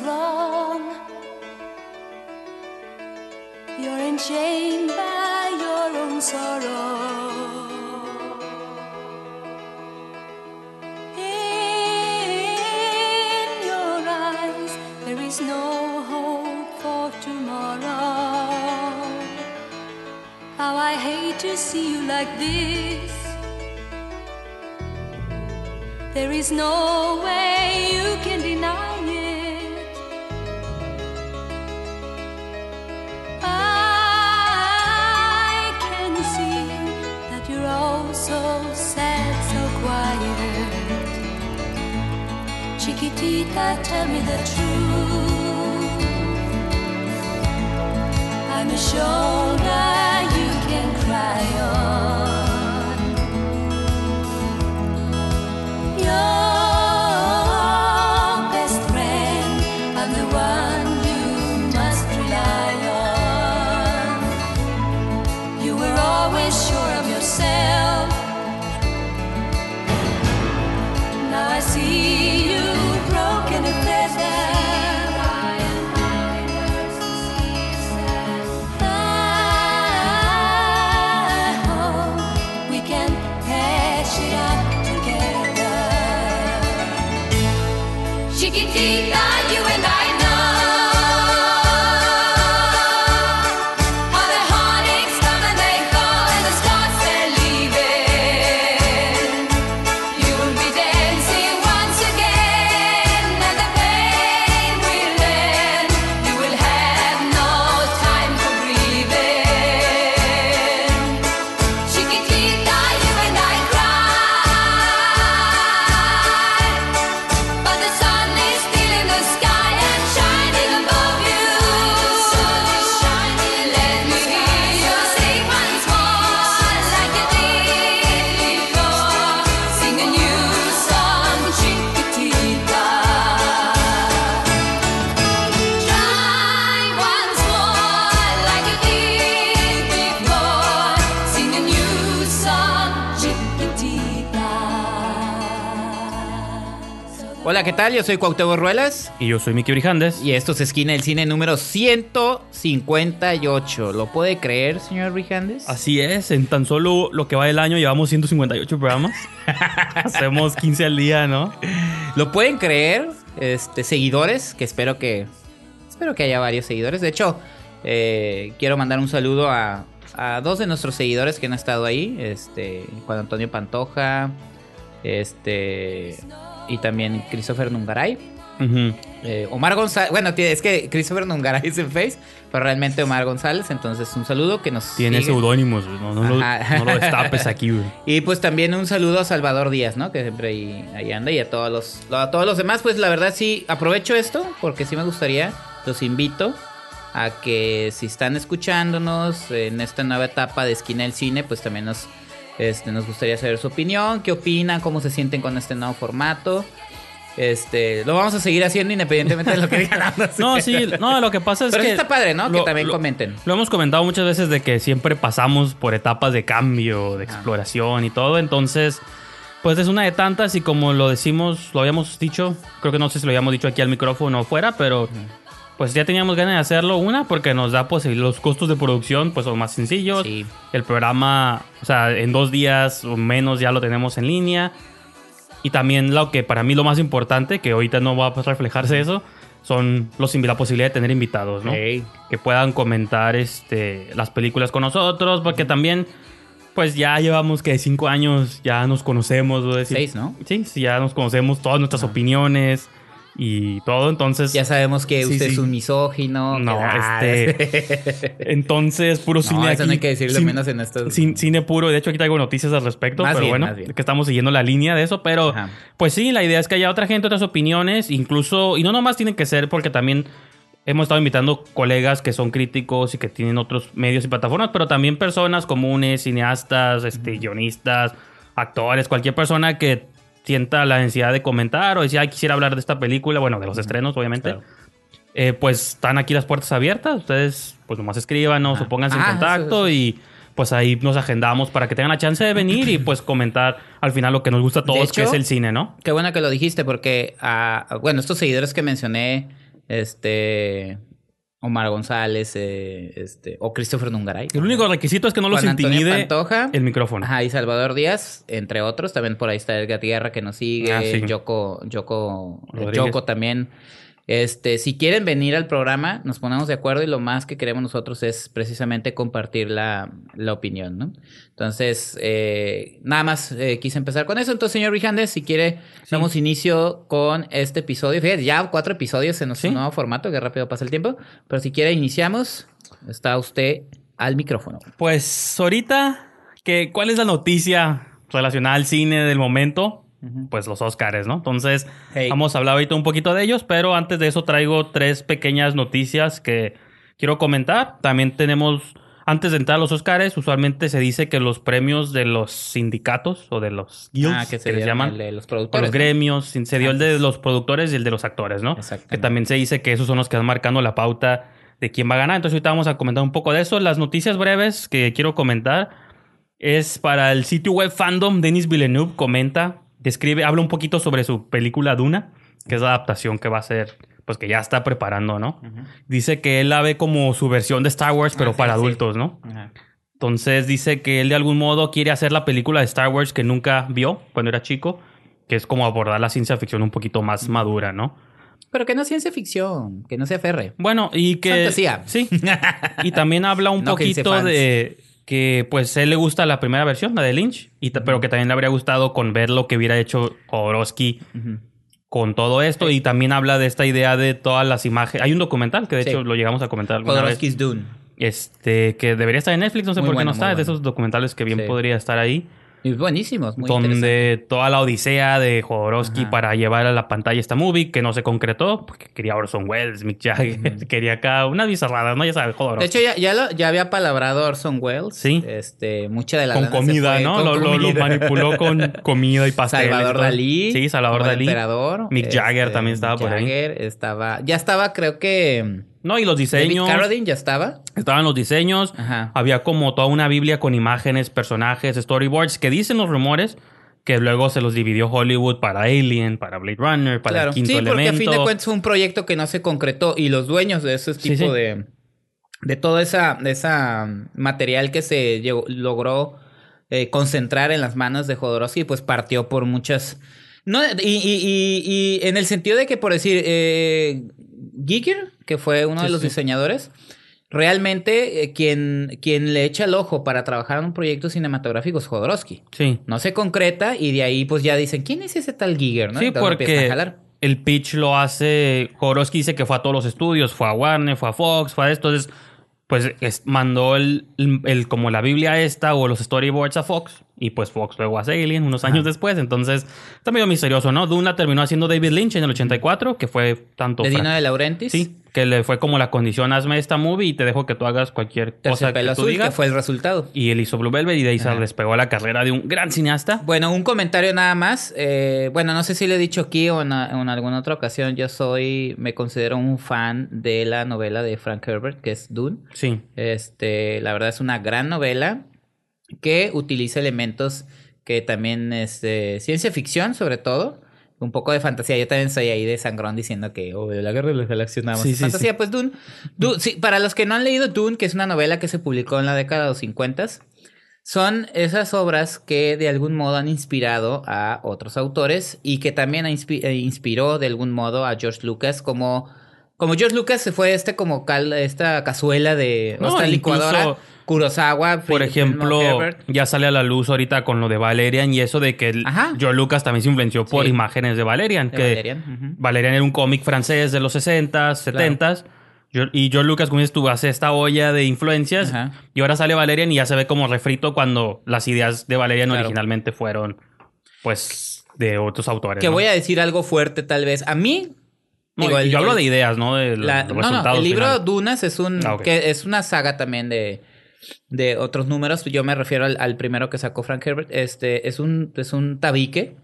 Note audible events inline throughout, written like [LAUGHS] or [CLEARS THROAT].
wrong. Tal? Yo soy Cuauhtémoc Ruelas Y yo soy Miki Brijandes. y esto es Esquina del Cine número 158. ¿Lo puede creer, señor Brijandes? Así es, en tan solo lo que va del año llevamos 158 programas. [LAUGHS] Hacemos 15 al día, ¿no? ¿Lo pueden creer? Este, seguidores, que espero que. Espero que haya varios seguidores. De hecho, eh, quiero mandar un saludo a, a dos de nuestros seguidores que han estado ahí. Este. Juan Antonio Pantoja. Este. Y también Christopher Nungaray. Eh, Omar González. Bueno, es que Christopher Nungaray es en Face. Pero realmente Omar González. Entonces, un saludo que nos. Tiene seudónimos, güey, no, no, lo, Ajá. no lo destapes aquí, güey. [LAUGHS] Y pues también un saludo a Salvador Díaz, ¿no? Que siempre ahí, ahí anda. Y a todos los, a todos los demás, pues la verdad sí, aprovecho esto porque sí me gustaría, los invito a que si están escuchándonos en esta nueva etapa de Esquina del Cine, pues también nos, este, nos gustaría saber su opinión, qué opinan, cómo se sienten con este nuevo formato. Este, lo vamos a seguir haciendo independientemente de lo que digan. [LAUGHS] No, sí, no, lo que pasa es Pero que... sí está padre, ¿no? Que también lo- comenten. Lo hemos comentado muchas veces de que siempre pasamos por etapas de cambio, de exploración y todo, entonces... Pues es una de tantas y como lo decimos, lo habíamos dicho, creo que no sé si lo habíamos dicho aquí al micrófono o fuera, pero pues ya teníamos ganas de hacerlo. Una, porque nos da pues los costos de producción pues son más sencillos. Sí. El programa, o sea, en dos días o menos ya lo tenemos en línea. Y también lo que para mí lo más importante, que ahorita no va a reflejarse eso, son los la posibilidad de tener invitados, ¿no? Ey. Que puedan comentar este, las películas con nosotros, porque también, pues ya llevamos que cinco años, ya nos conocemos, decir. Seis, ¿no? Sí, sí, ya nos conocemos todas nuestras opiniones y todo, entonces... Ya sabemos que Sí, usted sí. es un misógino. No, que- este... [LAUGHS] Entonces, puro No, cine eso aquí. no hay que decirlo Cin- menos en estos- cin- Cine puro. De hecho, aquí traigo noticias al respecto. Más pero bien, bueno, que estamos siguiendo la línea de eso. Pero, Ajá. pues sí, la idea es que haya otra gente, otras opiniones. Incluso, y no nomás tienen que ser porque también hemos estado invitando colegas que son críticos y que tienen otros medios y plataformas, pero también personas comunes, cineastas, este, guionistas, actores, cualquier persona que sienta la necesidad de comentar o decir, ay, quisiera hablar de esta película, bueno, de los estrenos, obviamente. Claro. Eh, pues están aquí las puertas abiertas. Ustedes, pues nomás escríbanos Ajá. o pónganse Ah, en contacto eso, eso. y pues ahí nos agendamos para que tengan la chance de venir y pues comentar al final lo que nos gusta a todos, hecho, que es el cine, ¿no? Qué bueno que lo dijiste porque, ah, bueno, estos seguidores que mencioné, este, Omar González, eh, este, o Christopher Nungaray. El único requisito es que no los Juan intimide Pantoja. el micrófono. Ajá, y Salvador Díaz, entre otros. También por ahí está Edgar Tierra que nos sigue. Ah, sí. Yoko. Yoko también. Este, si quieren venir al programa, nos ponemos de acuerdo y lo más que queremos nosotros es precisamente compartir la, la opinión, ¿no? Entonces, eh, nada más eh, quise empezar con eso. Entonces, señor Rijandes, si quiere, damos inicio con este episodio. Fíjate, ya cuatro episodios en nuestro Sí. nuevo formato, que rápido pasa el tiempo. Pero si quiere, iniciamos. Está usted al micrófono. Pues ahorita, que, ¿cuál es la noticia relacionada al cine del momento? Pues los Oscars, ¿no? Entonces, Hey. vamos a hablar ahorita un poquito de ellos, pero antes de eso traigo tres pequeñas noticias que quiero comentar. También tenemos, antes de entrar a los Oscars, usualmente se dice que los premios de los sindicatos o de los guilds, Ah, que que, se les llaman los productores. los ¿no? gremios, se dio el de los productores y el de los actores, ¿no? Que también se dice que esos son los que van marcando la pauta de quién va a ganar. Entonces ahorita vamos a comentar un poco de eso. Las noticias breves que quiero comentar es para el sitio web fandom. Denis Villeneuve comenta, describe, habla un poquito sobre su película Duna, que es la adaptación que va a ser, pues que ya está preparando, ¿no? Dice que él la ve como su versión de Star Wars, pero Ah, sí, para sí. adultos, ¿no? Entonces dice que él de algún modo quiere hacer la película de Star Wars que nunca vio cuando era chico, que es como abordar la ciencia ficción un poquito más madura, ¿no? Pero que no es ciencia ficción, que no se aferre. Bueno, y que... Fantasía. Sí. [LAUGHS] Y también habla un No, poquito de que pues a él le gusta la primera versión, la de Lynch, y pero que también le habría gustado con ver lo que hubiera hecho Ujú. con todo esto. Y también habla de esta idea de todas las imágenes. Hay un documental que de Sí. hecho lo llegamos a comentar alguna vez. Dune. Este, que debería estar en Netflix, no sé Muy por qué bueno, no está. Es de esos documentales que bien Sí. podría estar ahí. Buenísimos, muy donde toda la odisea de Jodorowsky Ajá. para llevar a la pantalla esta movie que no se concretó porque quería Orson Welles, Mick Jagger, [LAUGHS] quería acá unas bizarradas, ¿no? Ya sabes, De Jodorowsky. hecho, ya, ya, lo- ya había palabrado Orson Welles. Sí. Este, mucha de la con comida, fue ¿no? con Lo, lo- lo comida. manipuló con [LAUGHS] comida y pasteles. Salvador. Dalí. Sí, Salvador Dalí. emperador. Mick Jagger Este, también estaba Mick por ahí. Jagger estaba... Ya estaba, creo que... No, y los David diseños. Carradine ya estaba. Estaban los diseños. Ajá. Había como toda una biblia con imágenes, personajes, storyboards que dicen los rumores que luego se los dividió Hollywood para Alien, para Blade Runner, para claro. el quinto sí, porque elemento. a fin de cuentas fue un proyecto que no se concretó y los dueños de ese Sí, tipo sí. de de todo esa de esa mm, material que se llegó- logró eh, concentrar en las manos de Jodorowsky pues partió por muchas no y, y- y- y en el sentido de que por decir eh, Giger que fue uno Sí, de los sí. diseñadores realmente eh, quien quien le echa el ojo para trabajar en un proyecto cinematográfico es Jodorowsky Sí. no se concreta y de ahí pues ya dicen quién es ese tal Giger no Sí, Entonces empiezan a porque jalar. el pitch lo hace. Jodorowsky dice que fue a todos los estudios, fue a Warner, fue a Fox, fue a esto. Entonces, pues es- mandó el, el- como la Biblia esta o los storyboards a Fox. Y pues Fox luego hace Alien unos años después. Entonces, está medio misterioso, ¿no? Dune la terminó haciendo David Lynch en el 84, que fue tanto. de Dino de Laurentiis Sí, que le fue como la condición, hazme esta movie y te dejo que tú hagas cualquier cosa que tú azul, digas. que fue el resultado. Y él hizo Blue Velvet y de ahí se Ajá. despegó la carrera de un gran cineasta. Bueno, un comentario nada más. Eh, bueno, no sé si le he dicho aquí o en, en alguna otra ocasión. Yo soy, me considero un fan de la novela de Frank Herbert, que es Dune. Sí. Este, la verdad es una gran novela que utiliza elementos que también es de ciencia ficción, sobre todo. Un poco de fantasía. Yo también soy ahí de sangrón diciendo que oh, la guerra de las galaxias nada más. Sí, sí, fantasía, sí. pues Dune. Dune- sí, para los que no han leído Dune, que es una novela que se publicó en la década de los 50 son esas obras que de algún modo han inspirado a otros autores y que también eh, inspiró de algún modo a George Lucas como como George Lucas se fue este como cal- esta cazuela de No, esta licuadora Kurosawa Por ejemplo, ya sale a la luz ahorita con lo de Valerian y eso de que el-. George Lucas también se influenció por Sí. imágenes de Valerian. De que Valerian. Valerian era un cómic francés de los 60s, 70s. Yo- Y George Lucas, como dices tú, hace esta olla de influencias. Ajá. Y ahora sale Valerian y ya se ve como refrito cuando las ideas de Valerian Claro. originalmente fueron, pues, de otros autores. que ¿no? voy a decir algo fuerte tal vez a mí No, digo, el- yo hablo de ideas, ¿no? De La- los no, no, resultados el libro finales. Dunas es un Ah, que es una saga también de, de otros números. Yo me refiero al, al primero que sacó Frank Herbert. Este es un es un tabique,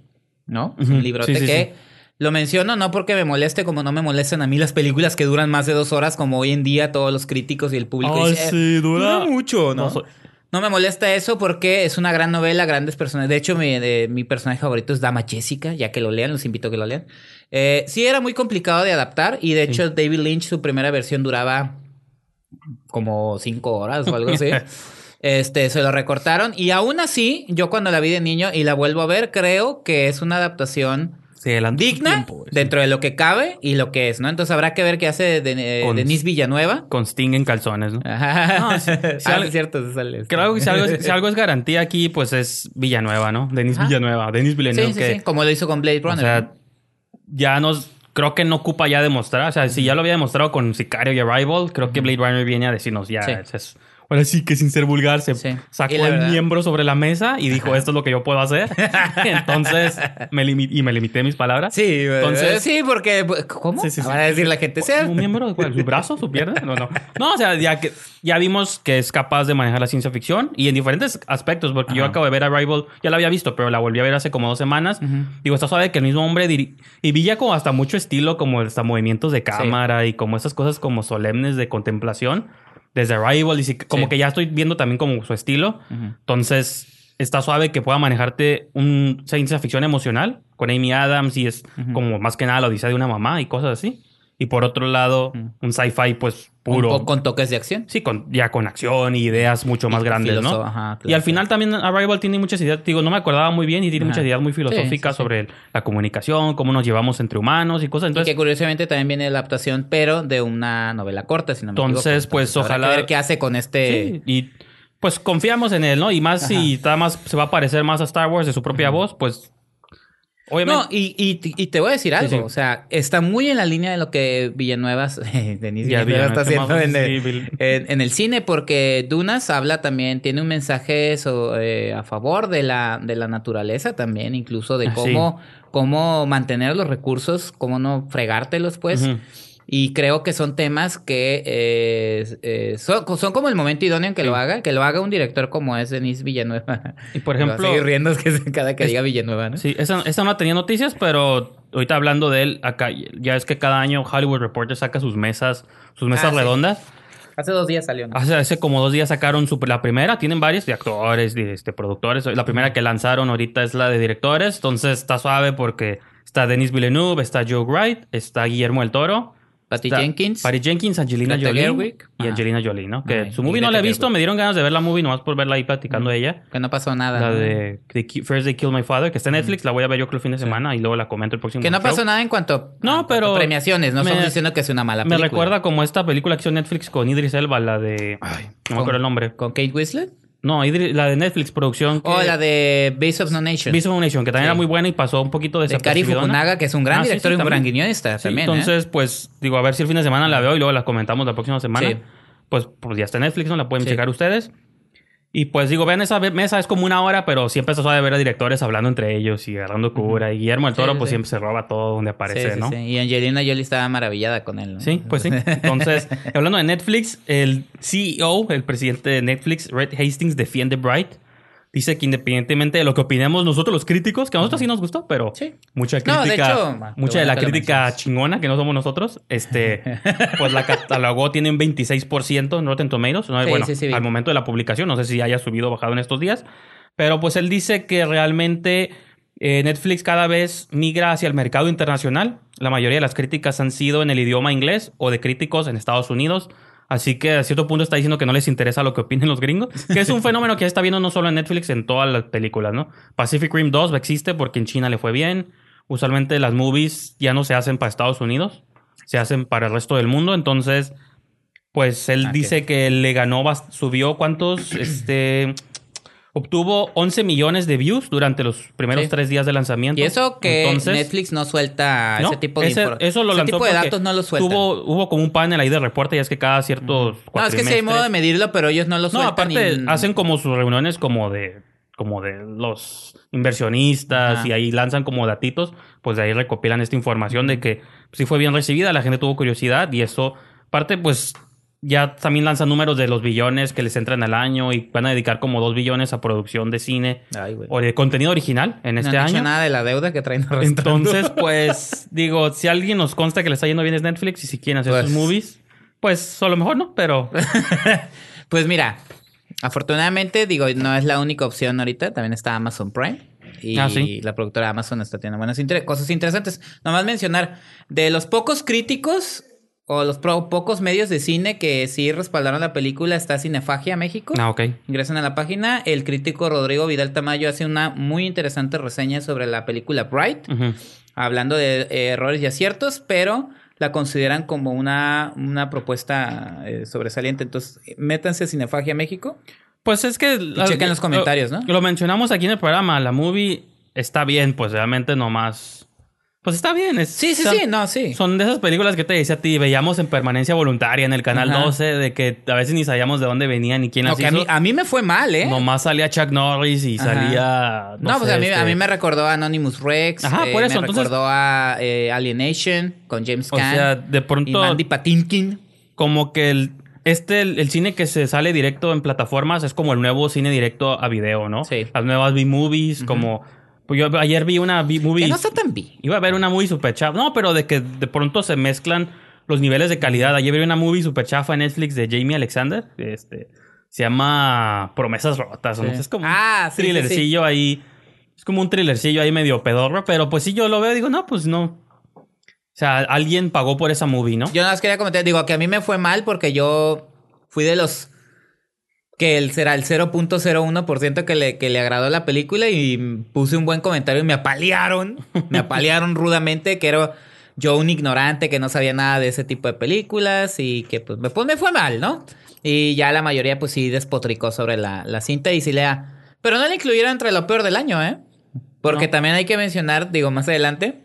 ¿no? Es Ujú, un librote sí, sí, que sí. lo menciono no porque me moleste, como no me molestan a mí las películas que duran más de dos horas, como hoy en día todos los críticos y el público Ay, dicen, "Eh, sí, dura- mucho, ¿no? No, soy- No me molesta eso porque es una gran novela, grandes personajes. De hecho, mi, de- mi personaje favorito es Dama Jessica, ya que lo lean, los invito a que lo lean. Eh, sí, era muy complicado de adaptar y de hecho David Lynch, su primera versión duraba como cinco horas o algo así. [LAUGHS] Este, se lo recortaron y aún así, yo cuando la vi de niño y la vuelvo a ver, creo que es una adaptación digna tiempo, dentro de lo que cabe y lo que es, ¿no? Entonces habrá que ver qué hace de, Con- Denise Villanueva. Con Sting en calzones, ¿no? Ajá. No, sí, [LAUGHS] sí, ah, algo- es cierto, se sale. Creo que si algo, es, [LAUGHS] si algo es garantía aquí, pues es Villanueva, ¿no? Denis Ajá. Villanueva. Denis Villeneuve, Sí, sí, que, sí, como lo hizo con Blade o Runner. sea, ya nos... Creo que no ocupa ya demostrar. O sea, si ya lo había demostrado con Sicario y Arrival, creo que Blade Runner viene a decirnos ya... Sí. es- es- ahora sí que sin ser vulgar se Sí. sacó el verdad- miembro sobre la mesa y dijo, esto es lo que yo puedo hacer. [LAUGHS] Entonces, me y me limité mis palabras. Sí, Entonces- entonces sí, porque ¿cómo? Sí, sí. Van a decir la gente sea. ¿Un miembro? ¿Cuál? ¿Su brazo? ¿Su pierna? No, no. No, o sea, ya, que, ya vimos que es capaz de manejar la ciencia ficción y en diferentes aspectos, porque yo Ajá. acabo de ver Arrival, ya la había visto, pero la volví a ver hace como dos semanas. Digo, está suave que el mismo hombre diri- y vi ya como hasta mucho estilo, como hasta movimientos de cámara y como esas cosas como solemnes de contemplación desde Arrival y sí, como Sí. que ya estoy viendo también como su estilo. Entonces, está suave que pueda manejarte un ciencia ficción emocional con Amy Adams y es como más que nada la odisea de una mamá y cosas así. Y por otro lado, un sci-fi pues puro. Un poco con toques de acción. Sí, con, ya con acción y ideas mucho más Y grandes, filoso- ¿no? ajá, y al final también Arrival tiene muchas ideas, digo, no me acordaba muy bien y tiene Ajá. muchas ideas muy filosóficas Sí, sí, sí. sobre la comunicación, cómo nos llevamos entre humanos y cosas. y Entonces, que curiosamente también viene la adaptación, pero de una novela corta, si no me Entonces, equivoco. pues, habrá ojalá- que ver qué hace con este. sí, y pues confiamos en él, ¿no? Y más si Ajá. está más, se va a parecer más a Star Wars de su propia voz, pues obviamente. No, y, y, y te voy a decir algo. sí. O sea, está muy en la línea de lo que Villanueva, [LAUGHS] Denis Ya, Villanueva está Villanueva, haciendo en el, en, en el cine, porque Dunas habla también, tiene un mensaje so- eh, a favor de la, de la naturaleza también, incluso de Ah, cómo, cómo mantener los recursos, cómo no fregártelos, pues. Y creo que son temas que eh, eh, son, son como el momento idóneo en que lo haga, que lo haga un director como es Denis Villanueva. Y por ejemplo, seguir riendo es que cada que es- diga Villanueva, ¿no? Sí, esa, esa no tenía noticias, pero ahorita hablando de él, acá ya es que cada año Hollywood Reporter saca sus mesas, sus mesas Ah, sí. redondas. Hace dos días salió, ¿no? Hace, hace como dos días sacaron su, la primera, tienen varios de actores, de este, productores. La primera que lanzaron ahorita es la de directores, entonces está suave porque está Denis Villeneuve, está Joe Wright, está Guillermo del Toro. Patty Jenkins. Patty Jenkins, Angelina Jolie Gerwig. y. Angelina Jolie, ¿no? Que Ay, su movie no la he visto, Gerwig. me dieron ganas de ver la movie nomás por verla ahí platicando de ella. Que no pasó nada. La ¿no? de Ki- First They Kill My Father, que está en Netflix, la voy a ver yo creo el fin de semana y luego la comento el próximo Que no show. pasó nada en cuanto No, cuanto pero a premiaciones. No me- estamos diciendo que es una mala Me película. recuerda como esta película que hizo Netflix con Idris Elba, la de... Ay, no me acuerdo el nombre. ¿Con Kate Winslet? No, Idris- la de Netflix, producción. que- O la de Base of No Nation. Beast of a Nation, que también Sí. era muy buena y pasó un poquito de Cari desapercibida, ¿no? Fukunaga, que es un gran Ah, sí, director sí, y un también. gran guionista Sí, también. ¿eh? entonces, pues, digo, a ver si el fin de semana la veo y luego la comentamos la próxima semana. Sí. Pues, pues ya está en Netflix, ¿no? La pueden Sí. checar ustedes. Y pues digo, vean esa mesa, es como una hora, pero siempre se suave ver a directores hablando entre ellos y agarrando cura. Y Guillermo del Sí, Toro, sí, pues sí. siempre se roba todo donde aparece, sí, ¿no? sí. Y Angelina Jolie estaba maravillada con él. ¿no? Sí, pues sí. Entonces, [LAUGHS] hablando de Netflix, el CEO, el presidente de Netflix, Red Hastings, defiende Bright. Dice que independientemente de lo que opinemos nosotros los críticos, que a nosotros sí nos gustó, pero Sí. mucha No, de crítica, hecho, mucha de la crítica chingona que no somos nosotros, este, [LAUGHS] pues la catalogó tiene un 26% en Rotten Tomatoes, ¿no? Sí, bueno, sí, al momento de la publicación, no sé si haya subido o bajado en estos días, pero pues él dice que realmente eh, Netflix cada vez migra hacia el mercado internacional. La mayoría de las críticas han sido en el idioma inglés o de críticos en Estados Unidos. Así que a cierto punto está diciendo que no les interesa lo que opinen los gringos, que es un [LAUGHS] fenómeno que ya está viendo no solo en Netflix, en todas las películas, ¿no? Pacific Rim 2 existe porque en China le fue bien. Usualmente las movies ya no se hacen para Estados Unidos, se hacen para el resto del mundo. Entonces, pues él Ah, dice que le ganó, subió cuántos, [CLEARS THROAT] este, obtuvo 11 millones de views durante los primeros Sí. tres días de lanzamiento. Y eso que Entonces, Netflix no suelta ¿no? ese tipo de Ese- infor- Eso lo ese lanzó tipo de datos no lo sueltan. Tuvo, hubo como un panel ahí de reporte, ya es que cada ciertos no, es que sí hay modo de medirlo, pero ellos no lo No, sueltan. aparte y- hacen como sus reuniones como de como de los inversionistas Ajá. y ahí lanzan como datitos, pues de ahí recopilan esta información de que sí fue bien recibida, la gente tuvo curiosidad y eso, aparte pues ya también lanzan números de los billones que les entran al año y van a dedicar como dos billones a producción de cine Ay, o de contenido original en no este han dicho año. nada de la deuda que traen arrastrando. Entonces, [LAUGHS] pues, digo, si alguien nos consta que le está yendo bien es Netflix y si quieren hacer Pues- sus movies, pues, a lo mejor no, pero [LAUGHS] Pues mira, Afortunadamente, digo, no es la única opción ahorita. También está Amazon Prime. Y Ah, sí. la productora Amazon está teniendo buenas inter- cosas interesantes. Nomás mencionar, de los pocos críticos o los pro- pocos medios de cine que sí respaldaron la película, está Cinefagia México. Ah, ok. Ingresan a la página. El crítico Rodrigo Vidal Tamayo hace una muy interesante reseña sobre la película Bright, hablando de eh, errores y aciertos, pero la consideran como una, una propuesta eh, sobresaliente. Entonces, métanse a Cinefagia México. Pues es que... chequen los comentarios, ¿no? Lo mencionamos aquí en el programa. La movie está bien, pues realmente nomás... Pues está bien. Es, Sí, sí, o sí, no, sí. Son de esas películas que te decía a ti, veíamos en permanencia voluntaria en el canal Ajá. 12, de que a veces ni sabíamos de dónde venían ni quién No, que a, mí, a mí me fue mal, ¿eh? Nomás salía Chuck Norris y Ajá. salía. No, pues sé, a mí, este- a mí me recordó a Anonymous Rex. Ajá, eh, por eso, Me entonces- recordó a eh, Alienation con James O Caan. sea, de y pronto. Mandy Patinkin. Como que el. Este, el, el cine que se sale directo en plataformas es como el nuevo cine directo a video, ¿no? Sí. Las nuevas B-movies, como. Pues yo ayer vi una B-movie. Que no está tan bien. Iba a ver una movie super chafa. No, pero de que de pronto se mezclan los niveles de calidad. Ayer vi una movie super chafa en Netflix de Jamie Alexander. Este. Se llama Promesas Rotas. ¿no? Es como Ah, un sí, sí, thrillercillo ahí. Es como un thrillercillo ahí medio pedorro. Pero pues sí, yo lo veo y digo, no, pues no. O sea, alguien pagó por esa movie, ¿no? Yo nada más quería comentar, digo que a mí me fue mal porque yo fui de los que el será el 0.01% que le, que le agradó la película y puse un buen comentario y me apalearon, me apalearon rudamente que era yo un ignorante que no sabía nada de ese tipo de películas y que pues me, pues, me fue mal, ¿no? Y ya la mayoría pues sí despotricó sobre la, la cinta y sí lea. Pero no la incluyeron entre lo peor del año, ¿eh? Porque No. también hay que mencionar, digo, más adelante,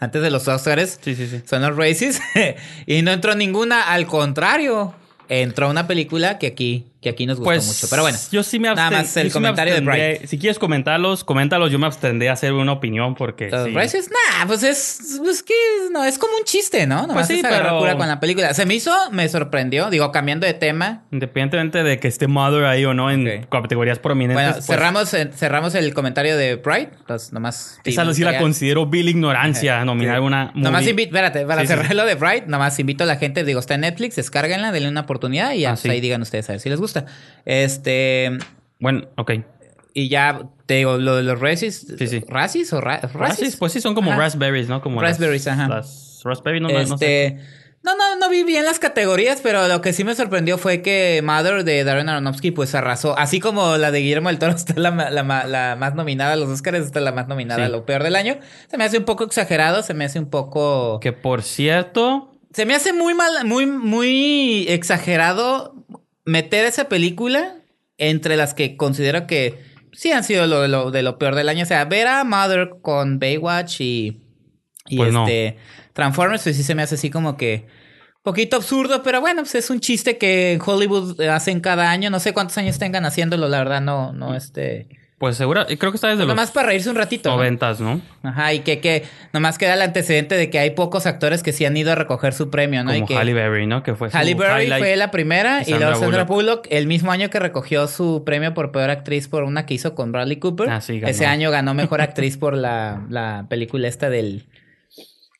antes de los Oscars, Sí, sí, sí. son los races [LAUGHS] y no entró ninguna, al contrario, entró una película que aquí que aquí nos gustó Pues mucho. Pero bueno, yo sí me nada más el comentario de. Bright. Si quieres comentarlos, coméntalos. Yo me abstendré a hacer una opinión porque. Los sí. races, nah, pues es, pues que no, es como un chiste, ¿no? Nomás Pues sí, pero- cura con la película. Se me hizo, me sorprendió, digo, cambiando de tema. Independientemente de que esté Mother ahí o no en categorías prominentes. Bueno, pues, cerramos, cerramos el comentario de Bright. Entonces, nomás. Esa sí la considero vil ignorancia, nominar Sí. una. Nomás movie. invito, espérate, para cerrar lo de Bright, nomás invito a la gente, digo, está en Netflix, descárguenla, denle una oportunidad y Ah, pues, ahí digan ustedes a ver si les gusta. Este, Bueno, ok. y ya te digo, lo de los races, Sí, sí. ¿racis o ra- Raspberries, racis? pues sí, son como Ajá. raspberries, ¿no? Como Raspberries, las, ajá. Las raspberry, no, no- no sé. Este, no, no, no vi bien las categorías, pero lo que sí me sorprendió fue que Mother de Darren Aronofsky pues arrasó. Así como la de Guillermo del Toro [LAUGHS] está la, más nominada a los Oscars, está la más nominada Sí. a lo peor del año. Se me hace un poco exagerado, se me hace un poco... Que por cierto, Se me hace muy mal, muy, muy exagerado meter esa película entre las que considero que sí han sido lo, lo- de lo peor del año. O sea, ver a Mother con Baywatch y, y Pues no. este Transformers, pues sí se me hace así como que poquito absurdo, pero bueno, pues es un chiste que en Hollywood hacen cada año. No sé cuántos años tengan haciéndolo, la verdad, no, no, este. Pues segura, creo que está desde los Nomás para reírse un ratito. ¿no? noventas, ¿no? Ajá, y que, que nomás queda el antecedente de que hay pocos actores que sí han ido a recoger su premio, ¿no? y Como que Halle Berry, ¿no? Que fue su Halle Berry fue la primera y y luego Sandra Bullock. el mismo año que recogió su premio por peor actriz por una que hizo con Bradley Cooper. Ah, sí, ganó. Ese año ganó mejor actriz por la, la película esta del...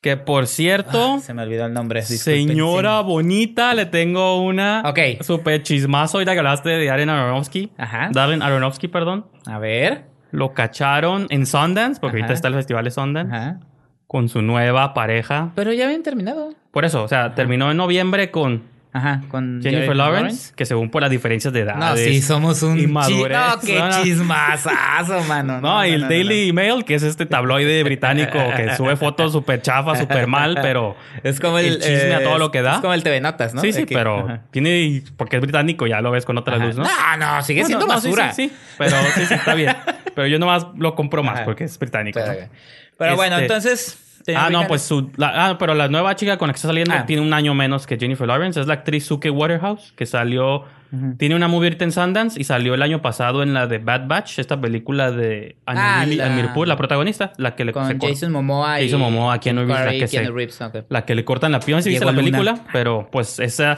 Que por cierto, Ah, se me olvidó el nombre. disculpen, señora sí. bonita, le tengo una Ok. super chismazo. Ahorita que hablaste de Darren Aronofsky. Ajá. Darren Aronofsky, perdón. A ver. Lo cacharon en Sundance, porque Ajá. ahorita está el festival de Sundance, Ajá. con su nueva pareja. Pero ya habían terminado. Por eso, o sea, terminó en noviembre con Ajá, con Jennifer Lawrence, que según por las diferencias de edad. No, sí, somos un... y chi- madurez. No, qué No, no. chismazazo, mano. No, y el no, no, Daily Mail, que es este tabloide británico que [LAUGHS] sube fotos súper chafas, súper mal, pero Es como el, el chisme a eh, todo lo que da. Es como el TV Notas, ¿no? sí, sí, pero Ajá. tiene, porque es británico, ya lo ves con otra Ajá. luz, ¿no? No, no, sigue No, siendo no, no, sí, basura. Sí, sí, pero sí, sí, está bien. [LAUGHS] Pero yo nomás lo compro más Ajá. porque es británico. Pero, ¿no? pero bueno, Este- entonces. ¿Te Ah, no, pues su, la- ah, pero la nueva chica con la que está saliendo Ah. tiene un año menos que Jennifer Lawrence. Es la actriz Suke Waterhouse, que salió. Tiene una movie en Sundance y salió el año pasado en la de Bad Batch, esta película de Ah, Anneli la- Amirpour, la protagonista, la que le se Con cor- Jason Momoa y. Jason Momoa, Keanu Reeves, la que se- Keanu Reeves, ok. la que le cortan la pierna. ¿Sí viste la película? Pero pues esa.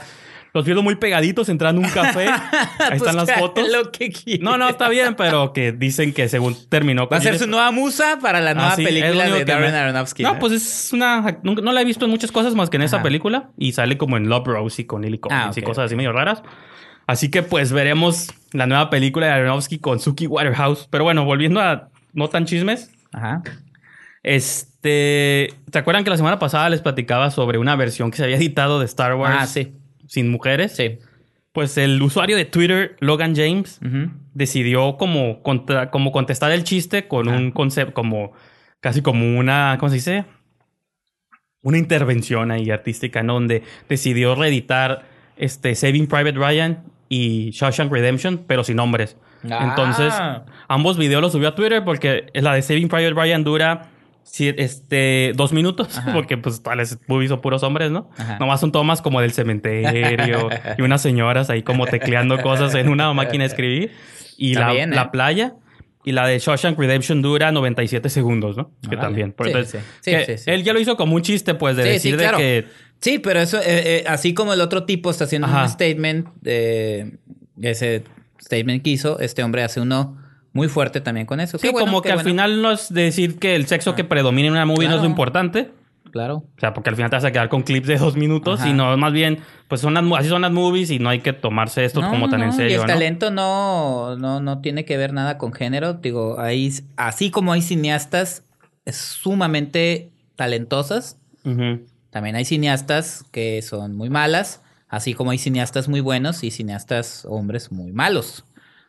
Los vieron muy pegaditos entrando a un café. [LAUGHS] Ahí están las Pues, fotos. Lo que quieras. No, no, está bien, pero que dicen que según terminó Va a ser su nueva musa para la nueva Ah, sí, lo película de Darren me- Aronofsky. No, pues es una. nunca- No la he visto en muchas cosas más que en esa película. Y sale como en Love Rosie con Lily Collins Ah, y cosas así medio raras. Así que pues veremos la nueva película de Aronofsky con Suki Waterhouse. Pero bueno, volviendo a no tan chismes. Ajá. Este, ¿te acuerdan que la semana pasada les platicaba sobre una versión que se había editado de Star Wars Ah, sí. Sin mujeres? Sí. Pues el usuario de Twitter, Logan James, decidió como, contra- como contestar el chiste con Ah. un concepto, como casi como una, ¿cómo se dice? Una intervención ahí artística, ¿no? Donde decidió reeditar este Saving Private Ryan y Shawshank Redemption, pero sin nombres. Ah. Entonces, ambos videos los subió a Twitter porque la de Saving Private Ryan dura este, dos minutos, Ajá. porque pues tales movies son puros hombres, ¿no? Ajá. Nomás son tomas como del cementerio [LAUGHS] y unas señoras ahí como tecleando cosas en una máquina de escribir. Y la, bien, ¿eh? la playa. Y la de Shawshank Redemption dura 97 segundos, ¿no? Que también. Sí, entonces, sí. que Sí. Él ya lo hizo como un chiste, pues, de decir claro. de que... Sí, pero eso, eh, eh, así como el otro tipo está haciendo Ajá. un statement, ese statement que hizo, este hombre hace uno muy fuerte también con eso. Sí, Qué bueno, como que al bueno. final no es decir que el sexo que predomina en una movie no es lo importante. Claro. O sea, porque al final te vas a quedar con clips de dos minutos, Ajá. sino más bien, pues son las, así son las movies y no hay que tomarse esto No, como tan no, en serio, Y el talento no, no, no tiene que ver nada con género. Digo, hay, así como hay cineastas sumamente talentosas, también hay cineastas que son muy malas, así como hay cineastas muy buenos y cineastas hombres muy malos.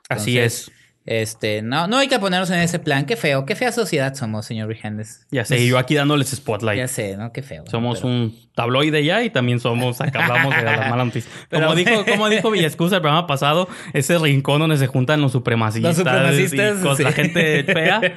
Así es. Este, no, no hay que ponernos en ese plan. Qué feo, qué fea sociedad somos, señor Rijandes. Ya sé, y yo aquí dándoles spotlight. Ya sé, ¿no? Qué feo. Somos pero- un tabloide ya y también somos, acá hablamos de las malas noticias. [LAUGHS] Pero- como dijo, como dijo Villescusa el programa pasado, ese rincón donde se juntan los supremacistas, Los supremacistas, y cos- la sí. gente fea. [LAUGHS]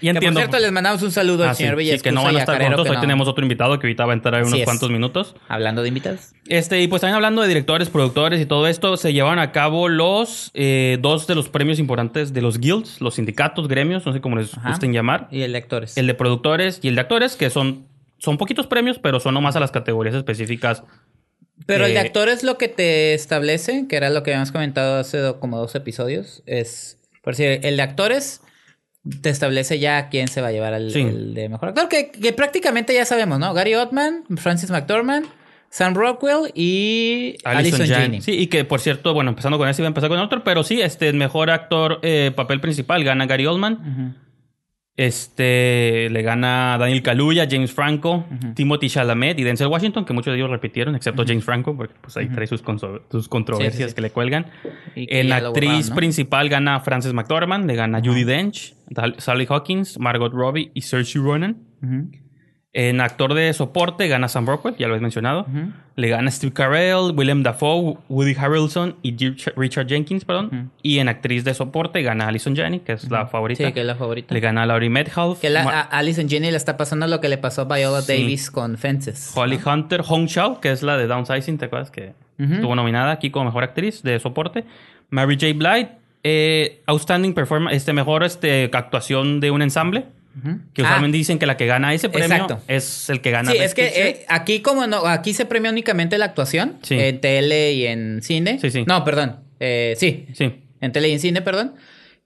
Y Que, entiendo. por cierto, les mandamos un saludo Ah, al sí, señor sí, Villascusa que no van a estar que Hoy no- tenemos otro invitado que ahorita va a entrar en unos es. cuantos minutos. Hablando de invitados. Este, y pues también hablando de directores, productores y todo esto, se llevaron a cabo los eh, dos de los premios importantes de los guilds, los sindicatos, gremios, no sé cómo les Ajá. gusten llamar. Y el de actores. El de productores y el de actores, que son, son poquitos premios, pero son nomás a las categorías específicas. Pero el de eh, actores lo que te establece, que era lo que habíamos comentado hace como dos episodios, es, por si el de actores te establece ya quién se va a llevar al Sí. el de mejor actor, que, que prácticamente ya sabemos, ¿no? Gary Oldman, Francis McDormand, Sam Rockwell y Alison Alison Janney. Sí, y que por cierto, bueno, empezando con ese, iba a empezar con otro, pero sí, este, el mejor actor, eh, papel principal, gana Gary Oldman. Este le gana Daniel Kaluuya, James Franco, Timothy Chalamet y Denzel Washington, que muchos de ellos repitieron, excepto James Franco, porque pues ahí trae sus, controversias Sí, sí, sí. que le cuelgan. En lo actriz borraron, ¿no? principal gana Frances McDormand, le gana Judy Dench, Sally Hawkins, Margot Robbie y Saoirse Ronan. En actor de soporte gana Sam Rockwell, ya lo habéis mencionado. Le gana Steve Carell, Willem Dafoe, Woody Harrelson y Richard- Jenkins, perdón. Y en actriz de soporte gana Alison Janney, que es la favorita. Sí, que es la favorita. Le gana Laurie Metcalf, Que la, a Alison Janney le está pasando lo que le pasó a Viola Sí. Davis con Fences. Holly Hunter, Hong Shao, que es la de Downsizing, ¿te acuerdas? Que estuvo nominada aquí como mejor actriz de soporte. Mary J. Blige, eh, Outstanding Performance, este, mejor este, actuación de un ensamble. Que Ah, usualmente dicen que la que gana ese premio Exacto. es el que gana Sí, Best es que eh, aquí como no, aquí se premia únicamente la actuación Sí. en tele y en cine. Sí, sí. No, perdón. Eh, sí, Sí. en tele y en cine, perdón.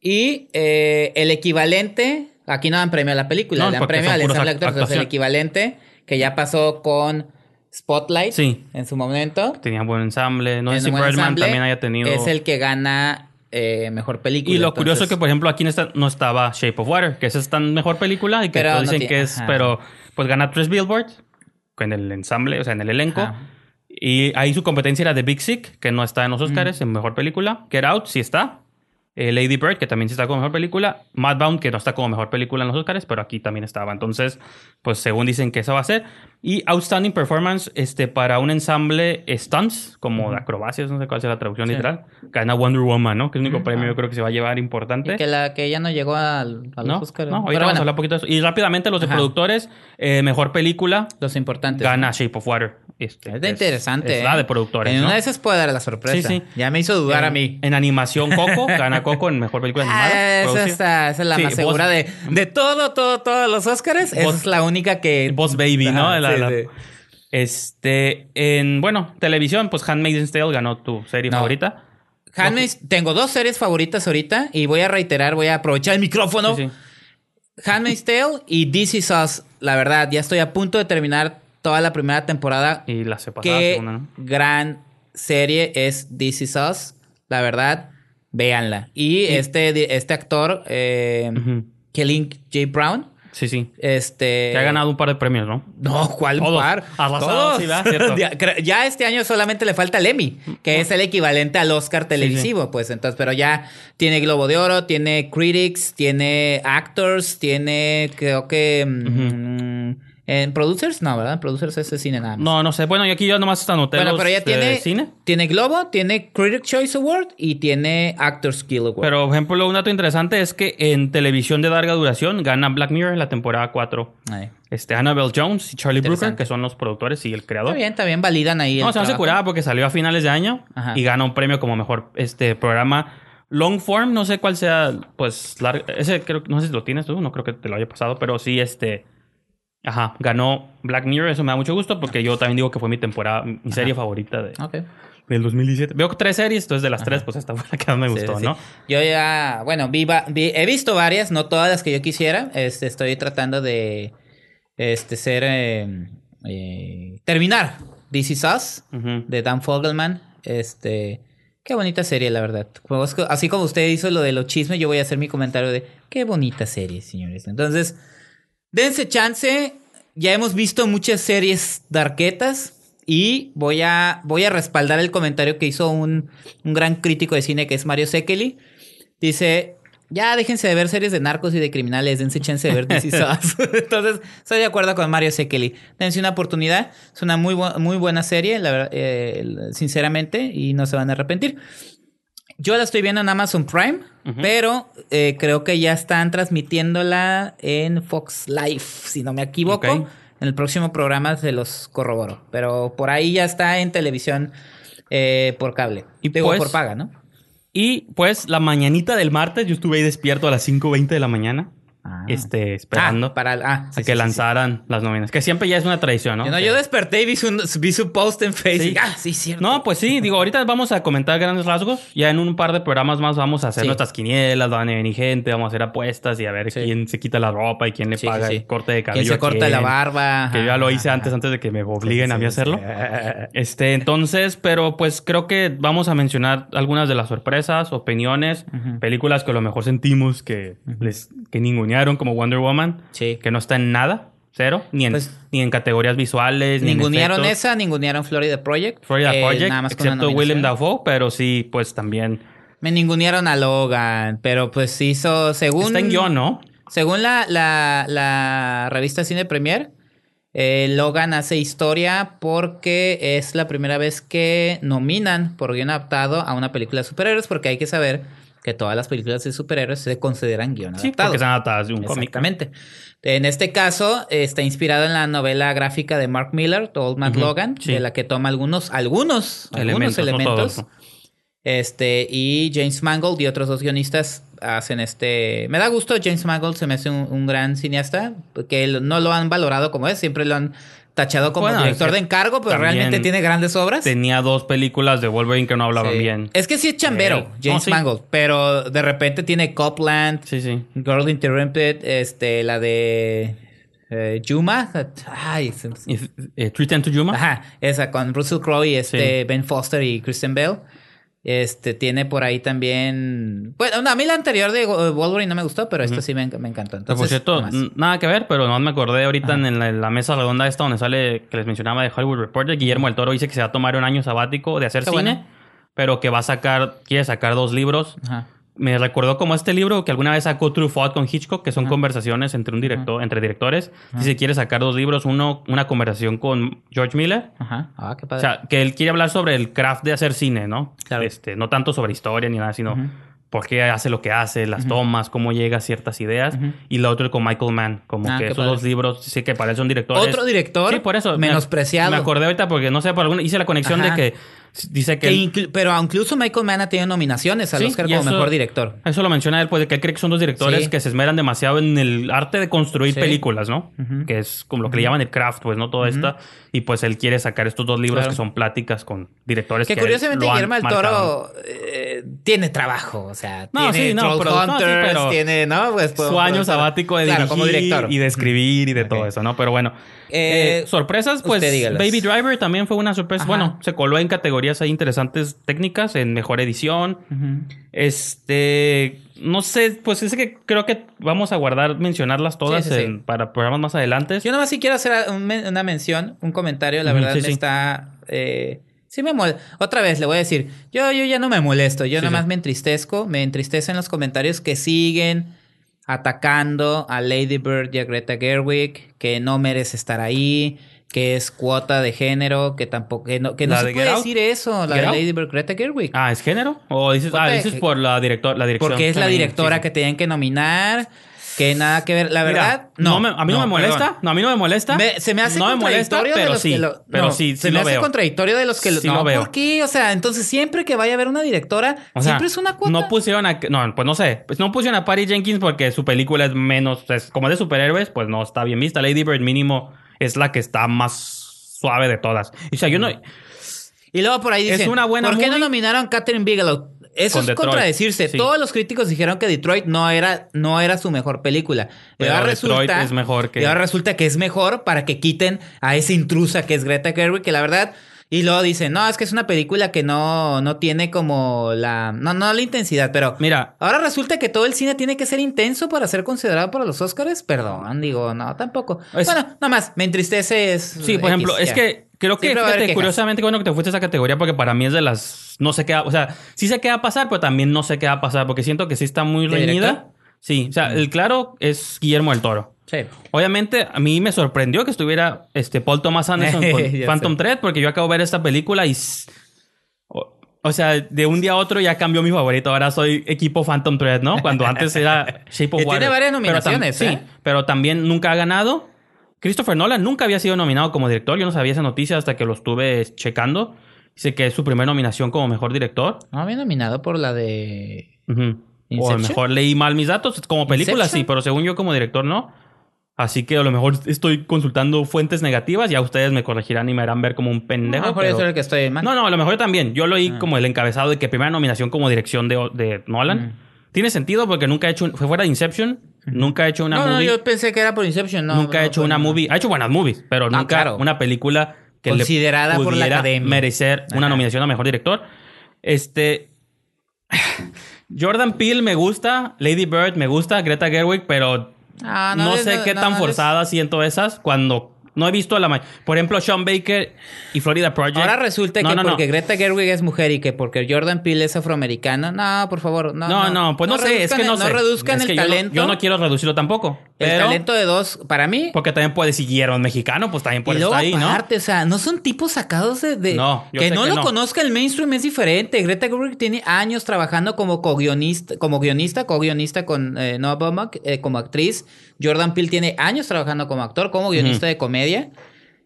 Y eh, el equivalente, aquí no dan premio a la película, No, le dan premio al ensamble act-. Entonces, el equivalente que ya pasó con Spotlight Sí. en su momento. Tenía buen ensamble. No sé si Birdman ensamble, también haya tenido. Es el que gana eh, mejor película. Y lo curioso es Entonces, que, por ejemplo, aquí no, está- no estaba Shape of Water, que esa es tan mejor película y que Pero todos no dicen tiene- que es, ajá. pero pues gana tres billboards en el ensamble, o sea, en el elenco. Ajá. Y ahí su competencia era The Big Sick, que no está en los Oscars, en mejor película. Get Out, sí está. Eh, Lady Bird, que también sí está como mejor película. Madbound, que no está como mejor película en los Oscars, pero aquí también estaba. Entonces, pues según dicen que esa va a ser. Y Outstanding Performance este, para un ensamble stunts, como de acrobacias, no sé cuál sea la traducción Sí. literal. Gana Wonder Woman, ¿no? Que es el único Ujú. premio yo creo que se va a llevar importante. y que la que ya no llegó al- a los ¿No? Oscars. no, ahorita Pero vamos a hablar un poquito de eso. Y rápidamente los de productores, eh, mejor película, los importantes. gana Shape of Water. Este, Es de interesante. Es la ¿eh? de productores, En ¿no? una de esas puede dar la sorpresa. Sí, sí. Ya me hizo dudar a mí. En animación, Coco. [LAUGHS] Gana Coco en mejor película animada. Ah, esa, está- esa es la Sí, más Boss- segura de, de todo, todo, todos los Oscars. Boss- es la única que. Boss Baby, ¿no? Ajá, La- sí, la- sí. Este, en, bueno, televisión, pues Handmaid's Tale ganó tu serie No. favorita. Handmaid's- tengo dos series favoritas ahorita y voy a reiterar, voy a aprovechar el micrófono. Sí, sí. Handmaid's Tale y This Is Us. La verdad, ya estoy a punto de terminar toda la primera temporada. Y la se pasada Qué segunda, ¿no? gran serie es This Is Us. La verdad, véanla. Y este, este actor, eh. Kelly J. Brown, Sí, sí. este... Que ha ganado un par de premios, ¿no? No, ¿cuál Todos. par? Arrasado, sí, [LAUGHS] ya este año solamente le falta el Emmy, que es el equivalente al Oscar televisivo, pues entonces, pero ya tiene Globo de Oro, tiene Critics, tiene Actors, tiene creo que mm, en Producers, no, ¿verdad? Producers es de cine nada más. No, no sé. Bueno, y aquí yo nomás anoté bueno, los pero ya de tiene cine. tiene Globo, tiene Critics Choice Award y tiene Actors Guild Award. Pero, por ejemplo, un dato interesante es que en televisión de larga duración gana Black Mirror en la temporada 4. Ay. Este, Annabelle Jones y Charlie Brooker, Interesante. que son los productores y el creador. Está bien, está bien, validan ahí No, el se hace trabajo. curada porque salió a finales de año Ajá. y gana un premio como mejor este programa long form, no sé cuál sea, pues largo, ese creo no sé si lo tienes tú, no creo que te lo haya pasado, pero sí este ajá, ganó Black Mirror, eso me da mucho gusto porque yo también digo que fue mi temporada, mi serie favorita de, Ok. del 2017. Veo tres series, entonces de las tres pues esta fue la que más me Sí, gustó, sí. ¿no? Yo ya, bueno, vi, vi- he visto varias, no todas las que yo quisiera. Este, estoy tratando de este, ser, eh, eh, terminar This Is Us de Dan Fogelman. Este, qué bonita serie, la verdad. Así como usted hizo lo de los chismes, yo voy a hacer mi comentario de qué bonita serie, señores. Entonces, dense chance. Ya hemos visto muchas series darquetas. Y voy a, voy a respaldar el comentario que hizo un, un gran crítico de cine que es Mario Sekeli. Dice, ya déjense de ver series de narcos y de criminales, dense chance de ver Us". [LAUGHS] Entonces, estoy de acuerdo con Mario Sekeli. Dense una oportunidad. Es una muy, muy buena serie, la eh, sinceramente, y no se van a arrepentir. Yo la estoy viendo en Amazon Prime, pero eh, creo que ya están transmitiéndola en Fox Life, si no me equivoco. En el próximo programa se los corroboro. Pero por ahí ya está en televisión eh, por cable. Y Digo, pues- por paga, ¿no? Y pues la mañanita del martes yo estuve ahí despierto a las 5:20 de la mañana, Ah. este esperando Ah, para, ah, sí, a que sí, lanzaran las novenas, que siempre ya es una tradición, ¿no? yo desperté y vi su, vi su post en Facebook. Ah, sí, cierto. No, pues sí, digo, ahorita vamos a comentar grandes rasgos. Ya en un par de programas más vamos a hacer nuestras quinielas, van a venir gente, vamos a hacer apuestas y a ver quién se quita la ropa y quién le paga el corte de cabello. Quien se corta quién. la barba. Que yo ya lo hice antes, antes de que me obliguen a mí a hacerlo. Este, entonces, pero pues creo que vamos a mencionar algunas de las sorpresas, opiniones, películas que a lo mejor sentimos que les que ningunearon como Wonder Woman, Sí. que no está en nada, cero, ni en, Pues- ni en categorías visuales, ni en Ningunearon efectos. esa, ningunearon Florida Project. Florida Eh, Project, nada más excepto Willem. Dafoe, pero sí, pues también Me ningunearon a Logan, pero pues hizo, según... está en guion, ¿no? Según la, la, la revista Cine Premier, eh, Logan hace historia porque es la primera vez que nominan por guion adaptado a una película de superhéroes, porque hay que saber que todas las películas de superhéroes se consideran guion Sí, adaptado. porque están adaptadas de un cómic. Exactamente. En este caso, está inspirado en la novela gráfica de Mark Miller, The Old Man Logan, sí. de la que toma algunos, algunos, Elementos, algunos no elementos. Este, y James Mangold y otros dos guionistas hacen este. Me da gusto, James Mangold se me hace un, un gran cineasta, porque él- no lo han valorado como es, siempre lo han tachado como Bueno, director es que de encargo, pero realmente tiene grandes obras. Tenía dos películas de Wolverine que no hablaban Sí. bien. Es que sí es chambero, Él. James No, sí. Mangold, pero de repente tiene Copland, Sí, sí. Girl Interrupted, este, la de eh, Yuma. Ay, Y, eh, to Yuma. Ajá, esa con Russell Crowe y este Ben Foster y Kristen Bell. Este tiene por ahí también. Bueno, no, a mí la anterior de Wo- Wolverine no me gustó, pero esta sí me, me encantó. Entonces, por cierto, nada que ver, pero no me acordé ahorita en la, la mesa redonda esta donde sale que les mencionaba de Hollywood Reporter. Guillermo del Toro dice que se va a tomar un año sabático de hacer Qué cine, bueno. pero que va a sacar, quiere sacar dos libros. Ajá. Me recordó como este libro que alguna vez sacó True Thought con Hitchcock, que son conversaciones entre un director, entre directores. Dice quiere sacar dos libros, uno, una conversación con George Miller. Ajá. Ah, qué O padre. sea, que él quiere hablar sobre el craft de hacer cine, ¿no? Claro. Este, no tanto sobre historia ni nada, sino por qué hace lo que hace, las tomas, cómo llega a ciertas ideas. Y la otra con Michael Mann, como Ah, que esos padre. dos libros, sí que para él son directores. Otro director Sí, por eso. me- menospreciado. Me acordé ahorita porque no sé, por alguna, hice la conexión Ajá. de que dice que... Que él- inclu- pero incluso Michael Mann ha tenido nominaciones al Sí, Oscar como eso- mejor director. Eso lo menciona él, pues, de que él cree que son dos directores Sí. que se esmeran demasiado en el arte de construir Sí. películas, ¿no? Que es como lo que le llaman el craft, pues, ¿no? Todo esto. Y pues él quiere sacar estos dos libros Claro. que son pláticas con directores Que que curiosamente Guillermo del. Toro eh, tiene trabajo, o sea, No, tiene sí, no, pero- no, pero tiene, ¿no? Pues, su por- año por- sabático de claro, dirigir como director. y de escribir y de todo eso, ¿no? Pero bueno, Eh, Eh, sorpresas, pues. Baby Driver también fue una sorpresa. Ajá. Bueno, se coló en categorías ahí interesantes técnicas, en mejor edición. Este, no sé, pues es que creo que vamos a guardar, mencionarlas todas Sí, sí, sí. en- para programas más adelante. Yo nomás sí quiero hacer una mención, un comentario, la verdad me está... eh, sí me molesta. Otra vez le voy a decir, yo, yo ya no me molesto, yo nomás sí. me entristezco, me entristecen los comentarios que siguen atacando a Lady Bird y a Greta Gerwig, que no merece estar ahí, que es cuota de género, que tampoco, que no, que no ¿La se de puede Out? decir eso, la ¿Get de? Lady Bird, Greta Gerwig. Ah, ¿es género? ¿O dices, ah, dices por la, director, la dirección? Porque es la directora Sí, sí. que tenían que nominar, que nada que ver, la Mira, verdad, no, me- a mí no, me molesta. perdón. No, a mí no me molesta. Me- se me hace no me molesta, contradictorio de pero los sí. que lo, pero no, sí, se sí me lo hace veo. contradictorio de los que lo, Sí no, lo veo. ¿por qué? O sea, entonces siempre que vaya a haber una directora, O sea, siempre es una cuota. No pusieron a. No, pues no sé. Pues no pusieron a Patty Jenkins porque su película es menos. es como de superhéroes, pues no está bien vista. Lady Bird, mínimo, es la que está más suave de todas. O sea, yo no. y luego por ahí es dicen, una buena ¿por qué no movie? nominaron a Catherine Bigelow? Eso es Detroit, contradecirse. sí. Todos los críticos dijeron que Detroit no era, no era su mejor película. Y Pero ahora Detroit resulta, es mejor que- y ahora resulta que es mejor para que quiten a esa intrusa que es Greta Gerwig, que la verdad... Y luego dicen, no, es que es una película que no, no tiene como la... No, no la intensidad, pero... Mira, Ahora resulta que todo el cine tiene que ser intenso para ser considerado para los Oscars. Perdón, digo, no, tampoco. Es- Bueno, nada más, me entristece. Es, Sí, por ejemplo, es que creo que, fíjate, curiosamente, bueno que te fuiste a esa categoría porque para mí es de las. No sé qué o sea, sí sé qué va a pasar, pero también no sé qué va a pasar porque siento que sí está muy ¿De reñida. director? Sí, o sea, el claro es Guillermo del Toro. Sí. Obviamente, a mí me sorprendió que estuviera este Paul Thomas Anderson con [LAUGHS] Phantom sé. Thread porque yo acabo de ver esta película y. O, o sea, de un día a otro ya cambió mi favorito. Ahora soy equipo Phantom Thread, ¿no? Cuando antes era [LAUGHS] Shape of Que tiene Water. varias Pero nominaciones, sí, ¿eh? pero también nunca ha ganado. Christopher Nolan nunca había sido nominado como director. Yo no sabía esa noticia hasta que lo estuve checando. Dice que es su primera nominación como mejor director. No había nominado por la de. Ujú. O a lo mejor leí mal mis datos. Como película ¿Inception? sí, pero según yo como director no. Así que a lo mejor estoy consultando fuentes negativas. Ya ustedes me corregirán y me harán ver como un pendejo. No, por pero- eso es el que estoy mal. No, no, a lo mejor yo también. Yo lo oí Ah. como el encabezado de que primera nominación como dirección de, de Nolan. Tiene sentido porque nunca ha hecho... un- fue fuera de Inception. Nunca ha hecho una no, no, yo pensé que era por Inception. No, nunca ha no, hecho pues, una no. movie. Ha hecho buenas movies, pero Ah, nunca claro. una película que Considerada le por la pudiera academia. merecer una Ajá. nominación a mejor director. Este. Jordan Peele me gusta, Lady Bird me gusta, Greta Gerwig, pero Ah, no, sé qué no, tan forzadas siento esas cuando no he visto a la ma- Por ejemplo, Sean Baker y Florida Project. Ahora resulta No, que no, no. porque Greta Gerwig es mujer y que porque Jordan Peele es afroamericano. No, por favor, no. No, no, pues no, sé, es que no el- sé. No reduzcan Es el yo no- talento. Yo no, quiero reducirlo tampoco. El pero- talento de dos, para mí. Porque también puede si Guillermo es mexicano, pues también Y puede luego estar ahí, ¿no? aparte, o sea, no son tipos sacados de... de- No, yo que sé no que lo no. conozca el mainstream es diferente. Greta Gerwig tiene años trabajando como co-guionista, como guionista, co-guionista con eh, Noah Baumbach, eh, como actriz. Jordan Peele tiene años trabajando como actor, como guionista de comedia,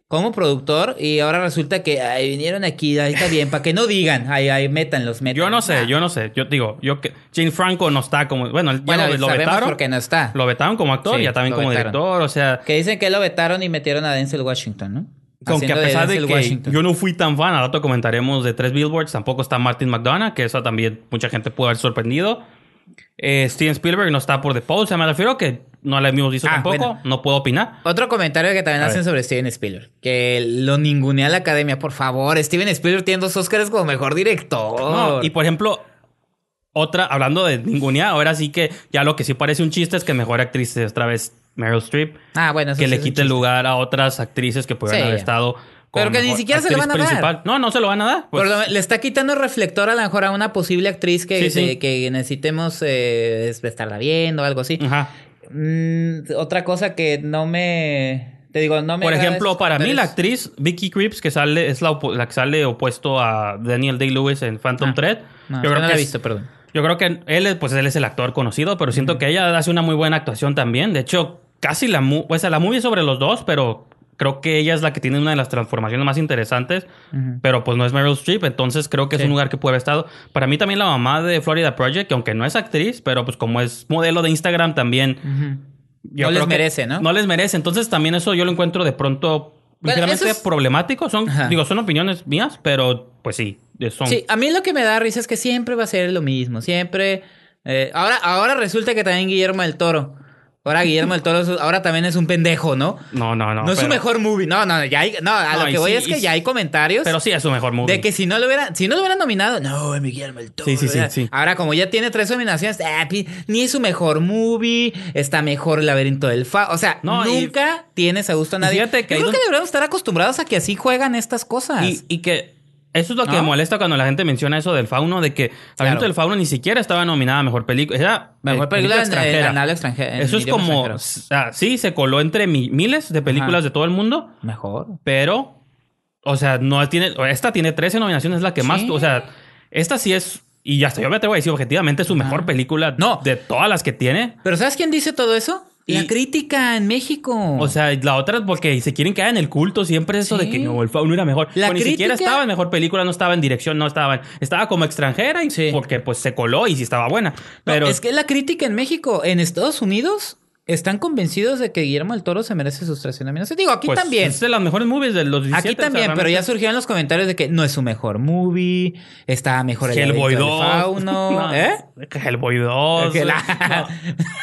como productor. Y ahora resulta que ay, vinieron aquí, ahí está bien, para que no digan, ahí, ahí, métanlos, métanlos. Yo no sé, Ah. yo no sé. Yo digo, yo que James Franco no está como. Bueno, ya Bueno, lo, lo vetaron. por qué no está. Lo vetaron como actor Sí, y ya también como vetaron. director. O sea, Que dicen que lo vetaron y metieron a Denzel Washington, ¿no? con que a pesar de, que Washington. yo no fui tan fan, al rato comentaremos de tres billboards, tampoco está Martin McDonough, que eso también mucha gente pudo haber sorprendido. Eh, Steven Spielberg no está por The Post, o sea, me refiero que no la hemos visto Ah, tampoco, bueno. no puedo opinar. Otro comentario que también A hacen ver. sobre Steven Spielberg. Que lo ningunea la academia. Por favor, Steven Spielberg tiene dos Oscars como mejor director. No, y por ejemplo, otra, hablando de ningunea, ahora sí que ya lo que sí parece un chiste es que mejor actriz es otra vez Meryl Streep. ah, bueno, eso que sí le es quite el lugar a otras actrices que pudieran Sí, haber estado. Pero que ni siquiera se actriz van a dar. No, no se lo van a dar. pues. Por lo- le está quitando el reflector a lo mejor a una posible actriz que, Sí, sí. que- necesitemos eh, es- estarla viendo o algo así. Ajá. Mm, otra cosa que no me. Te digo, no me. Por ejemplo, para mí la actriz Vicky Creeps, que sale, es la, la que sale opuesto a Daniel Day-Lewis en Phantom Ah. Thread. No, yo creo no que he es- visto, perdón. Yo creo que él, es- pues él es el actor conocido, pero siento que ella hace una muy buena actuación también. De hecho, casi la, o sea, la movie es sobre los dos, pero creo que ella es la que tiene una de las transformaciones más interesantes. Ujú. Pero pues no es Meryl Streep, entonces creo que es Sí. un lugar que puede haber estado. Para mí también la mamá de Florida Project, que aunque no es actriz, pero pues como es modelo de Instagram también. Yo No les merece, ¿no? No les merece. Entonces también eso yo lo encuentro de pronto Bueno, ligeramente es- problemático. Son, Ajá. digo, son opiniones mías, pero pues sí, son. Sí, a mí lo que me da risa es que siempre va a ser lo mismo. Siempre. eh, ahora, ahora resulta que también Guillermo del Toro. Ahora Guillermo del Toro, ahora también es un pendejo, ¿no? No, no, no. No, es su mejor movie. No, no, ya hay, no, a No, lo que voy sí, es que y ya hay comentarios Pero sí es su mejor movie. de que si no lo hubieran, si no lo hubieran nominado, no, es Guillermo del Toro. Sí, sí, sí, sí. Ahora, como ya tiene tres nominaciones, pi- ni es su mejor movie, está mejor el laberinto del fa. O sea, No, y- nunca tienes a gusto a nadie. fíjate que Yo creo un- que deberíamos estar acostumbrados a que así juegan estas cosas. Y, y que eso es lo que ¿No? molesta cuando la gente menciona eso del fauno, de que Claro. Laberinto del Fauno ni siquiera estaba nominada a mejor película. Era Mejor eh, película en- en habla extranjera, en Eso es como, o sea, sí, se coló entre mi- miles de películas Ajá. de todo el mundo, Mejor. pero, o sea, no tiene, esta tiene 13 nominaciones, es la que más, o sea, esta sí es, y hasta yo me atrevo a decir objetivamente, es su mejor película No. de todas las que tiene. Pero ¿sabes quién dice todo eso? La Y- crítica en México. O sea, la otra porque se quieren quedar en el culto siempre eso Sí. de que no, el fauno era mejor. La O ni siquiera crítica- estaba en mejor película, no estaba en dirección, no estaba estaba como extranjera y Sí. porque pues se coló y sí estaba buena. No, Pero es que la crítica en México, en Estados Unidos, están convencidos de que Guillermo del Toro se merece sus tres nominaciones. Digo, aquí pues, también. es de las mejores movies de los 17. Aquí también, o sea, pero ya surgieron los comentarios de que no es su mejor movie, está mejor el Hellboy laberinto 2. del fauno, [LAUGHS] No, ¿eh? Hellboy 2. Que No. la-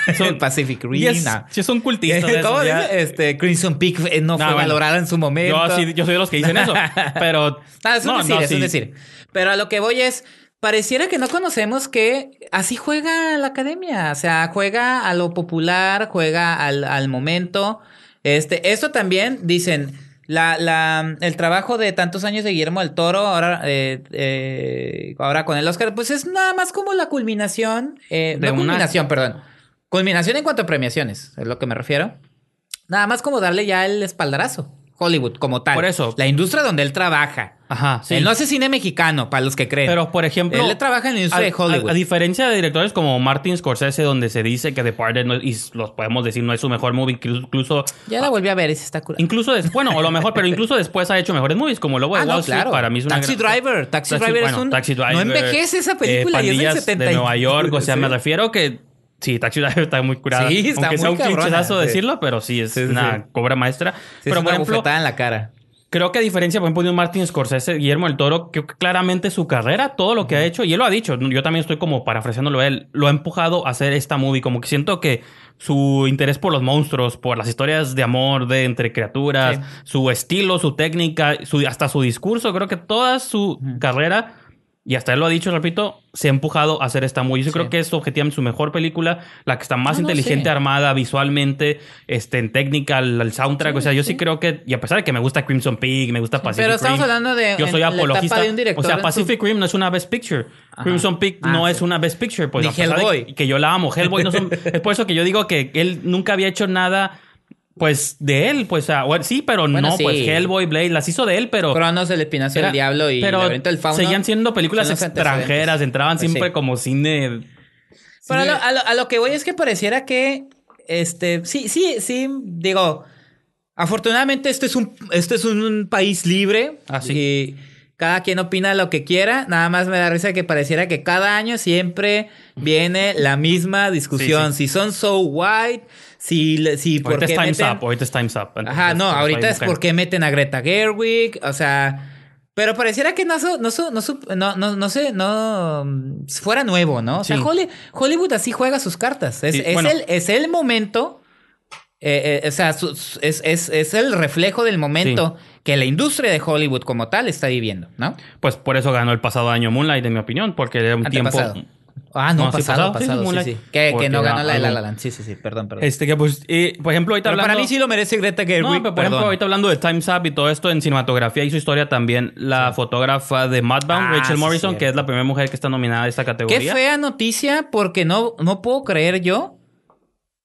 [LAUGHS] Son- el Pacific Rim. Y es, no. sí son cultistas. [LAUGHS] Este, Crimson Peak eh, no, No, fue bueno. valorada en su momento. Yo, sí- yo soy de los que dicen eso. Pero. Ah, es un no, decir, no, es un decir. Pero a lo que voy es, pareciera que no conocemos que así juega la academia. O sea, juega a lo popular, juega al, al momento. Este, esto también, dicen, la, la, el trabajo de tantos años de Guillermo del Toro, ahora, eh, eh, ahora con el Oscar, pues es nada más como la culminación, eh, De no una- culminación, perdón. Culminación en cuanto a premiaciones, es lo que me refiero. Nada más como darle ya el espaldarazo. Hollywood, como tal. Por eso. La industria donde él trabaja. Ajá, sí. Él no hace cine mexicano, para los que creen. Pero, por ejemplo. Él trabaja en la industria a, de Hollywood. A, a diferencia de directores como Martin Scorsese, donde se dice que Departed, no, y los podemos decir, no es su mejor movie, incluso. Ya la volví a ver, ese está curado. incluso des- bueno, o lo mejor, pero incluso después ha hecho mejores movies, como Lobo de Ah, no, Street, claro. para mí es una Taxi gran- Driver. Taxi Driver es un- Taxi no envejece esa película, y es del Pandillas 70 y- de Nueva York, o [LAUGHS] sea, me refiero que sí, Taxi Driver [LAUGHS] está muy curada. Sí, está Aunque sea muy un cabrona, sí. decirlo, pero sí, es Sí, una cobra maestra. Sí, es pero, una por ejemplo, en la cara. Creo que a diferencia, por ejemplo, de un Martin Scorsese, Guillermo del Toro, que claramente su carrera, todo lo que ha hecho, y él lo ha dicho, yo también estoy como parafraseándolo a él, lo ha empujado a hacer esta movie, como que siento que su interés por los monstruos, por las historias de amor de entre criaturas, Sí. su estilo, su técnica, su, hasta su discurso, creo que toda su carrera, y hasta él lo ha dicho, repito, se ha empujado a hacer esta movie. Yo Sí. creo que es objetivamente su mejor película, la que está más No, no, inteligente sí. armada visualmente, este, en técnica, el, el soundtrack. Sí, o sea, yo sí. creo que, y a pesar de que me gusta Crimson Peak, me gusta Pacific pero estamos Rim, hablando de Yo soy apologista. de un director o sea, en su- Pacific Rim no es una Best Picture. Ajá. Crimson Peak Ah, no es una Best Picture. Pues, Ni Hellboy. Que yo la amo. Hellboy no son. [LAUGHS] es por eso que yo digo que él nunca había hecho nada. Pues de él, pues, ah, bueno, sí, pero Bueno, no, sí. pues Hellboy, Blade, las hizo de él, pero. Cronos, el espinazo era- del diablo y pero Laberinto del Fauno. seguían siendo películas extranjeras, entraban Pues siempre sí. como cine. Pero a lo, a lo- a lo que voy es que pareciera que, este, sí, sí, sí, digo, afortunadamente este es un, este es un país libre. Ah, sí. Y cada quien opina lo que quiera. Nada más me da risa que pareciera que cada año siempre viene la misma discusión. Si son so white, si, si por Ahorita es qué Time's meten- Up, ahorita es Time's Up. Ajá, no, ahorita es mujeres. porque meten a Greta Gerwig, o sea, pero pareciera que no, no, no, no, no, no sé, no fuera nuevo, ¿no? O sea, Hollywood así juega sus cartas. Es, el, es el momento, eh, eh, o sea, su- su- es, es, es el reflejo del momento que la industria de Hollywood como tal está viviendo, ¿no? Pues por eso ganó el pasado año Moonlight, en mi opinión, porque era un Antepasado. tiempo. Ah, no, No, sí, pasado, pasado, sí, pasado, sí, Moonlight. sí. Que, no ganó la de La La Land. Sí, sí, sí, perdón, perdón. Este que pues, eh, por ejemplo, ahorita Pero hablando. para mí sí lo merece Greta Gerwig. No, pero por perdón. ejemplo, ahorita hablando de Time's Up y todo esto en cinematografía y su historia también, la fotógrafa de Mudbound, Ah, Rachel sí, Morrison, que es la primera mujer que está nominada a esta Qué categoría. fea noticia porque no, no puedo creer yo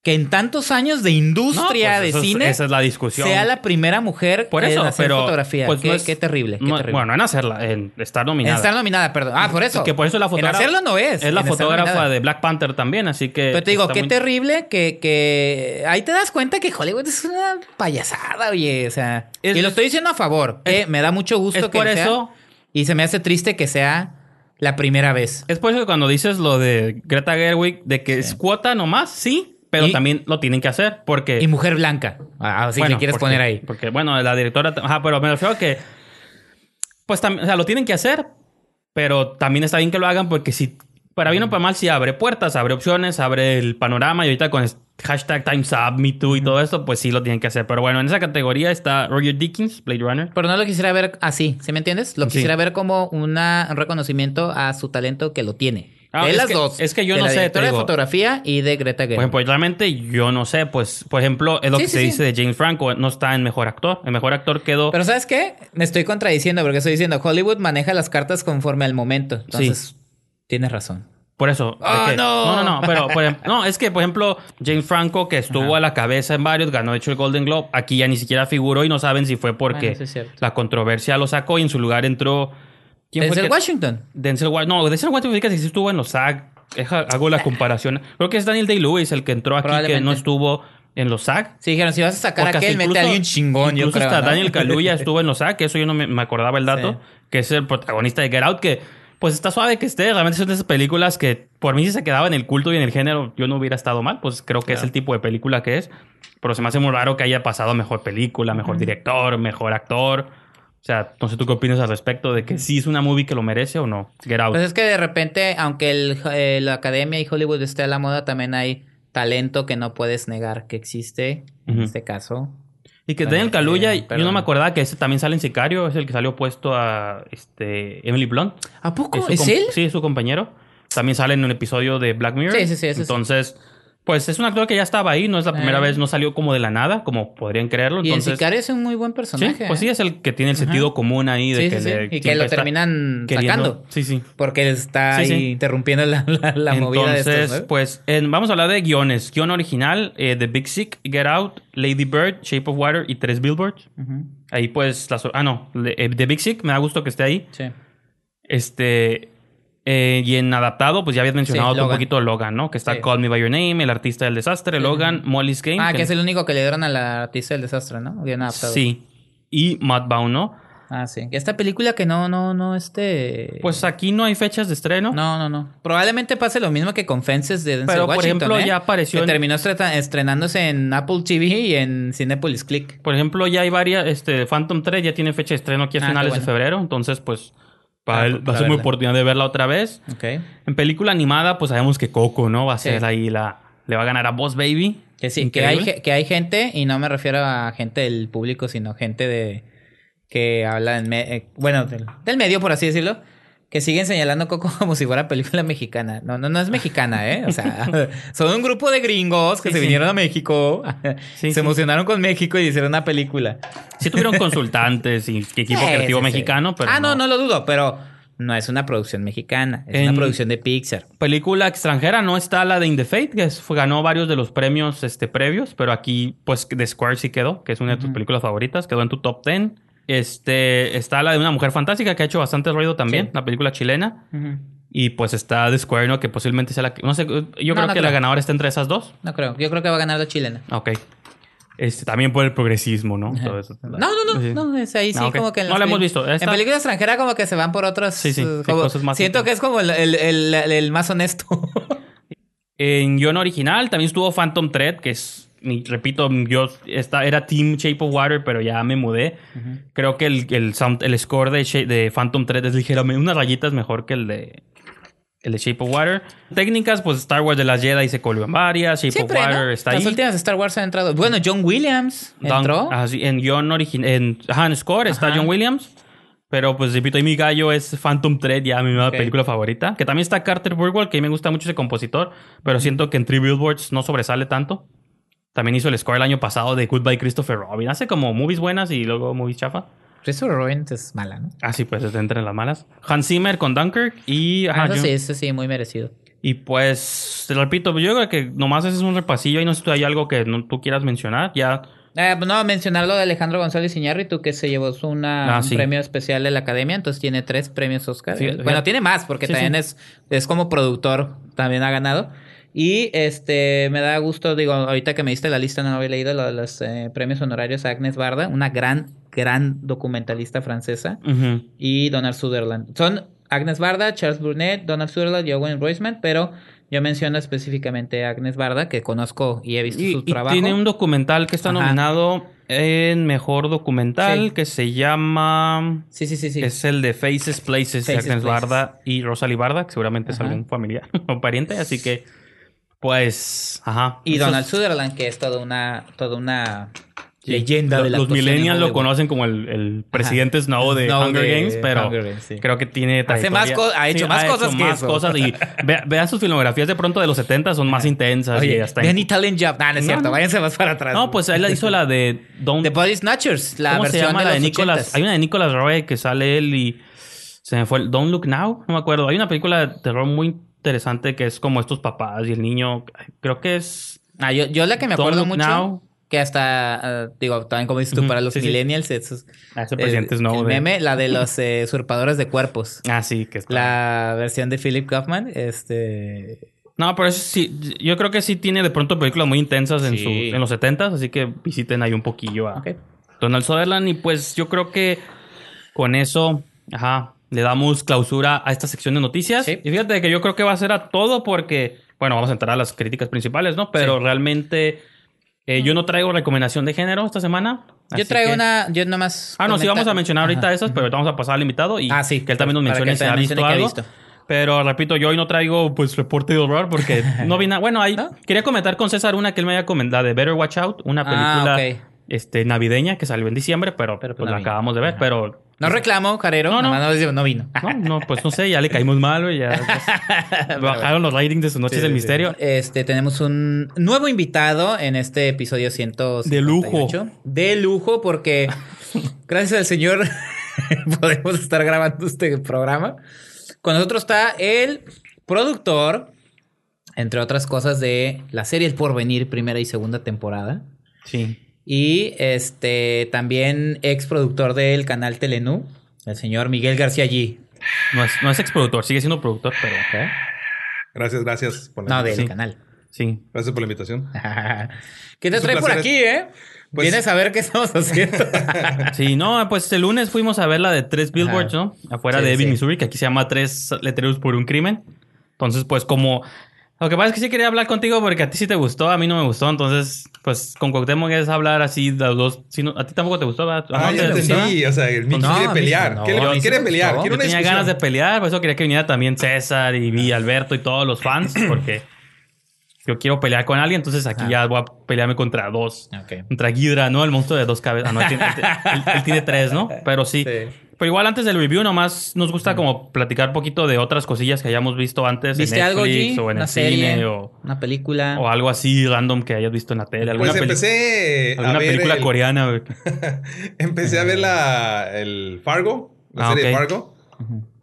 que en tantos años de industria No, pues, de es- cine esa es la discusión. sea la primera mujer Por en eso, hacer pero. fotografía. pues, qué, no es- qué terrible, qué no- terrible. Bueno, en hacerla, en estar en nominada. estar nominada, perdón. Ah, por eso. Que por eso la En fotógrafa. hacerlo no es. Es la en fotógrafa de Black Panther también, así que. Pero te digo, qué muy- terrible que, que... Ahí te das cuenta que Hollywood es una payasada, oye. O sea... Es- y lo estoy diciendo a favor. que me da mucho gusto es que por sea, eso- Y se me hace triste que sea la primera vez. Es por eso que cuando dices lo de Greta Gerwig, de que es cuota nomás, sí, pero Y- también lo tienen que hacer porque. Y mujer blanca. Ah, si Bueno, le quieres porque- poner ahí. Porque, bueno, la directora. Ajá, pero me refiero a que. Pues también, o sea, lo tienen que hacer, pero también está bien que lo hagan porque si. Para bien o para mal, si abre puertas, abre opciones, abre el panorama y ahorita con hashtag Times Up, Me Too y todo esto, pues sí lo tienen que hacer. Pero bueno, en esa categoría está Roger Dickens, Blade Runner. Pero no lo quisiera ver así, ¿sí me entiendes? Lo Sí. quisiera ver como una, un reconocimiento a su talento que lo tiene. Ah, de es las que- dos. es que yo de no la sé, directora de digo. fotografía y de Greta Gerwig. ejemplo, realmente yo no sé, pues, por ejemplo, es lo Sí, que sí, se sí. dice de James Franco, no está en mejor actor. El mejor actor quedó. Pero ¿sabes qué? Me estoy contradiciendo porque estoy diciendo Hollywood maneja las cartas conforme al momento. Entonces, tienes razón. Por eso. ¡Ah, es que- no! no, no, no, pero por no, es que, por ejemplo, James Franco, que estuvo a la cabeza en varios, ganó de hecho el Golden Globe, aquí ya ni siquiera figuró y no saben si fue porque Bueno, la controversia lo sacó y en su lugar entró. ¿Quién fue Denzel que- Washington. Denzel Washington. No, Denzel Washington fíjate que sí estuvo en los SAG. Hago la comparación. Creo que es Daniel Day-Lewis el que entró aquí que no estuvo en los SAG. Sí, dijeron, si vas a sacar Porque a aquel, mete a alguien chingón, yo incluso creo. hasta ¿no? Daniel Kaluuya [LAUGHS] estuvo en los SAG, que eso yo no me, me acordaba el dato, Sí. que es el protagonista de Get Out, que pues está suave que esté, realmente son de esas películas que por mí si se quedaba en el culto y en el género yo no hubiera estado mal, pues creo que es el tipo de película que es, pero se me hace muy raro que haya pasado mejor película, mejor director, mejor actor. O sea, no sé tú qué opinas al respecto de que sí es una movie que lo merece o no. Get Out. Pues es que de repente, aunque el, eh, la academia y Hollywood esté a la moda, también hay talento que no puedes negar que existe. En Ujú. este caso. Y que Daniel Kaluuya, eh, yo no me acordaba que ese también sale en Sicario, es el que salió opuesto a este, Emily Blunt. ¿A poco? ¿Es él? Sí, es su compañero. También sale en un episodio de Black Mirror. Sí, sí, sí, sí. Entonces, pues es un actor que ya estaba ahí, no es la primera Eh. vez, no salió como de la nada, como podrían creerlo. Y en Entonces, Sicario es un muy buen sí, personaje. pues sí, ¿eh? es el que tiene el sentido común ahí de Sí, que, sí, le- Y que lo terminan queriendo- sacando. Sí, sí. Porque está ahí interrumpiendo la, la, la movida de Entonces, estos. ¿no? pues, en- vamos a hablar de guiones. Guión original, eh, The Big Sick, Get Out, Lady Bird, Shape of Water y tres Billboards. Ahí pues, las, ah no, eh, The Big Sick, me da gusto que esté ahí. Sí. Este. Eh, y en adaptado, pues ya habías mencionado Sí, un poquito Logan, ¿no? Que está Sí. Call Me By Your Name, El Artista del Desastre, Logan, Molly's Game. Ah, que es el único que le dieron a la artista del desastre, ¿no? Bien adaptado. Sí. Y Mudbound, ¿no? Ah, sí. Esta película que no, no, no, este... Pues aquí no hay fechas de estreno. No, no, no. Probablemente pase lo mismo que con Fences de Denzel Pero, por Washington, ejemplo, ¿eh? ya apareció Que en- terminó estrenándose en Apple TV y en Cinepolis Click. Por ejemplo, ya hay varias. Este, Phantom 3 ya tiene fecha de estreno aquí a Ah, finales de febrero. Entonces, pues. Para Ah, él, va a ser muy oportunidad de verla otra vez. Ok. En película animada, pues sabemos que Coco, ¿no? Va a Sí. ser ahí la. Le va a ganar a Boss Baby. Que sí, que hay, que hay gente, y no me refiero a gente del público, sino gente de que habla en me- eh, bueno, del, del medio, por así decirlo, que siguen señalando Coco [LAUGHS] como si fuera película mexicana. No, no, no es mexicana, ¿eh? O sea, [LAUGHS] son un grupo de gringos que Sí, se sí. vinieron a México, Sí, se emocionaron con México y hicieron una película. Sí tuvieron [LAUGHS] consultantes y equipo creativo mexicano, pero. ah, no, no lo dudo, pero no es una producción mexicana, es En- una producción de Pixar. Película extranjera no está la de In the Fate, que fue- ganó varios de los premios este, previos, pero aquí, pues, The Square sí quedó, que es una de tus películas favoritas, quedó en tu top 10. Este, está la de una mujer fantástica que ha hecho bastante ruido también, Sí. la película chilena. Y pues está The Square, ¿no? Que posiblemente sea la que. No sé, yo No, creo no que creo. la ganadora está entre esas dos. No creo, yo creo que va a ganar la chilena. Ok. Este, también por el progresismo, ¿no? Todo eso. No, no, no, Sí. no, es ahí sí como que en No la hemos visto, esta- En película extranjera como que se van por otras Sí, sí, eh, sí, como- cosas más siento que es como el, el- el- el más honesto. En guion original también estuvo Phantom Thread, que es, ni- repito, yo esta, era Team Shape of Water, pero ya me mudé. Creo que el, el, sound- el score de, de Phantom Thread es ligeramente, unas rayitas mejor que el de, el de Shape of Water. Técnicas, pues Star Wars de las Jedi se coló en varias, Shape Siempre, of Water ¿no? está Las ahí. últimas Star Wars han entrado. Bueno, John Williams Don- entró. ah, sí, en guion en, ajá, en score está Ajá. John Williams. Pero pues repito, ahí mi gallo es Phantom Thread, ya mi nueva Ok. película favorita. Que también está Carter Burwell, que a mí me gusta mucho ese compositor. Pero siento que en Three Billboards no sobresale tanto. También hizo el score el año pasado de Goodbye Christopher Robin. Hace como movies buenas y luego movies chafa. Christopher Robin es mala, ¿no? Ah, sí, pues entre las malas. Hans Zimmer con Dunkirk y... ajá, Ah, eso yo- sí, eso sí, muy merecido. Y pues, te lo repito, yo creo que nomás ese es un repasillo y no sé si hay algo que no, tú quieras mencionar. Ya Eh, no, mencionar lo de Alejandro González Iñárritu, que se llevó una, Ah, un sí. premio especial de la Academia, entonces tiene tres premios Oscar. Sí, Eh, bueno, tiene más, porque Sí, también. Es, es como productor, también ha ganado. Y este me da gusto, digo, ahorita que me diste la lista, no había leído lo de los eh, premios honorarios a Agnes Barda, una gran, gran documentalista francesa, y Donald Sutherland. Son Agnes Barda, Charles Brunet, Donald Sutherland y Owen Roisman, pero yo menciono específicamente a Agnes Barda, que conozco y he visto Y, su y trabajo. tiene un documental que está Ajá. nominado en Mejor Documental Sí. que se llama... Sí, sí, sí, sí. Es el de Faces, Places, de Agnes Places. Barda y Rosalie Barda, que seguramente es algún familiar [LAUGHS] o pariente, así que... Pues, ajá. Y Esos- Donald Sutherland, que es toda una, toda una leyenda Los- de la Los millennials lo conocen como el, el presidente Snow de Snow Hunger de Games, pero Hunger Games, sí. creo que tiene Hace más ha hecho más cosas que más eso. cosas y [LAUGHS] ve- vean sus filmografías de pronto de los 70 son más intensas y hasta vean Italian Job. Nah, no es No, cierto. no. Váyanse más para atrás. No, pues él hizo la de Don't The Body Snatchers, la ¿Cómo se versión llama de la de Nicolas? 80s. Hay una de Nicolas Roy que sale él y se me fue el Don't Look Now, no me acuerdo. Hay una película de terror muy interesante que es como estos papás y el niño, creo que es Ah, yo, yo la que me acuerdo mucho, Now. que hasta, ah, digo, también como dices tú, para los sí, millennials, eso es- Ah, ese el de- meme, la de los [LAUGHS] eh, usurpadores de cuerpos. Ah, sí, que está. La versión de Philip Kaufman, este... No, pero eso sí, yo creo que sí tiene de pronto películas muy intensas en, Sí. su, en los 70s, así que visiten ahí un poquillo a. Donald Sutherland y pues yo creo que con eso, ajá, le damos clausura a esta sección de noticias. Sí. Y fíjate que yo creo que va a ser a todo porque, bueno, vamos a entrar a las críticas principales, ¿no? Pero realmente eh, yo no traigo recomendación de género esta semana. Yo traigo que- una, yo nomás... Ah, no, sí vamos a mencionar ahorita Ajá. esas, pero ahorita vamos a pasar al invitado y Ah, sí, que él también nos mencione si ha visto que algo. visto. Pero repito, yo hoy no traigo pues reporte de horror porque [LAUGHS] no vi nada. Bueno, ahí ¿No? quería comentar con César una que él me había comentado de Better Watch Out, una Ah, película ok. Este, navideña que salió en diciembre, pero, Pero, pues, no la vino. acabamos de ver, Ajá. pero No reclamo, Jarero. No, No, no. no. No, no vino. no, no, pues no sé, ya le caímos mal, güey, ya [LAUGHS] pues, bajaron los ratings de sus noches Sí, del sí, misterio. Este, tenemos un nuevo invitado en este episodio 158. De lujo. De lujo, porque [LAUGHS] gracias al Señor [LAUGHS] podemos estar grabando este programa. Con nosotros está el productor, entre otras cosas, de la serie El Porvenir, primera y segunda temporada. Sí. Y este también ex productor del canal Telenú, el señor Miguel García G. No es, no es exproductor, sigue siendo productor, pero Gracias, gracias por la, No, del Sí. canal. sí. gracias por la invitación. [LAUGHS] ¿Qué te Es trae por aquí, eh? Pues- Vienes a ver qué estamos [LAUGHS] haciendo. [LAUGHS] Sí, no, pues el lunes fuimos a ver la de tres billboards, Ajá. ¿no? Afuera Sí, de Ebbing, sí. Missouri, que aquí se llama Tres letreros por un crimen. Entonces, pues como... Lo que pasa es que sí quería hablar contigo porque a ti sí te gustó, a mí no me gustó. Entonces, pues con Cuauhtémoc es hablar así de los dos. Sí, no- a ti tampoco te gustó, ¿verdad? ¿A Ah, ya te entendí. O sea, el No, quiere pelear. no, quiere pelear. Quiere Yo una tenía discusión. ganas de pelear, por eso quería que viniera también César y, y Alberto y todos los fans, porque yo quiero pelear con alguien, entonces aquí Ah. ya voy a pelearme contra dos. Ok. Contra Ghidra, ¿no? El monstruo de dos cabezas. Ah, no, él tiene, él- él tiene tres, ¿no? Pero sí. Sí. Pero igual antes del review nomás nos gusta como platicar un poquito de otras cosillas que hayamos visto antes ¿Viste en algo, Netflix G? o en ¿Una el serie? cine o, ¿Una película? o algo así random que hayas visto en la tele. Alguna, Pues empecé a alguna ver película el- coreana. güey. [LAUGHS] Empecé a ver la, el Fargo, la Ah, serie de ok. Fargo.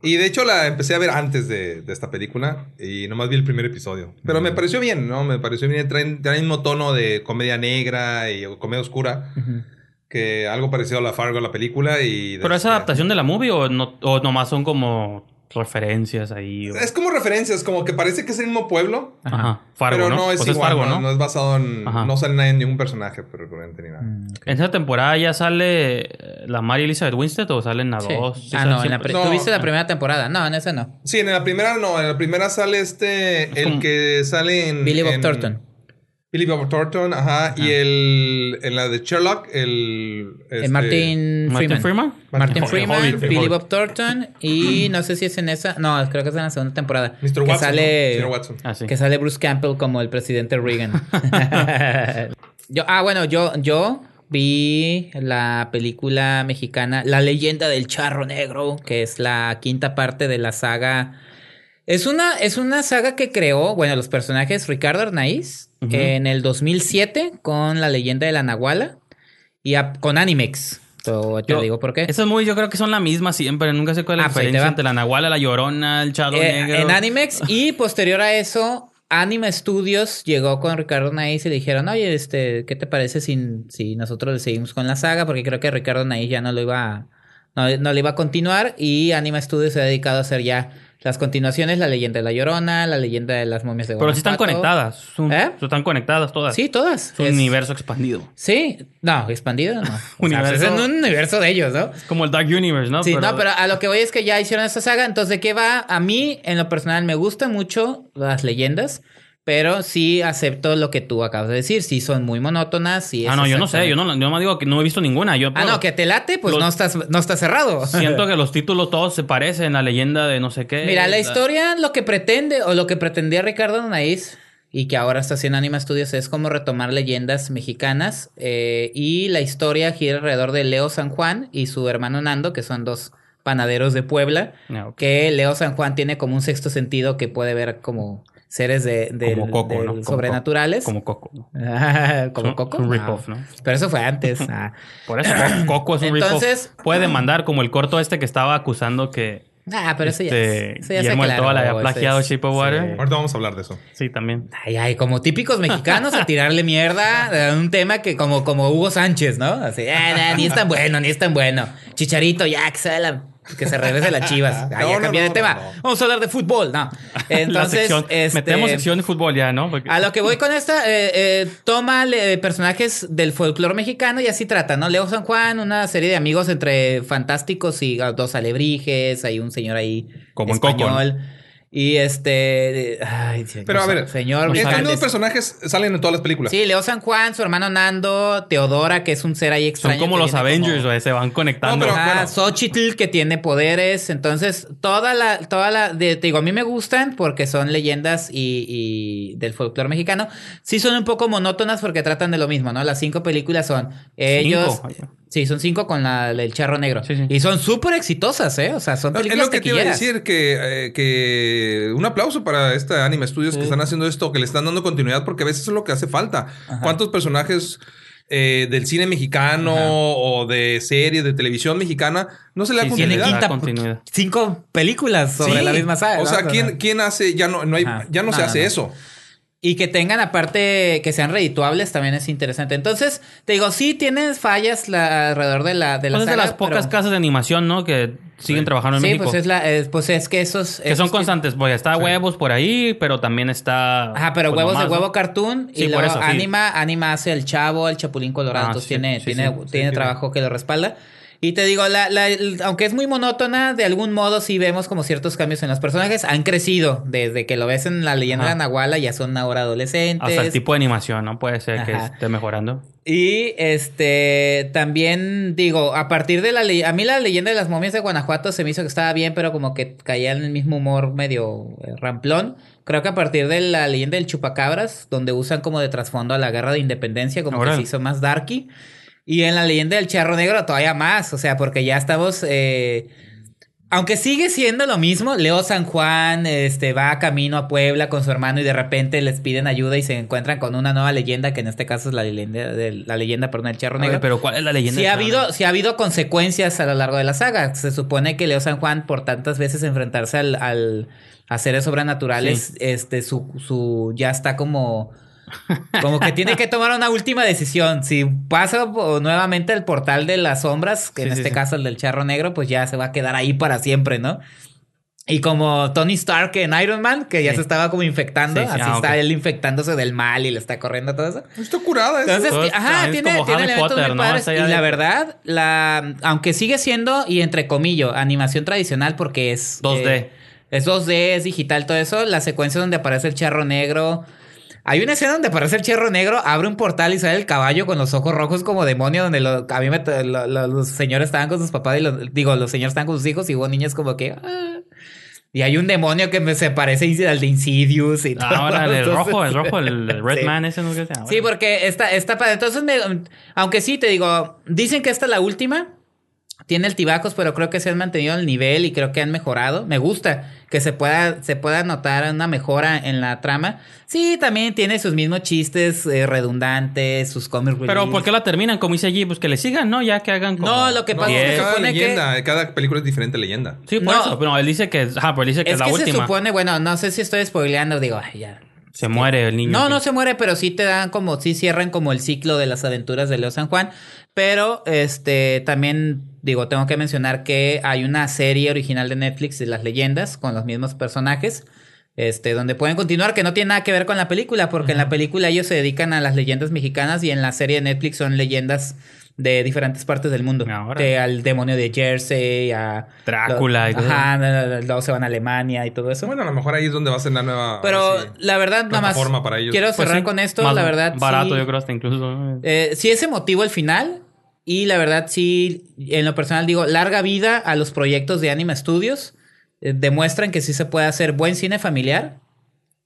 Y de hecho la empecé a ver antes de, de esta película y nomás vi el primer episodio. Pero me pareció bien, ¿no? Me pareció bien. Traen, traen el mismo tono de comedia negra y comedia oscura. Ujú. Que algo parecido a la Fargo, la película. y ¿Pero es este, adaptación de la movie o, no, o nomás son como referencias ahí? o- Es como referencias, como que parece que es el mismo pueblo. Ajá. Fargo, pero ¿no? no, es Pues igual, Fargo, no, ¿no? no es basado en... Ajá. No sale nadie, ningún personaje recurrente ni nada. Mm. ¿En esa temporada ya sale eh, la Mary Elizabeth Winstead o salen a Sí. dos? Sí, ah, no, en la siempre- pre- No. ¿tú viste la primera temporada? No, en esa no. Sí, en la primera no, en la primera sale este, el que sale en... Billy Bob en- Thornton. Billy Bob Thornton, ajá, y el, en la de Sherlock, el... Este, Martin Freeman. Martin Freeman. Martin El Freeman, Hobbit, Billy Hobbit. Bob Thornton y no sé si es en esa, no, creo que es en la segunda temporada. Mr. que Watson, sale ¿no? Señor Watson. Ah, sí. que sale Bruce Campbell como el presidente Reagan. [LAUGHS] [LAUGHS] yo, ah, bueno, yo, yo vi la película mexicana La leyenda del charro negro, que es la quinta parte de la saga. Es una, es una saga que creó, bueno, los personajes Ricardo Arnaiz Ujú. en el 2007 con La leyenda de la Nahuala y a- con Animex. So, te Yo- digo por qué. Esas movies yo creo que son la misma siempre. Nunca sé cuál es la Ah, pues diferencia entre la Nahuala, la Llorona, el Chado Eh, Negro. en Animex [LAUGHS] y posterior a eso, Anime Studios llegó con Ricardo Naís y le dijeron, oye, este, ¿qué te parece si, si nosotros le seguimos con la saga? Porque creo que Ricardo Naís ya no lo iba a, no, no le iba a continuar y Anime Studios se ha dedicado a hacer ya las continuaciones, la leyenda de la Llorona, la leyenda de las momias de Pero sí están Guanajuato. conectadas. Son- ¿Eh? Están conectadas todas. Sí, todas. Es un Es- universo expandido. Sí, no, expandido no. [LAUGHS] O sea, Universo. es un universo de ellos, ¿no? Es como el Dark Universe, ¿no? Sí, no, pero a lo que voy es que ya hicieron esta saga. Entonces, ¿de qué va? A mí, en lo personal, me gustan mucho las leyendas. Pero sí acepto lo que tú acabas de decir. Sí son muy monótonas. Sí Ah, no, yo no sé. Yo no, yo no digo que no he visto ninguna. Yo, Ah, no, que te late, pues Los- no estás, no estás cerrado. Siento que [LAUGHS] los títulos todos se parecen. La leyenda de no sé qué. Mira, la historia, lo que pretende, o lo que pretendía Ricardo Naís, y que ahora está haciendo Anima Studios es como retomar leyendas mexicanas eh, y la historia gira alrededor de Leo San Juan y su hermano Nando, que son dos panaderos de Puebla, Ah, que Leo San Juan tiene como un sexto sentido que puede ver como seres de, del- Como Coco, ¿no? Sobrenaturales. Como Coco. ¿no? [LAUGHS] como Un- Coco. un No. rip-off, ¿no? Pero eso fue antes. [LAUGHS] Ah. Por eso Co- [CLEARS THROAT] Coco es un rip-off. Entonces- Puede demandar como el corto este que estaba acusando que Ah, pero eso ya, este, eso ya se Guillermo Toro le había plagiado Shape of Water. sí. Ahorita vamos a hablar de eso. Sí, también. Ay, ay, como típicos mexicanos a tirarle mierda a un tema que como, como Hugo Sánchez, ¿no? Así, ah, nah, ni es tan bueno, ni es tan bueno. Chicharito, ya, que se, la- que se regrese las chivas. No, ya no, cambié de no, tema. Vamos a hablar de fútbol, no. [LAUGHS] Entonces, sección- este, metemos sección de fútbol ya, ¿no? Porque- A lo que voy con esta, eh, eh, toma eh, personajes del folclore mexicano y así trata, ¿no? Leo San Juan, una serie de amigos entre fantásticos y ah, dos alebrijes, hay un señor ahí Como en español. Y este... Ay, señor, Pero a ver, señor estos nuevos personajes salen en todas las películas. Sí, Leo San Juan, su hermano Nando, Teodora, que es un ser ahí Son extraño. como que los Avengers, como- se van conectando. No, pero- bueno. Xochitl que tiene poderes. Entonces, toda la, toda la, de- te digo, a mí me gustan porque son leyendas y, y del folclore mexicano. Sí son un poco monótonas porque tratan de lo mismo, ¿no? Las cinco películas son ellos. Cinco. Sí, son cinco con la, el charro negro. Sí, sí. Y son súper exitosas, ¿eh? O sea, son Es películas lo que te iba a decir, que, eh, que un aplauso para esta Anime Studios que están haciendo esto, que le están dando continuidad, porque a veces es lo que hace falta. ¿Cuántos personajes eh, del cine mexicano Ajá. o de serie, de televisión mexicana, no se le da Sí, sí, Tiene continuidad? quinta, continuidad. cinco películas sobre Sí. la misma saga. O ¿no? sea, ¿quién, quién hace? Ya no, no hay, ya no, No, se hace no. eso. Y que tengan aparte que sean redituables también es interesante. Entonces, te digo, sí tienes fallas la- alrededor de la de la Pues es de saga, las pocas pero- casas de animación, ¿no? Que siguen trabajando en Sí, México. pues es la pues es que esos que son constantes. Pues está huevos por ahí, pero también está. Ajá, pero pues, huevos nomás, de ¿no? huevo cartoon y Sí, por luego eso, sí. Anima, Anima hace el Chavo, el Chapulín Colorado, Ah, entonces sí, tiene sí, tiene, sí. Sí, tiene. trabajo que lo respalda. Y te digo, la, la- aunque es muy monótona, de algún modo sí vemos como ciertos cambios en los personajes. Han crecido desde que lo ves en la leyenda Ajá. de Nahuala, ya son ahora adolescentes. Hasta el tipo de animación, ¿no? Puede ser que esté mejorando. Y este también digo, a partir de la ley, a mí la leyenda de las momias de Guanajuato se me hizo que estaba bien, pero como que caía en el mismo humor medio eh, ramplón. Creo que a partir de la leyenda del chupacabras, donde usan como de trasfondo a la guerra de independencia, como que se hizo más darky. Y en la leyenda del charro negro todavía más, o sea, porque ya estamos eh, aunque sigue siendo lo mismo, Leo San Juan este, va camino a Puebla con su hermano y de repente les piden ayuda y se encuentran con una nueva leyenda, que en este caso es la leyenda, del- la leyenda perdón, del charro negro. pero ¿cuál es la leyenda? Sí ha, habido, sí ha habido consecuencias a lo largo de la saga. Se supone que Leo San Juan, por tantas veces enfrentarse al, al- a seres sobrenaturales, este, su, su ya está como. Como que tiene que [LAUGHS] tomar una última decisión. Si pasa nuevamente el portal de las sombras, que en Sí, este sí. caso el del charro negro, pues ya se va a quedar ahí para siempre, ¿no? Y como Tony Stark en Iron Man, que ya Sí. se estaba como infectando, Sí, sí, así ah, está él infectándose del mal y le está corriendo todo eso. Está curada eso. Entonces, Todo ti- es- ajá, es tiene, como tiene elementos Potter, muy ¿no? padres. Esa ya Y la verdad, la, aunque sigue siendo, y entre comillas, animación tradicional porque es... 2D. eh, es 2D, es digital, todo eso. La secuencia donde aparece el charro negro... Hay una escena donde aparece el charro negro, abre un portal y sale el caballo con los ojos rojos como demonio, donde lo- a mí me, lo- lo- los señores estaban con sus papás y los, digo, los señores estaban con sus hijos y hubo niños como que... ah. Y hay un demonio que me se parece al de Insidious y todo. Ahora el Entonces, rojo, el rojo, el el Red sí. Man ese no sé qué se llama. Sí, porque está, está padre. Entonces, me- aunque sí, te digo, dicen que esta es la última. Tiene altibajos, pero creo que se han mantenido el nivel y creo que han mejorado. Me gusta que se pueda, se pueda notar una mejora en la trama. Sí, también tiene sus mismos chistes eh, redundantes, sus comic Pero. ¿por qué la terminan? Como dice allí, pues que le sigan, ¿no? Ya que hagan como... No, lo que No, pasa es que se cada supone que- cada película es diferente leyenda. Sí, por No. eso. Pero él dice que... Ajá, pero él dice que es, Es la que se última. supone, bueno, no sé si estoy spoileando, digo, ay, ya. Se muere el niño. No, que- no se muere, pero sí te dan como, sí cierran como el ciclo de las aventuras de Leo San Juan. Pero, este, también, digo, tengo que mencionar que hay una serie original de Netflix de las leyendas con los mismos personajes. Este, donde pueden continuar, que no tiene nada que ver con la película, porque en la película ellos se dedican a las leyendas mexicanas y en la serie de Netflix son leyendas de diferentes partes del mundo. Ahora. De, al demonio de Jersey, a Drácula y todo Ajá, luego se van a Alemania y todo eso. Bueno, a lo mejor ahí es donde va a ser la nueva Pero sí, la verdad, nada más. para ellos. Quiero Pues cerrar sí, con esto. La verdad. Barato, sí, yo creo, hasta incluso. eh, sí es emotivo el final. Y la verdad, sí, en lo personal digo, larga vida a los proyectos de Anima Studios. Eh, demuestran que sí se puede hacer buen cine familiar.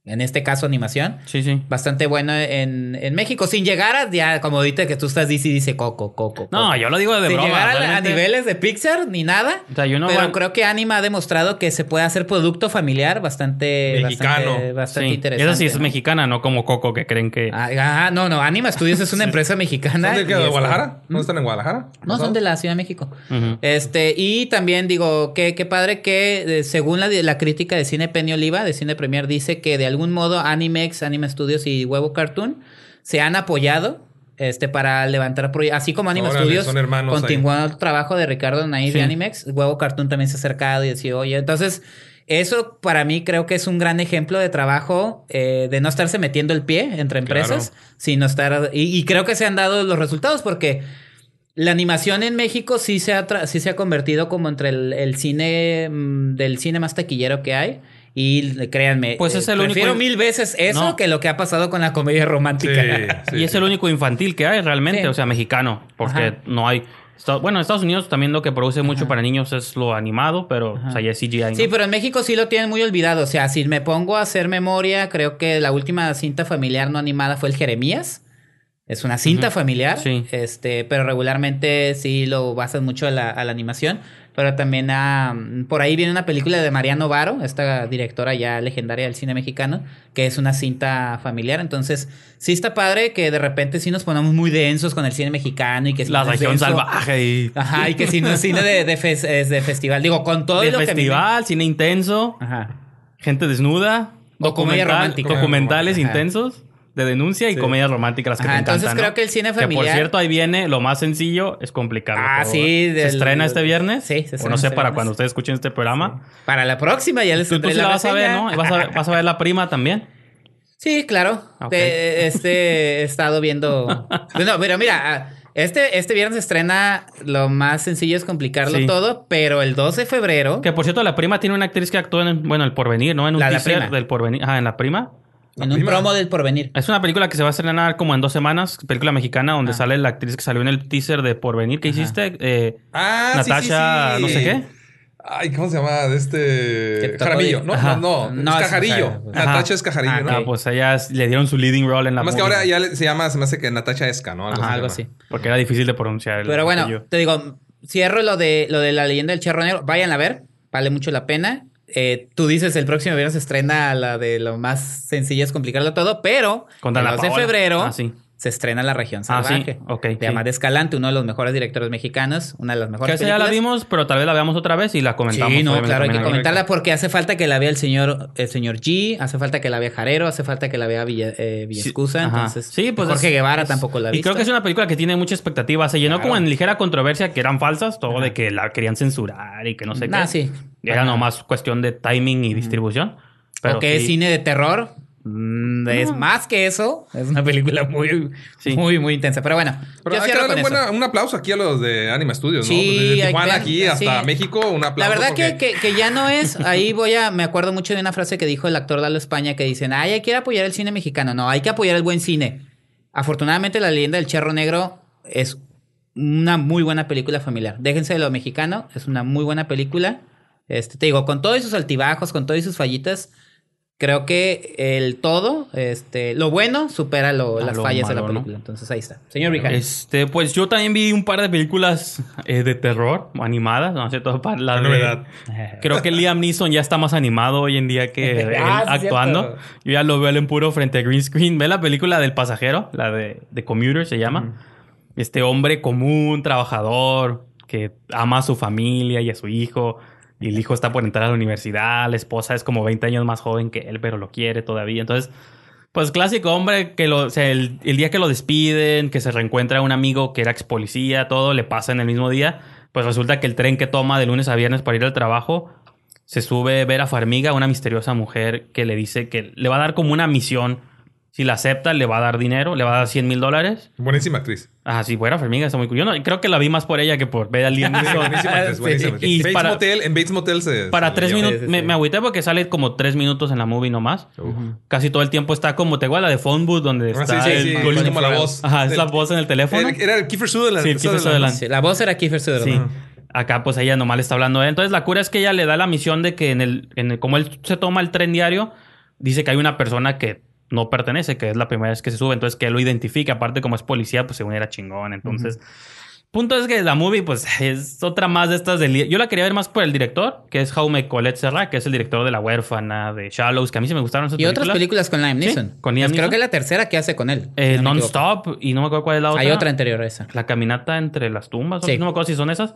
En este caso animación. Sí, sí. Bastante bueno en, en México, sin llegar a, ya, como ahorita que tú estás, dice, dice Coco, Coco. No, Coco. yo lo digo de Sin broma. llegar a, niveles de Pixar ni nada. O sea, yo no pero creo que Anima ha demostrado que se puede hacer producto familiar bastante, Mexicano. bastante, bastante Sí, interesante. esa sí es ¿no? mexicana, no como Coco que creen que... Ah, ah, no, no, Anima Studios es una [LAUGHS] empresa mexicana. ¿Son de, qué, de Guadalajara? ¿No están en Guadalajara? No, son de la Ciudad de México. Este, y también digo, que qué padre que eh, según la, la crítica de Cine Penny Oliva, de Cine Premier, dice que de algún modo Animex, Anime Studios y Huevo Cartoon se han apoyado este, para levantar proyectos. Así como Anime Órale, Studios continuó el trabajo de Ricardo Nair Sí. de Animex, Huevo Cartoon también se ha acercado y decía, oye, entonces... Eso para mí creo que es un gran ejemplo de trabajo, eh, de no estarse metiendo el pie entre empresas, sino estar... Y, y creo que se han dado los resultados porque la animación en México sí se ha, tra- sí se ha convertido como entre el, el cine mm, del cine más taquillero que hay. Y eh, créanme, Pues es el único- prefiero mil veces eso No. que lo que ha pasado con la comedia romántica. Sí, [LAUGHS] sí, y es sí. el único infantil que hay realmente, Sí. o sea, mexicano, porque Ajá. no hay... Bueno, en Estados Unidos también lo que produce mucho para niños es lo animado, pero o sea, ya es CGI. ¿no? Sí, pero en México sí lo tienen muy olvidado. O sea, si me pongo a hacer memoria, creo que la última cinta familiar no animada fue el Jeremías. Es una cinta familiar. Sí. Este, pero regularmente sí lo basan mucho a la, a la animación. Pero también ah, por ahí viene una película de Mariano Varo, esta directora ya legendaria del cine mexicano, que es una cinta familiar. Entonces, sí está padre que de repente sí nos ponemos muy densos con el cine mexicano y que La región denso- salvaje y... Ajá, y que si no cine de, de, es de festival. Digo, con todo de lo que a festival, cine intenso, Ajá. gente desnuda, documental- documentales Ajá. intensos de denuncia y comedias románticas las que Ajá, te entonces encantan, creo ¿no? que el cine Que por familiar- cierto, ahí viene lo más sencillo, es complicarlo. Ah, todo, sí. ¿Se estrena este viernes? Sí, se O estrena no sé este para viernes. cuando ustedes escuchen este programa. Para la próxima ya les Tú, tú sí la vas a ver. ¿no? Vas a, vas a ver la prima también. Sí, claro. Te- este he estado viendo. [LAUGHS] No, pero mira, ah, este, este viernes se estrena lo más sencillo es complicarlo Sí. todo, pero el 2 de febrero. Que por cierto, la prima tiene una actriz que actuó en, bueno, el porvenir, ¿no? En un La- la prima. del porvenir. Ah, en la prima. En un prima. promo del porvenir. Es una película que se va a estrenar como en dos semanas, película mexicana, donde Ah. sale la actriz que salió en el teaser de Porvenir que Ajá. hiciste. eh, Ah, sí, Natasha, sí, sí. no sé qué. Ay, ¿cómo se llama? De este. Jaramillo. de- No, Ajá. no, no. No, es es- Cajarillo. Ajá. Natacha es Cajarillo, Ah, ¿no? ah, pues ellas le dieron su leading role en la Más que ahora ya le- se llama, se me hace que Natacha Esca, ¿no? Ajá, se algo así. Porque era difícil de pronunciar. el Pero bueno, apellido. te digo, cierro lo de lo de la leyenda del charro negro. Vayan a ver, vale mucho la pena. Eh, tú dices el próximo viernes se estrena la de lo más sencillo es complicarlo todo, pero Con el Dana 2 de febrero Ah, sí. se estrena La Región Ah, sí. Salvaje. Ok, De sí. Amad Escalante, uno de los mejores directores mexicanos, una de las Que mejores esa ya la vimos, pero tal vez la veamos otra vez y la comentamos. Sí, no, claro, hay que comentarla porque hace falta que la vea el señor, el señor G, hace falta que la vea Jarero, hace falta que la vea Villa, eh, Villescusa, entonces Sí, pues Jorge es- Guevara es- tampoco la ha Y visto. creo que es una película que tiene mucha expectativa. Se llenó Claro. como en ligera controversia que eran falsas, todo Ajá. de que la querían censurar y que no sé Ah, qué. sí. Era Ajá. nomás cuestión de timing y distribución. Pero que es sí. cine de terror. Mm, Es más que eso. Es una película muy, Sí. muy, muy intensa. Pero bueno, Pero yo hay que cierro darle con un, buena- eso. un aplauso aquí a los de Anima Studios, ¿no? Sí, Desde hay Tijuana que- aquí hasta sí. México, un aplauso. La verdad que, porque- que, que ya no es. Ahí voy a. Me acuerdo mucho de una frase que dijo el actor Lalo España que dicen: Ay, hay que apoyar el cine mexicano. No, hay que apoyar el buen cine. Afortunadamente, La leyenda del Charro Negro es una muy buena película familiar. Déjense de lo mexicano. Es una muy buena película. Este, te digo, con todos sus altibajos, con todas sus fallitas. Creo que el todo, este, lo bueno supera lo- A las lo fallas de la malo, ¿no? película. Entonces ahí está. Señor Vicario. Este, pues yo también vi un par de películas eh, de terror animadas, no sé, todo [LAUGHS] para la de- novedad. [LAUGHS] Creo que Liam Neeson ya está más animado hoy en día que [LAUGHS] él Ah, actuando. cierto. Yo ya lo veo en puro frente a green screen. Ve la película del pasajero, la de, de Commuter se llama. Este hombre común, trabajador, que ama a su familia y a su hijo. Y el hijo está por entrar a la universidad. La esposa es como 20 años más joven que él, pero lo quiere todavía. Entonces, pues clásico hombre que lo, el día que lo despiden, que se reencuentra un amigo que era ex policía, todo le pasa en el mismo día. Pues resulta que el tren que toma de lunes a viernes para ir al trabajo se sube Vera Farmiga, una misteriosa mujer que le dice que le va a dar como una misión. Si la acepta, le va a dar dinero, le va a dar 100 mil dólares. Buenísima actriz. Ah, sí, Vera Farmiga está muy curioso. creo que la vi más por ella que por ver a Liam Neeson. [LAUGHS] Buenísima actriz, Sí. Y Bates para- Motel, en Bates Motel se... Para se tres minutos, sí, me, sí. me agüité porque sale como tres minutos en la movie nomás. Casi todo el tiempo está como te igual la de Phone Booth donde Ah, está sí, sí, el sí. Colin como la voz. Ajá, es la voz en el teléfono. Era, era el Kiefer Sutherland. Sí, el Kiefer Sutherland. Sí, la voz era Kiefer Sutherland. Sí. Acá pues ella nomás le está hablando a él. Entonces la cura es que ella le da la misión de que en el, en el- como él se toma el tren diario, dice que hay una persona que no pertenece, que es la primera vez que se sube, entonces que él lo identifica, aparte como es policía, pues según era chingón, entonces... Punto es que la movie, pues, [LAUGHS] es otra más de estas del... Yo la quería ver más por el director, que es Jaume Colette Serra, que es el director de La Huérfana, de Shallows, que a mí sí me gustaron esas Y otras películas con Liam Sí, Neeson. con Liam Pues Creo que es la tercera que hace con él. Eh, si no. Non-Stop, y no me acuerdo cuál es la otra. Hay otra anterior a esa. La caminata entre las tumbas, Sí. no me acuerdo si son esas.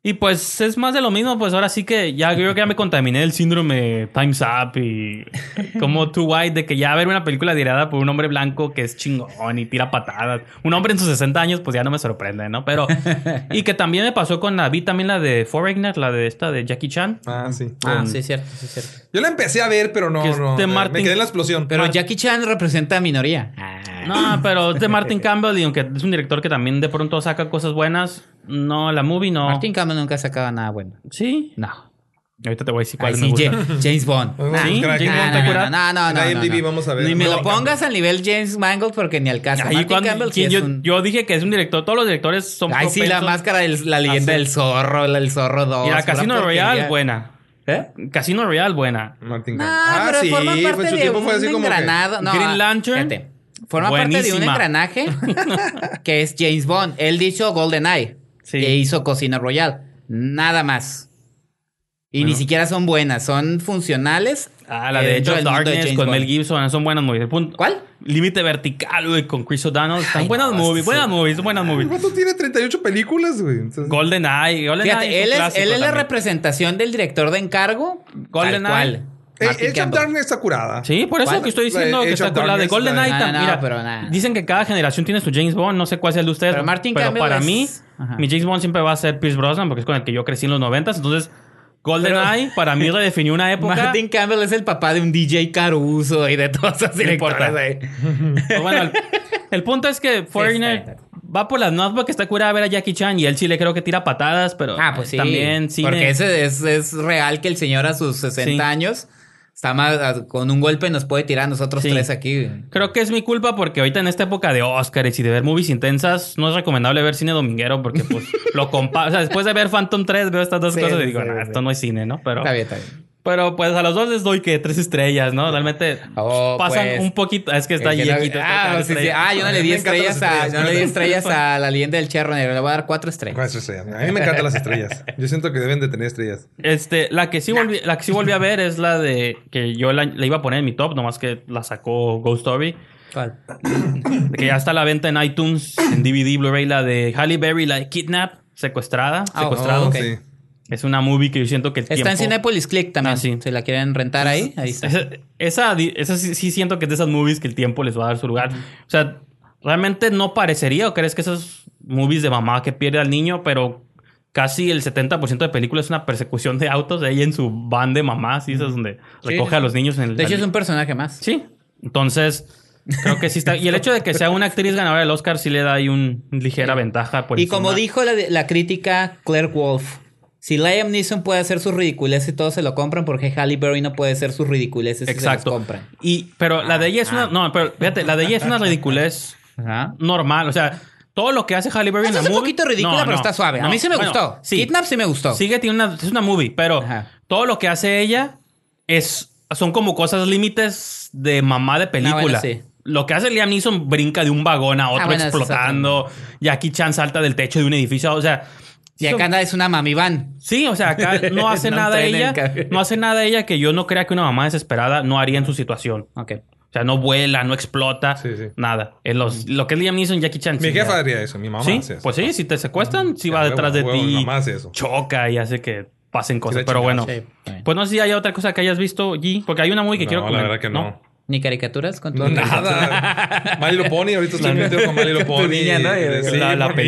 Y pues es más de lo mismo, pues ahora sí que ya yo creo que ya me contaminé el síndrome Time's Up y [LAUGHS] como Too White de que ya ver una película dirigida por un hombre blanco que es chingón y tira patadas. Un hombre en sus 60 años, pues ya no me sorprende, ¿no? Pero [LAUGHS] y que también me pasó con la vi también la de Foreigner, la de esta de Jackie Chan. Ah, sí. Ah, sí, cierto, sí, cierto. Yo la empecé a ver, pero no, Que es no. de me- Martin- Me quedé en la explosión. Pero Mar- Jackie Chan representa a minoría. No, pero es de Martin [LAUGHS] Campbell y aunque es un director que también de pronto saca cosas buenas, no, la movie no. Martin Campbell nunca sacaba nada bueno. Sí. No. Ahorita te voy a decir Ay, cuál sí, me gusta. Ja- James Bond. Sí. James No, Bond, no, ¿te no, acuerdas? no, no, En no, no, IMDb no. vamos a ver. Ni me No, lo pongas al nivel James Mangold porque ni al caso. Ahí cuando- Campbell sí ¿quién- es yo, un- yo dije que es un director. Todos los directores son Ay, sí, la máscara, del- la leyenda del zorro, la- el zorro 2. Mira, Casino. Royale, buena. ¿Eh? Casino Royale, buena. Martin No, Campbell. Ah, pero sí, forma fue- parte en su de tiempo un fue así como que- engranado. No, Green ah, Lantern, fíjate. Forma parte de un buenísima. engranaje [LAUGHS] que es James Bond. Él hizo GoldenEye. Sí. E hizo Cocina Royale. Nada más. Y ni siquiera son buenas, son funcionales. Ah, la de de Darkness con Bond. Mel Gibson. Son buenas movies. El punto- ¿Cuál? Límite Vertical, güey, con Chris O'Donnell. Están Ay, buenas no, movies, sí. buenas movies, buenas movies. vato tiene 38 películas, güey. Entonces- Golden Eye, Golden Eye él es, clásico él es la representación del director de encargo. Golden. Eye. Eh, Edge of. Darkness está curada. Sí, por eso ¿Cuál? que estoy diciendo que Age está la de Golden Eye. No, mira, pero nada. dicen que cada generación tiene su James Bond. No sé cuál sea el de ustedes. Pero Martin Campbell para es- mí, Ajá. mi James Bond siempre va a ser Pierce Brosnan porque es con el que yo crecí en los noventas. Entonces, Golden Pero- Eye [LAUGHS] para mí redefinió una época. Martin Campbell es el papá de un DJ Caruso y de ahí. [LAUGHS] Pues bueno, el, el punto es que Foreigner va por las nuevas porque está curada a ver a Jackie Chan y él sí le creo que tira patadas, pero Ah, pues sí. también cine. Porque ese es, es real que el señor a sus 60 Sí. años está más a- con un golpe nos puede tirar a nosotros Sí. tres aquí. Creo que es mi culpa porque ahorita en esta época de Oscars y de ver movies intensas, no es recomendable ver cine dominguero porque pues [LAUGHS] lo comparo. O sea, después de ver Phantom 3 veo estas dos Sí, cosas y digo, sí, "Nah, sí. esto no es cine, ¿no? Pero, Está bien, está bien. Pero pues a los dos les doy que tres estrellas, ¿no? Realmente Oh, pasan pues. un poquito. Es que está que Yequito, está ah, sí, sí. Ah, yo no le di estrellas a, estrellas, yo no le di [LAUGHS] estrellas a la leyenda del Cherro Negro. Le voy a dar cuatro estrellas. Cuatro estrellas. A mí me encantan las estrellas. Yo siento que deben de tener estrellas. Este, la que sí volví, la que sí volví a ver es la de que yo la, la iba a poner en mi top, nomás que la sacó Ghost Story. ¿Cuál? Que ya está a la venta en iTunes, en DVD, Blu-ray, la de Halle Berry, la de Kidnap, secuestrada, Ah, secuestrado. ok. Sí. Es una movie que yo siento que el Está tiempo... en Cinepolis Click también. Ah, sí. Si la quieren rentar ahí, ahí está. Esa, esa, esa sí, sí siento que es de esas movies que el tiempo les va a dar su lugar. O sea, realmente no parecería, o crees que esas movies de mamá que pierde al niño, pero casi el 70% de película es una persecución de autos de ella en su van de mamá, así es donde Sí. recoge a los niños en el... De hecho, es un personaje más. Sí. Entonces, creo que sí está. Y el hecho de que sea una actriz ganadora del Oscar sí le da ahí un ligera ventaja. Por Y como dijo la, la crítica Claire Wolf, si Liam Neeson puede hacer sus ridiculeces y todos se lo compran, porque Halle Berry no puede hacer sus ridiculeces y se Exacto. los compran. Y, pero la de ella es Ah. una. No, pero fíjate, la de ella es una ridiculez Ajá. normal. O sea, todo lo que hace Halle Berry en la es un movie- poquito ridícula, No, pero no, está suave. A mí sí me Bueno, gustó. Sí. Kidnap sí me gustó. Sigue, tiene una, es una movie, pero Ajá. todo lo que hace ella es. Son como cosas límites de mamá de película. Ah, bueno, sí. Lo que hace Liam Neeson brinca de un vagón a otro Ah, bueno, explotando. Jackie Chan salta del techo de un edificio. O sea. Y acá anda es una mami van. Sí, o sea, acá [LAUGHS] no hace No nada ella, no hace nada ella que yo no crea que una mamá desesperada no haría en su situación. Ok. O sea, no vuela, no explota, Sí, sí. nada. En los, lo que es Liam Neeson, Jackie Chan. Mi sí, jefa ya. haría eso. Mi mamá Sí, hace eso. pues sí, si te secuestran, sí Sí, va detrás de huevo, ti, mi mamá hace eso. choca y hace que pasen cosas. la Pero bueno, Sí. pues no sé si hay otra cosa que hayas visto, G, porque hay una muy que no, quiero la comentar. verdad que no. Ni caricaturas con todo. Nada. [LAUGHS] Mali lo pone. Ahorita estoy metido con Mali lo Tu pone. niña, ¿no? Sí, La- la. Porque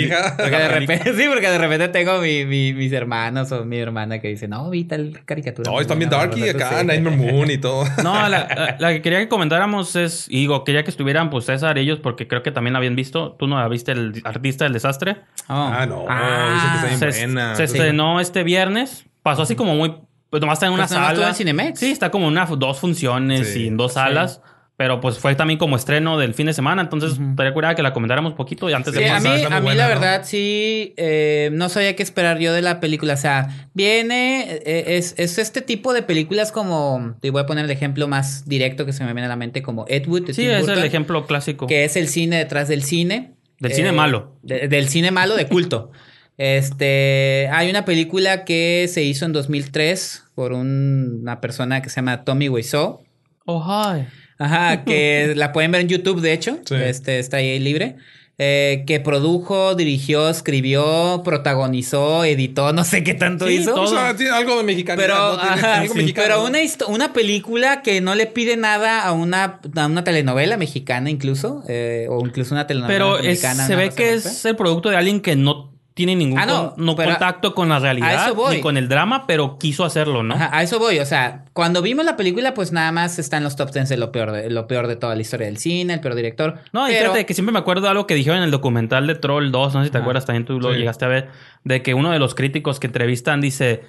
de repente, [LAUGHS] sí, porque de repente tengo mi, mi- mis hermanos o mi hermana que dice, no, vi tal caricatura. No, muy está bien buena", darky acá, Sí. Nightmare Moon y todo. [LAUGHS] No, la, la- la que quería que comentáramos es, y digo, quería que estuvieran pues César y ellos porque creo que también la habían visto. ¿Tú no la viste el artista del desastre? Oh. Ah, no. Ah, Dicen que está se, bien buena. se Sí. estrenó este viernes. Pasó así como muy. Pues nomás está en una Pues sala. en Cinemex. Sí, está como en una, dos funciones Sí. y en dos Sí. salas. Pero pues fue también como estreno del fin de semana, entonces estaría curada que la comentáramos poquito y antes Sí, de a pasar, mí, está muy a mí buena, la ¿no? verdad sí, eh, no sabía qué esperar yo de la película. O sea, viene, eh, es, es este tipo de películas como, te voy a poner el ejemplo más directo que se me viene a la mente, como Ed Wood. de Sí, Tim es el ejemplo clásico. Que es el cine detrás del cine. Del cine malo. de- del cine malo de culto. [LAUGHS] Este, hay una película que se hizo en 2003 por un- una persona que se llama Tommy Wiseau. Oh, hi. Ajá, que [LAUGHS] la pueden ver en YouTube, de hecho. Sí. Este está ahí libre. Eh, que produjo, dirigió, escribió, protagonizó, editó, no sé qué tanto Sí, hizo. todo. O sea, tiene algo de mexicano. Pero, ¿no? Tiene ajá, algo sí, mexicano, pero ¿no? una, una película que no le pide nada a una, a una telenovela mexicana incluso, eh, o incluso una telenovela Pero mexicana. se una ve que es el producto de alguien que no tiene ningún Ah, no, con- no contacto con la realidad ni con el drama, pero quiso hacerlo, ¿no? Ajá, a eso voy, o sea, cuando vimos la película, pues nada más está en los top 10 de lo peor de, lo peor de toda la historia del cine, el peor director. No, y fíjate que siempre me acuerdo de algo que dijeron en el documental de Troll 2, no sé si te acuerdas, también tú lo Sí. llegaste a ver, de que uno de los críticos que entrevistan dice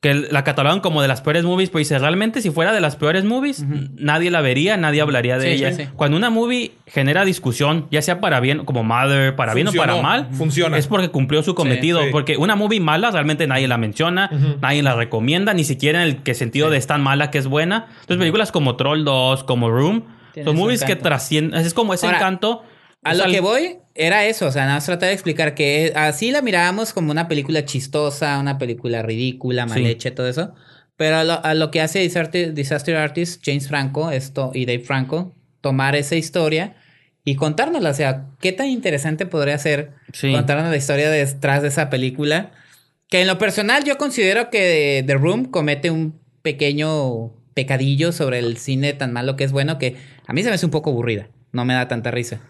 que la catalogan como de las peores movies, pues dice, realmente si fuera de las peores movies, nadie la vería, nadie hablaría de Sí, ella. sí, sí. Cuando una movie genera discusión, ya sea para bien, como Mother, para bien o para Funcionó, mal, funciona. es porque cumplió su cometido. sí. Porque una movie mala realmente nadie la menciona, nadie la recomienda, ni siquiera en el que sentido de es tan mala que es buena. Entonces películas como Troll 2, como Room, son movies que trascienden, es como ese Ahora, encanto. A lo que voy era eso, o sea, nada más tratar de explicar que así la mirábamos como una película chistosa, una película ridícula, mal Sí. hecha, todo eso. Pero a lo, a lo que hace Disaster, Disaster Artist, James Franco esto, y Dave Franco, tomar esa historia y contárnosla. O sea, qué tan interesante podría ser Sí. contarnos la historia detrás de esa película. Que en lo personal yo considero que The Room comete un pequeño pecadillo sobre el cine tan malo que es bueno que a mí se me hace un poco aburrida. No me da tanta risa.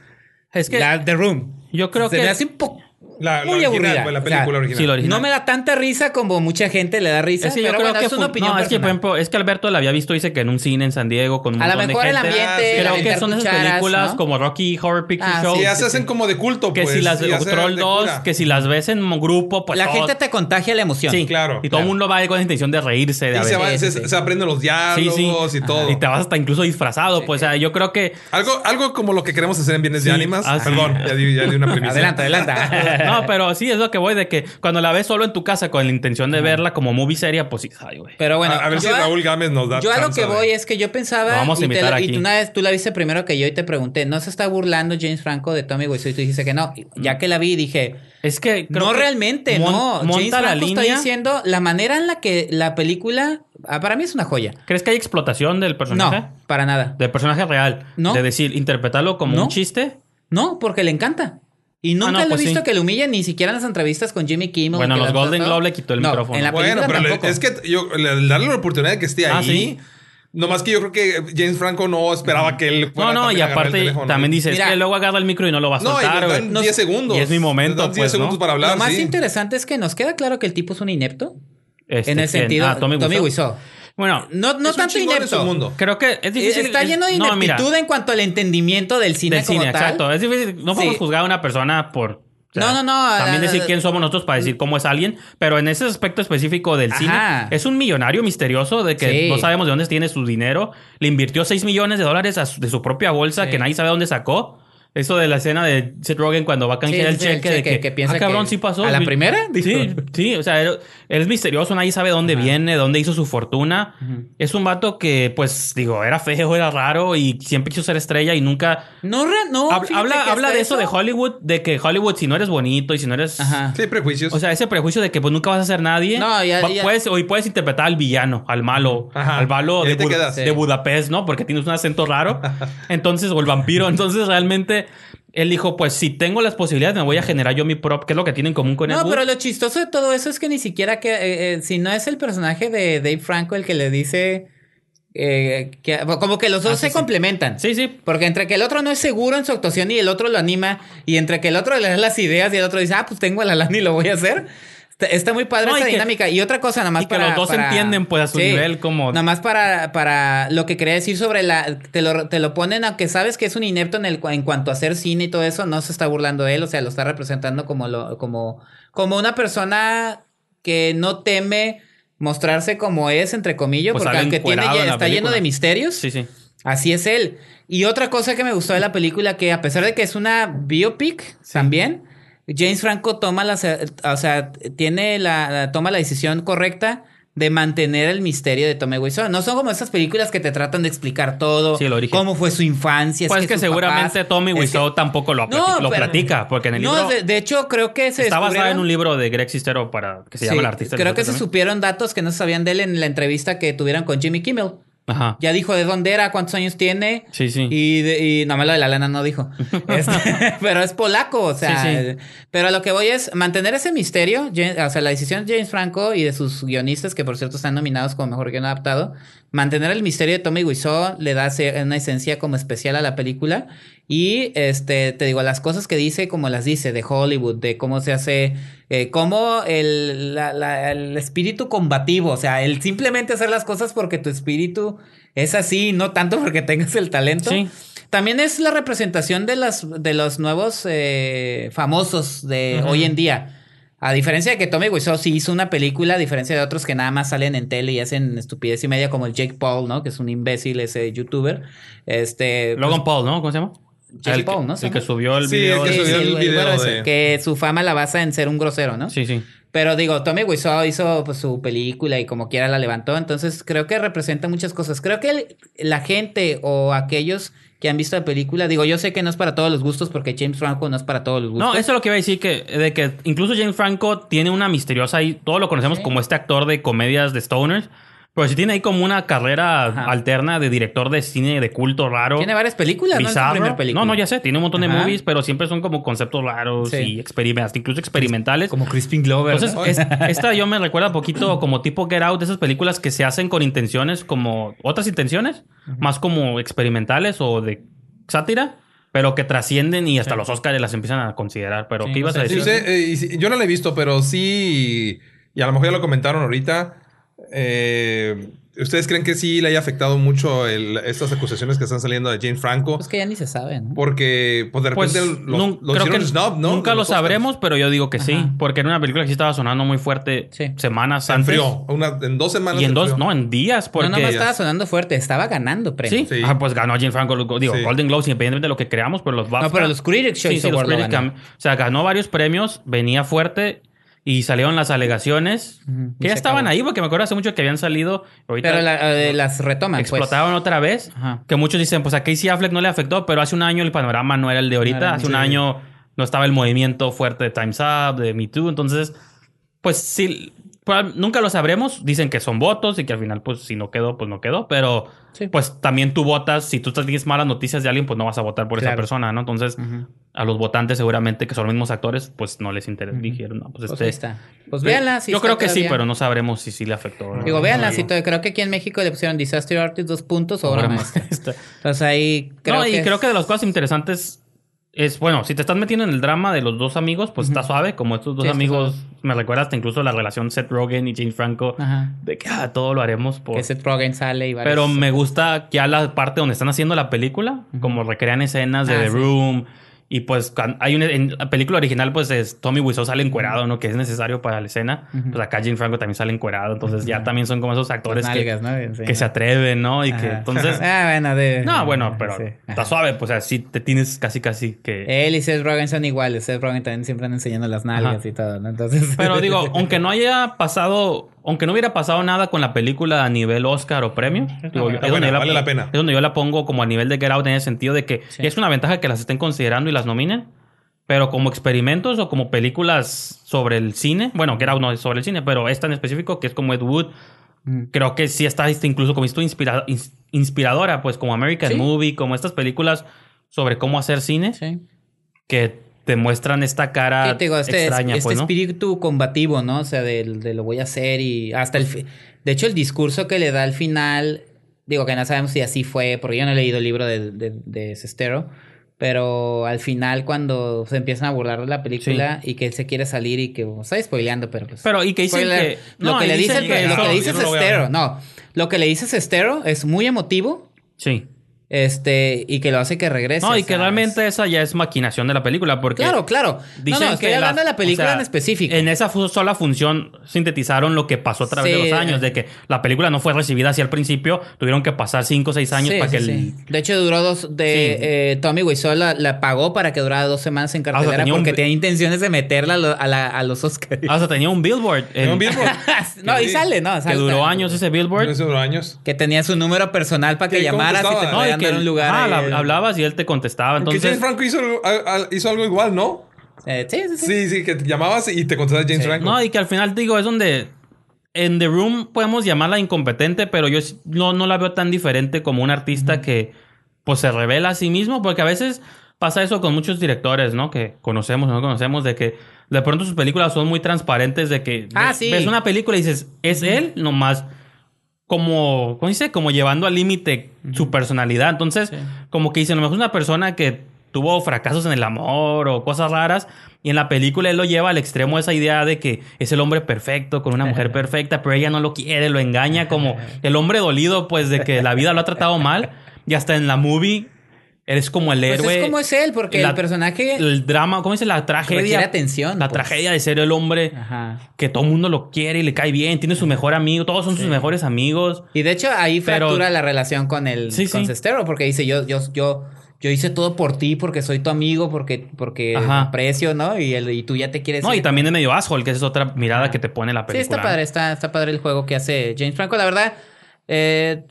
Es que La The Room. yo creo se que me hace un poco La, la muy original, aburrida. pues, la O sea, película original. sí, la original. No me da tanta risa como mucha gente le da risa. Es que yo pero creo bueno, que es una opinión no, es que por personal. ejemplo, es que Alberto la había visto dice que en un cine en San Diego con un A lo mejor el ambiente. Ah, sí. Creo que son esas películas ¿no? como Rocky Horror Picture Ah, Show. sí, Y ya se hacen como de culto, que pues. si las y o hacer Troll de 2, cura. que si las ves en grupo, pues la todo- gente te contagia la emoción. Sí, Claro, Y todo el claro. mundo va con la intención de reírse, de Y se, va- aprenden los diálogos y todo. Y te vas hasta incluso disfrazado. Pues, o sea, yo creo que. Algo, algo como lo que queremos hacer en Bienes de Ánimas. Perdón, ya di, ya di una [LAUGHS] premisa. Adelanta, adelanta. [LAUGHS] No, [LAUGHS] pero sí, es lo que voy de que cuando la ves solo en tu casa con la intención de verla como movie seria, pues sí, ay, güey. Pero bueno, a, a ver si yo- Raúl Gámez nos da Yo a lo que de- voy es que yo pensaba. Lo vamos a y, te la- y aquí. tú una vez tú la viste primero que yo y te pregunté, ¿no se está burlando James Franco de Tommy Wiseau? Y tú dijiste que no. Ya que la vi, dije, Es que. creo no que realmente, mon- no. James Monta la Franco está diciendo la manera en la que la película, ah, para mí es una joya. ¿Crees que hay explotación del personaje? No, para nada. Del personaje real. No. De decir, interpretarlo como No. un chiste. No, porque le encanta. Y nunca Ah, no, lo he pues visto sí. que lo humillen ni siquiera en las entrevistas con Jimmy Kimmel. Bueno, los Golden ¿no? Globe le quitó el No, micrófono. En la Bueno, pero le- es que yo, le- el darle la oportunidad de que esté Ah, ahí. sí. Nomás que yo creo que James Franco no esperaba que él No, fuera no, también y el aparte también dice, Mira. es que luego agarra el micro y no lo va a No, y soltar, le dan Nos- 10 segundos. y es mi momento, Le dan 10 pues, segundos ¿no? para hablar, Lo más sí. interesante es que nos queda claro que el tipo es un inepto. Este, en el ¿quién? sentido. Ah, Tommy, Wiseau. Wiseau. Bueno, No, no Es tanto inepto. mundo. creo que es difícil. Está es- lleno de no, ineptitud mira, en cuanto al entendimiento del cine del como cine, tal. exacto. Es difícil. No podemos Sí. juzgar a una persona por. o sea, No, no, no, También decir quién somos nosotros para decir cómo es alguien. Pero en ese aspecto específico del Ajá. cine, es un millonario misterioso de que Sí. no sabemos de dónde tiene su dinero. Le invirtió 6 millones de dólares a su- de su propia bolsa Sí. que nadie sabe dónde sacó. Eso de la escena de Seth Rogen cuando va a canjear Sí, el sí, cheque, el de cheque, que, que piensa ah, cabrón, que- sí pasó. ¿a la primera? Sí, sí, o sea, él, él es misterioso, nadie sabe dónde viene, dónde hizo su fortuna. Es un vato que, pues, digo, era feo, era raro y siempre quiso ser estrella y nunca... No, re- no. Hab- habla que habla de eso de Hollywood, de que Hollywood, si no eres bonito y si no eres... Ajá. Sí, prejuicios. O sea, ese prejuicio de que pues nunca vas a ser nadie. No, ya- Va- ya- Puedes, hoy puedes interpretar al villano, al malo, Ajá. al malo de, quedas. de Sí. Budapest, ¿no? Porque tienes un acento raro. [LAUGHS] Entonces, o el vampiro. Entonces, realmente, él dijo, pues si tengo las posibilidades, me voy a generar yo mi prop, que es lo que tiene en común con Ed No, pero lo chistoso de todo eso es que ni siquiera que eh, eh, si no es el personaje de Dave Franco el que le dice eh, que como que los dos Ah, sí, se sí. complementan. Sí, sí. Porque entre que el otro no es seguro en su actuación y el otro lo anima, y entre que el otro le da las ideas y el otro dice, ah, pues tengo la lana y lo voy a hacer. Está, muy padre No, esa que- dinámica. Y otra cosa, nada más y que para. los dos para- entienden, pues, a su nivel, como- Nada más para, para lo que quería decir sobre la. Te lo, te lo ponen, aunque sabes que es un inepto en, el, en cuanto a hacer cine y todo eso, no se está burlando de él, o sea, lo está representando como, lo, como, como una persona que no teme mostrarse como es, entre comillas, Pues porque aunque tiene, está lleno de misterios. Sí, sí. Así es él. Y otra cosa que me gustó de la película, que a pesar de que es una biopic también, James Franco toma la, o sea, tiene la, la- toma la decisión correcta de mantener el misterio de Tommy Wiseau. No son como esas películas que te tratan de explicar todo, Sí, el origen. cómo fue su infancia. es Pues que sus seguramente papás- Tommy es que- Wiseau tampoco lo, No, lo pero- platica, porque en el no, libro de, de hecho creo que se está descubrieron- en un libro de Greg Sestero para que se Sí, llama El artista. Creo que se también. supieron datos que no se sabían de él en la entrevista que tuvieron con Jimmy Kimmel. Ajá. Ya dijo de dónde era, cuántos años tiene. Sí, sí. Y, de- y nada más lo de la lana no dijo. [LAUGHS] Este, [LAUGHS] pero es polaco, o sea. Sí, sí. Pero a lo que voy es mantener ese misterio. James- o sea, la decisión de James Franco y de sus guionistas, que por cierto están nominados como mejor guion adaptado. Mantener el misterio de Tommy Wiseau le da una esencia como especial a la película. Y este, te digo, las cosas que dice, como las dice, de Hollywood, de cómo se hace, eh, cómo el, la- la- el espíritu combativo, o sea, el simplemente hacer las cosas porque tu espíritu es así, no tanto porque tengas el talento. Sí. También es la representación de, las, de los nuevos eh, famosos de hoy en día. A diferencia de que Tommy Wiseau sí hizo una película, a diferencia de otros que nada más salen en tele y hacen estupidez y media, como el Jake Paul, ¿no? Que es un imbécil, ese youtuber. Este. Logan Paul, ¿no? ¿Cómo se llama? Jake Paul, ¿no? El que subió el Sí, video. el que subió el video bueno, ese, de- Que su fama la basa en ser un grosero, ¿no? Sí, sí. Pero digo, Tommy Wiseau hizo pues, su película y como quiera la levantó, entonces creo que representa muchas cosas. Creo que el- la gente o aquellos que han visto la película, digo, yo sé que no es para todos los gustos porque James Franco no es para todos los gustos. No, eso es lo que iba a decir, que, de que incluso James Franco tiene una misteriosa ahí, todos lo conocemos Sí. como este actor de comedias de stoners, pero sí tiene ahí como una carrera Ajá. alterna de director de cine de culto raro. Tiene varias películas, ¿no? Es su bizarro. primer película. No, no, ya sé, tiene un montón de Ajá. movies, pero siempre son como conceptos raros Sí. y experimentales, incluso experimentales. Como Crispin Glover. Entonces, ¿no? es- [LAUGHS] esta yo me recuerda poquito como tipo Get Out, de esas películas que se hacen con intenciones como otras intenciones, más como experimentales o de sátira, pero que trascienden y hasta los Oscars las empiezan a considerar. Pero, Sí, ¿qué ibas no a sé, Sí, decir? eh, sí, yo no la he visto, pero sí, y a lo mejor ya lo comentaron ahorita. Eh, ¿Ustedes creen que sí le haya afectado mucho el- estas acusaciones que están saliendo de Jane Franco? Pues que ya ni se sabe, ¿no? Porque pues, de Pues, repente los, nun- los creo hicieron que snob, ¿no? nunca lo sabremos, pero yo digo que sí, porque era una película que sí estaba sonando muy fuerte Sí. semanas Se antes. enfrió. Una- en dos semanas Y en se dos, no, en días, porque... no, no, no estaba sonando fuerte, estaba ganando premios. Sí, Sí. Ah, pues ganó Jane Franco, digo, Sí. Golden Globes, independientemente de lo que creamos, pero los BAFTA... No, pero los Critics' Choice sí, sí, los Critics O sea, ganó varios premios, venía fuerte y salieron las alegaciones que ya estaban acabó. ahí, porque me acuerdo hace mucho que habían salido. Ahorita Pero la- eh, las retoman, pues. explotaron otra vez. Ajá. Que muchos dicen, pues a Casey Affleck no le afectó, pero hace un año el panorama no era el de ahorita. hace un año no estaba el movimiento fuerte de Time's Up, de Me Too. Entonces, pues sí, proba- nunca lo sabremos. Dicen que son votos y que al final, pues si no quedó, pues no quedó. Pero, Sí. pues también tú votas. Si tú tienes malas noticias de alguien, pues no vas a votar por esa Claro. persona, ¿no? Entonces, Ujú. a los votantes seguramente que son los mismos actores, pues no les interesa. Dijeron, no, pues, Pues este... está. Pues véanla. si Yo creo que sí, todavía. pero no sabremos si sí le afectó. ¿no? Digo, véanla. No, si creo que aquí en México le pusieron Disaster Artist dos puntos o obra maestra. Entonces ahí creo no, que. y creo que de las cosas interesantes es, bueno, si te estás metiendo en el drama de los dos amigos, pues está suave, como estos dos Sí, amigos, me recuerda hasta incluso la relación Seth Rogen y James Franco, Ajá. de que ah, todo lo haremos por... Que Seth Rogen sale y varios- Pero me gusta ya la parte donde están haciendo la película, como recrean escenas de Ah, The sí. Room. Y pues hay una, en la película original, pues es Tommy Wiseau sale encuerado, ¿no? Que es necesario para la escena. Ujú. Pues acá James Franco también sale encuerado. Entonces ya también son como esos actores Las que, nalgas, ¿no? Sí. que se atreven, ¿no? Y que Ajá. entonces... [LAUGHS] Ah, bueno, de. No, bueno, pero Sí. está suave, pues así te tienes casi casi que... Él y Seth Rogen son iguales. Seth Rogen también siempre anda enseñando las nalgas Ajá. y todo, ¿no? Entonces. Pero digo, [LAUGHS] aunque no haya pasado, aunque no hubiera pasado nada con la película a nivel Oscar o premio, digo, buena, es donde yo la pena. Es donde yo la pongo como a nivel de Get Out en el sentido de que Sí. es una ventaja que las estén considerando y las nominen, pero como experimentos o como películas sobre el cine, bueno, Get Out no es sobre el cine, pero esta en específico, que es como Ed Wood, Mm. creo que sí está incluso como esto inspira- ins- inspiradora, pues como American Sí. Movie, como estas películas sobre cómo hacer cine, Sí. que te muestran esta cara Sí, digo, este, extraña, este pues, ¿no? espíritu combativo, ¿no? O sea, del- de, lo voy a hacer y hasta el... fi- De hecho, el discurso que le da al final, digo que no sabemos si así fue, porque yo no he leído el libro de, de, de Sestero, pero al final cuando se empiezan a burlar de la película y que él se quiere salir y que... O está spoileando, pero pues... Pero, y que dicen spoiler, que... Lo no, que le dice, dicen que lo que le dice Sestero, no. Lo que le dice Sestero es muy emotivo Sí. Este, y que lo hace que regrese. No, y que realmente esa ya es maquinación de la película, porque... Claro, claro. Dicen no, no, estoy que hablando de la película o sea, en específico. En esa sola función sintetizaron lo que pasó a través Sí. de los años, de que la película no fue recibida así al principio, tuvieron que pasar 5 o 6 años Sí, para que sí, el... sí. De hecho, duró dos. De, Sí. eh, Tommy Wiseau la, la pagó para que durara dos semanas en Ah, o sea, cartelera tenía porque tenía intenciones de meterla a, lo- a la- a los Oscars. Ah, o sea, tenía un billboard. en- un Billboard. [LAUGHS] no, y sale, ¿no? que Sale- duró años ese billboard. Unos años. Que tenía su número personal para que ¿Qué? ¿Cómo llamaras y te que un lugar. ah, hablabas y él te contestaba. Entonces, James Franco hizo, hizo algo igual, ¿no? Eh, sí, sí, sí. Sí, sí, que te llamabas y te contestaba James Sí. Franco. no, y que al final digo, es donde en The Room podemos llamarla incompetente, pero yo no, no la veo tan diferente como un artista que pues se revela a sí mismo, porque a veces pasa eso con muchos directores, ¿no? Que conocemos o no conocemos, de que de pronto sus películas son muy transparentes, de que Ah, ves, sí. ves una película y dices, es él nomás como, ¿cómo dice? Como llevando al límite su personalidad. Entonces, como que dice, a lo mejor es una persona que tuvo fracasos en el amor o cosas raras, y en la película él lo lleva al extremo esa idea de que es el hombre perfecto con una mujer [LAUGHS] perfecta, pero ella no lo quiere, lo engaña como [LAUGHS] el hombre dolido, pues de que la vida lo ha tratado mal, y hasta en la movie eres como el Pues héroe. es como es él, porque la- el personaje El drama, ¿cómo dice? La tragedia. atención. La pues. tragedia de ser el hombre Ajá. que todo el mundo lo quiere y le cae bien, tiene su mejor amigo, todos son sus mejores amigos. Y de hecho ahí Pero- fractura la relación con el Sí, con sí. Sestero, porque dice yo, yo, yo, yo hice todo por ti porque soy tu amigo, porque, porque Ajá. aprecio, ¿no? Y, el, y tú ya te quieres. No, y también de medio asshole, que esa es otra mirada que te pone la Sí, película. está padre, está, está padre el juego que hace James Franco. La verdad, eh,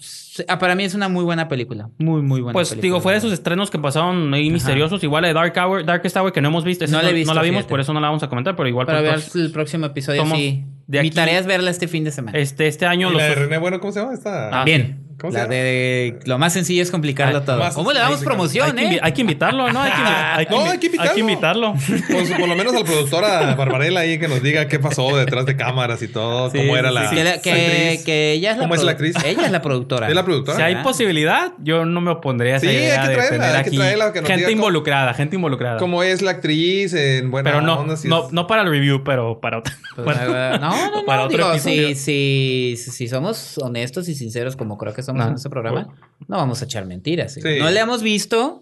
ah, para mí es una muy buena película. Muy, muy buena Pues película. digo, fue de esos estrenos que pasaron ahí misteriosos, igual la de Dark Hour, Darkest Hour que no hemos visto, No la he visto, la vimos, fíjate. por eso no la vamos a comentar, pero igual Para pues, ver pues, el próximo episodio, sí. de Mi tarea es verla este fin de semana. este, este año ¿Y los la de René Bueno, ¿cómo se llama esta? Ah, Bien. De lo más sencillo es complicarlo Ay, todo. más ¿Cómo le damos promoción, hay, que, invi- eh? hay que invitarlo, ¿no? Hay que, [LAUGHS] hay que No, hay que invitarlo. Hay que invitarlo. [LAUGHS] Pues, por lo menos al productor, a Barbarella ahí, que nos diga qué pasó detrás de cámaras y todo, Sí, cómo era sí, la, sí. Que, la- la que, actriz. que ella es la ¿Cómo es la actriz? Ella es la productora. ¿Es la productora? Si hay Ah. posibilidad, yo no me opondría a esa Sí, hay que de traerla, tener hay que aquí traerla, que nos gente diga cómo- involucrada, gente involucrada. ¿Cómo es la actriz en buena pero no, onda? Si no, es- no para el review, pero para otro. Pues, [LAUGHS] no, no, no. para otro digo, si, si, si somos honestos y sinceros, como creo que somos Ajá. en este programa, no vamos a echar mentiras. ¿sí? Sí. No le hemos visto.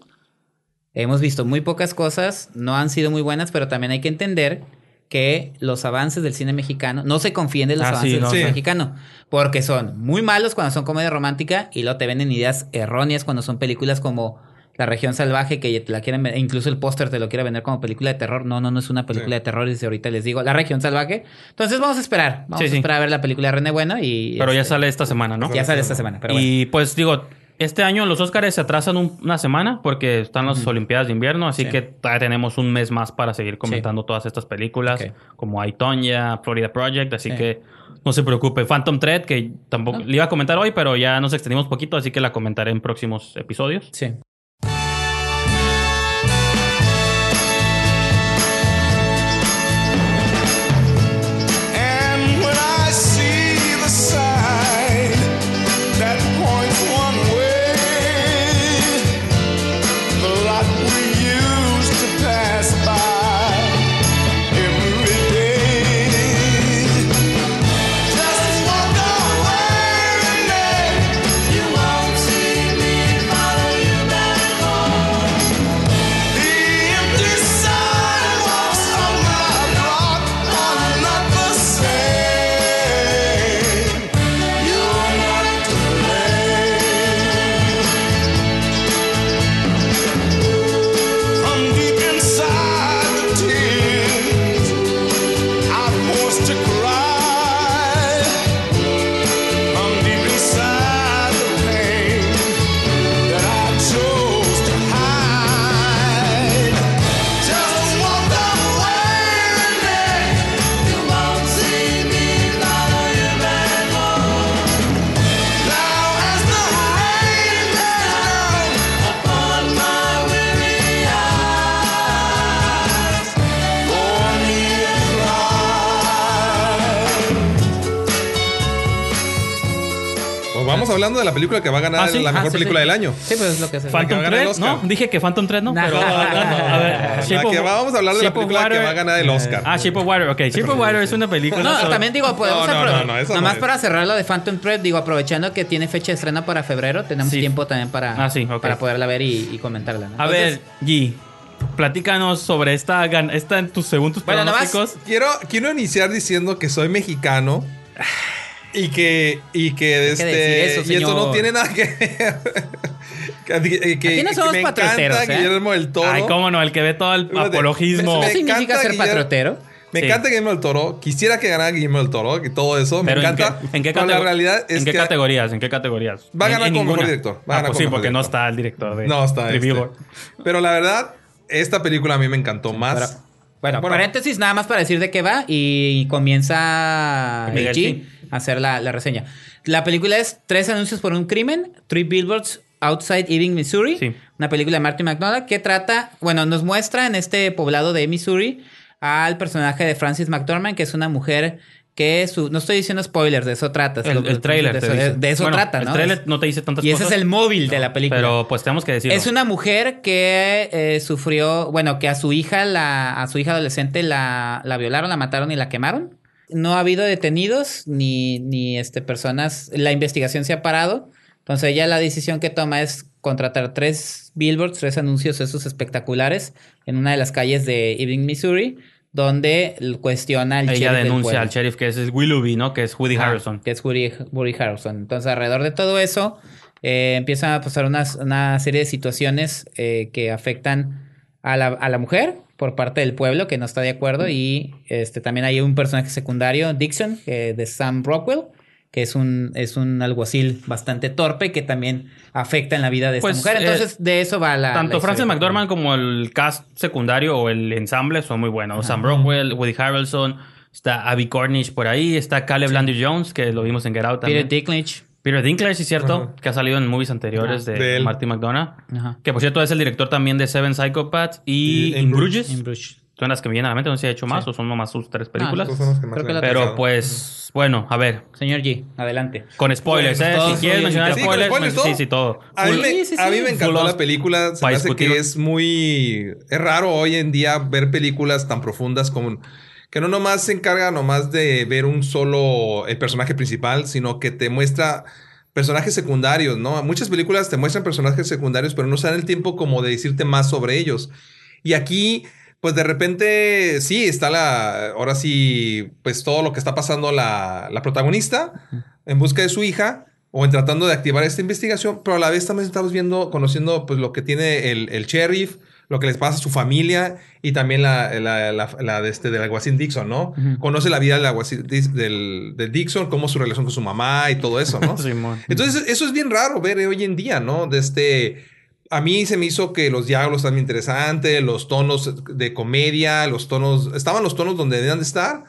Hemos visto muy pocas cosas. No han sido muy buenas, pero también hay que entender que los avances del cine mexicano, no se confíen de los Ah, avances sí, del no, cine sí. mexicano, porque son muy malos cuando son comedia romántica y luego te venden ideas erróneas cuando son películas como La región salvaje, que te la quieren vender, incluso el póster te lo quiere vender como película de terror. No, no, no es una película Sí. de terror, y ahorita les digo, La región salvaje. Entonces vamos a esperar, vamos Sí, a sí. esperar a ver la película de René Bueno y... pero ya este, sale esta semana, ¿no? Ya sale esta semana, pero bueno. y pues digo, este año los Oscars se atrasan un- una semana porque están las Olimpiadas de invierno, así Sí. que todavía tenemos un mes más para seguir comentando todas estas películas, como Aitonia, Florida Project, así Sí. que no se preocupe. Phantom Thread, que tampoco No. le iba a comentar hoy, pero ya nos extendimos poquito, así que la comentaré en próximos episodios. Sí. Vamos hablando de la película que va a ganar Ah, ¿sí? la Ah, mejor sí, película sí. del año. Sí, pues es lo que se Phantom que va a ganar el Thread, ¿no? Oscar. Dije que Phantom Thread no, Nah. pero hablando, a ver, [LAUGHS] La Shape que of- vamos a hablar de la Shape of película que va a ganar el Oscar. Ah, Shape of Water, ok. Shape of Water es una película. No, sobre- también digo, podemos No, no, apro- no, no, eso no nomás es. para cerrar lo de Phantom Thread, digo, aprovechando que tiene fecha de estreno para febrero, tenemos Sí. tiempo también para, Ah, para poderla ver y, y comentarla. ¿no? A ver, G, platícanos sobre esta, gan- esta en tus, según tus Bueno, nomás- pronósticos. Quiero, quiero iniciar diciendo que soy mexicano [SIGHS] y que, y que, este, decir eso, y esto no tiene nada que ver. [LAUGHS] que, que- Aquí no que somos me patrioteros, encanta ¿eh? Guillermo del Toro. Ay, cómo no, el que ve todo el Fíjate, apologismo. me- ¿Qué significa ser Guillermo- patriotero? Me Sí. encanta Guillermo del Toro. Quisiera que ganara Guillermo del Toro y todo eso. Pero me ¿en encanta. qué- ¿En qué, la realidad es ¿En qué que categorías? ¿En qué categorías? Va a En- ganar en como mejor director. Va a Ah, ganar pues sí, mejor porque no está el director de no está este. Pero la verdad, esta película a mí me encantó más. Pero- bueno, Bueno. paréntesis nada más para decir de qué va y comienza Miguel, G hacer la, la reseña. La película es Tres anuncios por un crimen, Three Billboards Outside Ebbing, Missouri. Sí. Una película de Martin McDonagh que trata, bueno, nos muestra en este poblado de Missouri al personaje de Francis McDormand, que es una mujer que su, no estoy diciendo spoilers, de eso trata. El, el trailer de te eso, dice. de eso Bueno, trata, El ¿no? trailer no te dice tantas y ese cosas. es el móvil de la película. Pero pues tenemos que decirlo. Es una mujer que eh, sufrió, bueno, que a su hija, la, a su hija adolescente la, la violaron, la mataron y la quemaron. No ha habido detenidos ni, ni este, personas. La investigación se ha parado. Entonces ella la decisión que toma es contratar tres billboards, tres anuncios esos espectaculares en una de las calles de Ebbing, Missouri, donde cuestiona al Ella sheriff del denuncia al sheriff que es Willoughby, ¿no? Que es Woody Ajá, Harrison. Que es Woody, Woody Harrelson. Entonces, alrededor de todo eso, eh, empiezan a pasar unas- una serie de situaciones eh, que afectan a la, a la mujer por parte del pueblo que no está de acuerdo. Y este también hay un personaje secundario, Dixon, eh, de Sam Rockwell, que es un, es un alguacil bastante torpe que también afecta en la vida de esta Pues, mujer. eh, Entonces, de eso va la. Tanto la Frances. McDormand como el cast secundario o el ensamble son muy buenos. Sam Rockwell, Woody Harrelson, está Abby Cornish por ahí, está Caleb Landry Jones, que lo vimos en Get Out también. Peter Dinklage. Peter Dinklage, sí, cierto, que ha salido en movies anteriores Ajá. de, De él. Martin McDonough. Ajá. Que por cierto es el director también de Seven Psychopaths y, Y In In Bruges. En Bruges. Son las que me vienen a la mente, no sé si ha hecho más o son nomás sus tres películas. Son más Pero pues, bueno, a ver, Señor G, adelante. con spoilers, Bueno, ¿eh? Si quieres mencionar Sí, spoilers, spoilers, sí, sí, todo. A mí, Full- me, Sí, sí, a mí sí. me encantó la película. Se me hace que es muy... Es raro hoy en día ver películas tan profundas como... Que no nomás se encarga nomás de ver un solo... El personaje principal, sino que te muestra personajes secundarios, ¿no? Muchas películas te muestran personajes secundarios, pero no se dan el tiempo como de decirte más sobre ellos. Y aquí... Pues de repente, sí, está la. Ahora sí, pues todo lo que está pasando la, la protagonista en busca de su hija o en tratando de activar esta investigación, pero a la vez también estamos viendo, conociendo pues lo que tiene el, el sheriff, lo que les pasa a su familia y también la, la, la, la de este, del alguacil Dixon, ¿no? Ujú. Conoce la vida del alguacil del, del Dixon, cómo su relación con su mamá y todo eso, ¿no? [LAUGHS] Simón. Entonces, eso es bien raro ver hoy en día, ¿no? De este. A mí se me hizo que los diálogos están interesantes, los tonos de comedia, los tonos. Estaban los tonos donde debían de estar.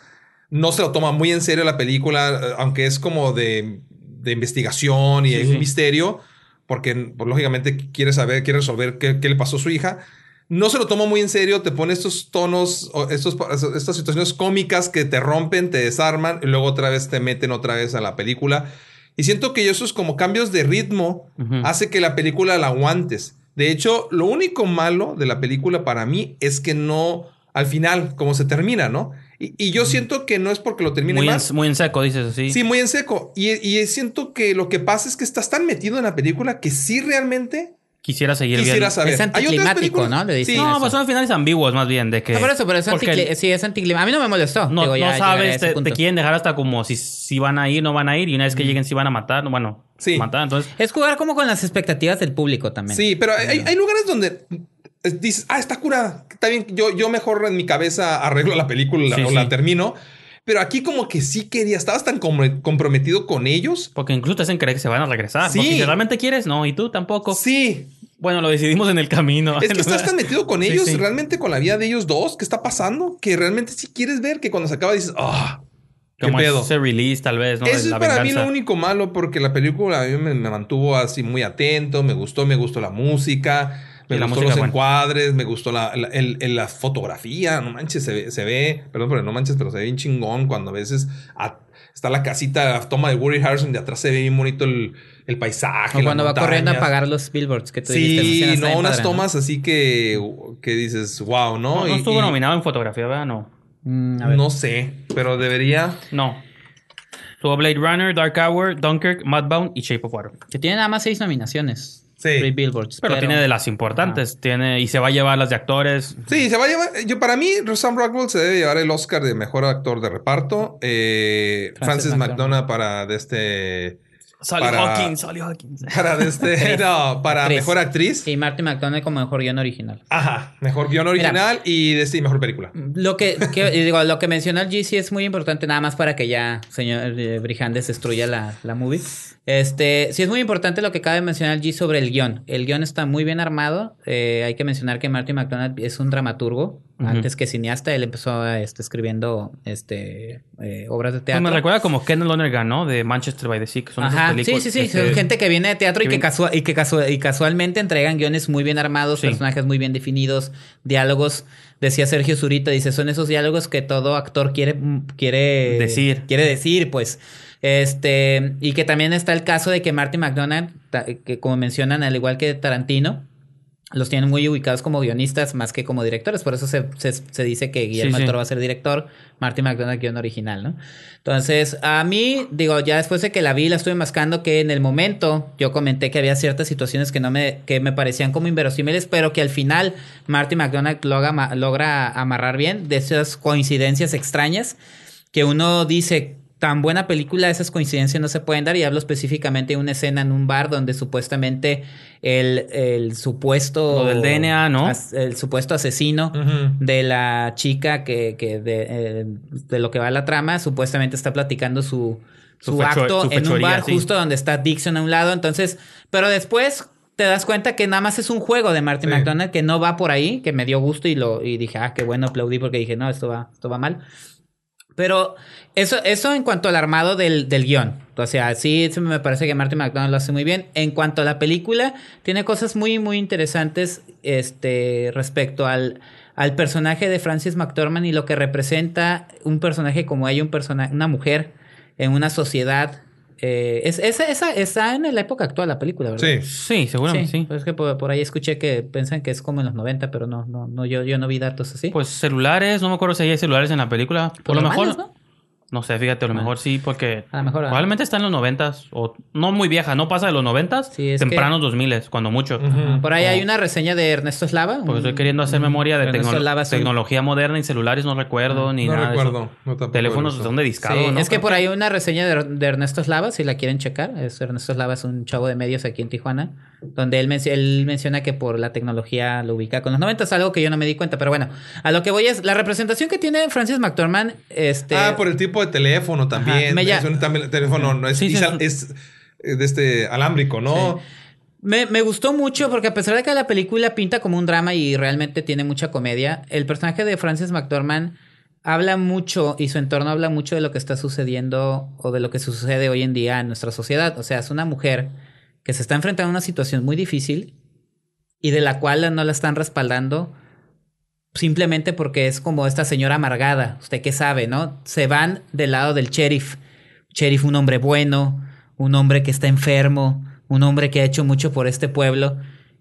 No se lo toma muy en serio la película, eh, aunque es como de, de investigación y Sí, hay sí. un misterio, porque pues, lógicamente quiere saber, quiere resolver qué, qué le pasó a su hija. No se lo toma muy en serio, te pone estos tonos, estos, estas situaciones cómicas que te rompen, te desarman y luego otra vez te meten otra vez a la película. Y siento que esos como cambios de ritmo Ujú. hace que la película la aguantes. De hecho, lo único malo de la película para mí es que no, al final, como se termina, ¿no? Y, y yo siento que no es porque lo termine Muy en, muy en seco, dices así. Sí, muy en seco. Y, y siento que lo que pasa es que estás tan metido en la película que sí realmente Quisiera seguir quisiera viendo. saber. Es anticlimático, ¿no? Le dicen Sí, eso. No, pues son finales ambiguos más bien, de que... No, por eso, pero es porque anticli- sí, es anticlimático. A mí no me molestó. No, Digo, no ya llegaré a sabes, ese te, punto. te quieren dejar hasta como si, si van a ir, no van a ir, y una vez que lleguen si van a matar, no, bueno, Sí. matar, entonces... Es jugar como con las expectativas del público también. Sí, pero hay, hay lugares donde eh, dices, ah, está curada. Está bien, yo, yo mejor en mi cabeza arreglo la película Sí, o sí. la termino. Pero aquí como que sí quería, estabas tan com- comprometido con ellos. Porque incluso te hacen creer que se van a regresar. Sí. Porque si realmente quieres, no, y tú tampoco. Sí, Bueno, lo decidimos en el camino. es que [LAUGHS] estás tan metido con ellos, sí. realmente con la vida de ellos dos, ¿qué está pasando? Que realmente sí quieres ver que cuando se acaba dices, ah, qué Como pedo. ese release, tal vez, ¿no? Eso es la para mí lo único malo porque la película a mí me, me mantuvo así muy atento, me gustó, me gustó la música, me la gustó música, los encuadres, me gustó la, la, el- el- la fotografía, no manches, se ve, se ve, perdón, pero no manches, pero se ve bien chingón cuando a veces a- está la casita, toma de Woody Harrison, de atrás se ve bien bonito el, el paisaje. O cuando va corriendo a apagar los billboards que tú dijiste. Sí, está no, unas padre, ¿no? tomas así que, que dices, wow, ¿no? No, no Y- estuvo y- nominado en fotografía, ¿verdad? No. Mm, a ver. No sé, pero debería. No. Estuvo Blade Runner, Dark Hour, Dunkirk, Mudbound y Shape of Water. Que tiene nada más seis nominaciones. Sí. Three billboards. Pero, tiene de las importantes. Tiene, y se va a llevar las de actores. Sí, se va a llevar. Yo, para mí, Sam Rockwell se debe llevar el Oscar de mejor actor de reparto. Eh, Frances Francis. McDonough para de este. Sally Para- Hawkins, Sally Hawkins. Para de este. [LAUGHS] no, para Actriz. mejor actriz. Y Martin McDonald como mejor guion original. Ajá, mejor guion original y de este mejor película. Lo que, que- digo, lo que mencionó el G sí es muy importante, nada más para que ya señor eh, Brijandes destruya la, la movie. Este, sí es muy importante lo que acaba de mencionar G sobre el guion. El guion está muy bien armado. Eh, hay que mencionar que Martin McDonald es un dramaturgo. Antes que cineasta, él empezó este, escribiendo este, eh, obras de Pues teatro. me recuerda como Ken Lonergan, ¿no? De Manchester by the Sea, que son Ajá, sí, películas sí, sí. Son se- gente que viene de teatro y que que, viene- casua- y, que casua- y casualmente entregan guiones muy bien armados, Sí. personajes muy bien definidos, diálogos. Decía Sergio Zurita, dice, son esos diálogos que todo actor quiere, quiere Decir. Quiere decir, pues. Este, y que también está el caso de que Martin McDonald, que como mencionan, al igual que Tarantino, los tienen muy ubicados como guionistas más que como directores. Por eso se, se- se dice que Guillermo Sí, va a ser director, Martin McDonald guion original, ¿no? Entonces, a mí, digo, ya después de que la vi, la estuve mascando, que en el momento yo comenté que había ciertas situaciones que no me, que me parecían como inverosímiles, pero que al final Martin McDonald logra, logra amarrar bien de esas coincidencias extrañas que uno dice, tan buena película, esas coincidencias no se pueden dar. Y hablo específicamente de una escena en un bar donde supuestamente el, el supuesto. Lo del DNA, ¿no? as- El supuesto asesino de la chica que, que de, eh, de lo que va la trama, supuestamente está platicando su, Su acto su en un bar sí. justo donde está Dixon a un lado. Entonces, pero después te das cuenta que nada más es un juego de Martin Sí. McDonald que no va por ahí, que me dio gusto y lo y dije, ah, qué bueno, aplaudí porque dije, no, esto va, esto va mal. Pero eso, eso en cuanto al armado del, del guion. O sea, sí, me parece que Martin McDonald lo hace muy bien. En cuanto a la película, tiene cosas muy, muy interesantes este, respecto al, al personaje de Francis McDormand y lo que representa un personaje como ella, un persona, una mujer en una sociedad. Eh, es, esa, esa está en la época actual la película, ¿verdad? Sí. Sí, seguramente sí. Es que por, por ahí escuché que piensan que es como en los 90, pero no, no, no yo, yo no vi datos así. Pues celulares, no me acuerdo si hay celulares en la película. Por lo mejor. ¿no? ¿No? sé, fíjate, a lo mejor sí, porque A lo mejor, probablemente está en los noventas, o no muy vieja, no pasa de los noventas, Sí, tempranos dos miles, cuando mucho. Por ahí hay una reseña de Ernesto Slava. Porque estoy queriendo hacer memoria de tecno- Slava, sí. tecnología moderna y celulares, no recuerdo ni no nada. de eso. recuerdo. No, tampoco Teléfonos son de discado, Sí, ¿no? es que por ahí hay una reseña de, de Ernesto Slava, si la quieren checar. Es, Ernesto Slava es un chavo de medios aquí en Tijuana, donde él, él menciona que por la tecnología lo ubica con los 90, es algo que yo no me di cuenta, pero bueno, a lo que voy es la representación que tiene Francis McDormand. Este, Ah, por el tipo de teléfono también. me ya- Es un también- teléfono, no es, Sí, sí, es, es- es, eh, de este alámbrico, ¿no? Me, me gustó mucho porque a pesar de que la película pinta como un drama y realmente tiene mucha comedia, el personaje de Frances McDormand habla mucho y su entorno habla mucho de lo que está sucediendo o de lo que sucede hoy en día en nuestra sociedad. O sea, es una mujer que se está enfrentando a una situación muy difícil y de la cual no la están respaldando simplemente porque es como esta señora amargada. Usted qué sabe, ¿no? Se van del lado del sheriff. Sheriff, un hombre bueno, un hombre que está enfermo, un hombre que ha hecho mucho por este pueblo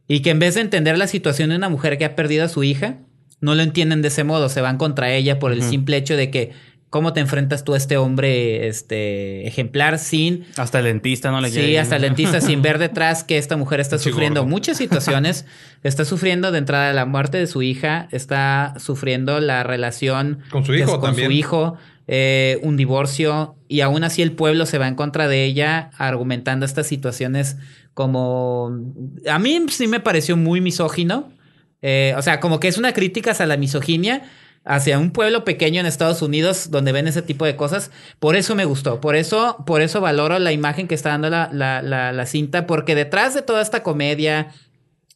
y que en vez de entender la situación de una mujer que ha perdido a su hija, no lo entienden de ese modo, se van contra ella por el simple hecho de que cómo te enfrentas tú a este hombre este ejemplar sin Hasta el dentista no le Sí, llega. hasta el dentista sin ver detrás que esta mujer está [LAUGHS] sufriendo gordo. muchas situaciones. [LAUGHS] está sufriendo de entrada la muerte de su hija, está sufriendo la relación Con su hijo con también. su hijo, eh, un divorcio y aún así el pueblo se va en contra de ella argumentando estas situaciones como a mí sí me pareció muy misógino. Eh, o sea, como que es una crítica hacia la misoginia hacia un pueblo pequeño en Estados Unidos donde ven ese tipo de cosas. Por eso me gustó. Por eso, por eso valoro la imagen que está dando la, la, la, la cinta. Porque detrás de toda esta comedia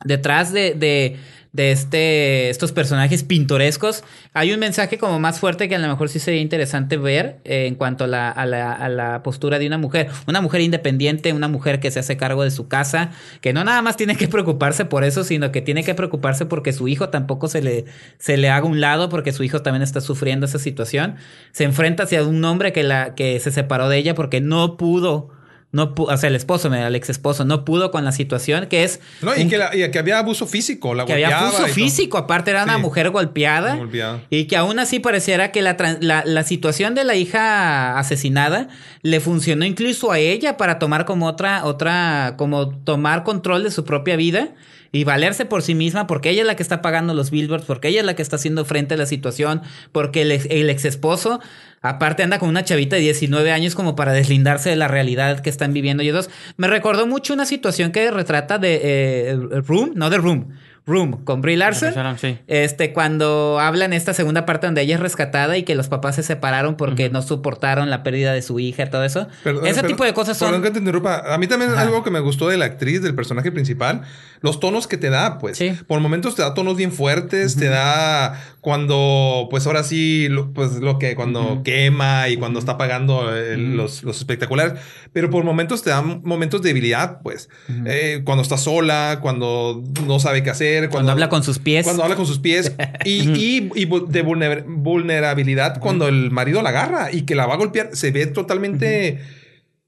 detrás de, de, de este, estos personajes pintorescos hay un mensaje como más fuerte que a lo mejor sí sería interesante ver eh, en cuanto a la, a, la, a la postura de una mujer. Una mujer independiente, una mujer que se hace cargo de su casa, que no nada más tiene que preocuparse por eso, sino que tiene que preocuparse porque su hijo tampoco se le, se le haga un lado, porque su hijo también está sufriendo esa situación. Se enfrenta hacia un hombre que, la, que se separó de ella porque no pudo no o sea, el esposo, el ex esposo, no pudo con la situación, que es No, y un- que, la- y que había abuso físico, la que había abuso físico, aparte era una mujer golpeada, Golpeada. y que aún así pareciera que la, la, la situación de la hija asesinada le funcionó incluso a ella para tomar como otra, otra, como tomar control de su propia vida y valerse por sí misma, porque ella es la que está pagando los billboards, porque ella es la que está haciendo frente a la situación, porque el, ex- esposo aparte anda con una chavita de 19 años como para deslindarse de la realidad que están viviendo ellos dos. Me recordó mucho una situación que retrata de eh, Room, no de Room, Room, con Brie Larson. Sí. Este, cuando habla en esta segunda parte donde ella es rescatada y que los papás se separaron porque no soportaron la pérdida de su hija, todo eso. Perdón, Ese perdón, tipo de cosas son. Perdón que te interrumpa. A mí también Ajá. algo que me gustó de la actriz, del personaje principal, los tonos que te da, pues. Sí. Por momentos te da tonos bien fuertes, te da cuando, pues ahora sí, lo, pues lo que cuando quema y cuando está apagando eh, los, los espectaculares. Pero por momentos te dan momentos de debilidad, pues. Eh, cuando está sola, cuando no sabe qué hacer, cuando, Cuando habla con sus pies. Cuando habla con sus pies. [LAUGHS] y, y, de vulner- vulnerabilidad cuando el marido la agarra y que la va a golpear. Se ve totalmente.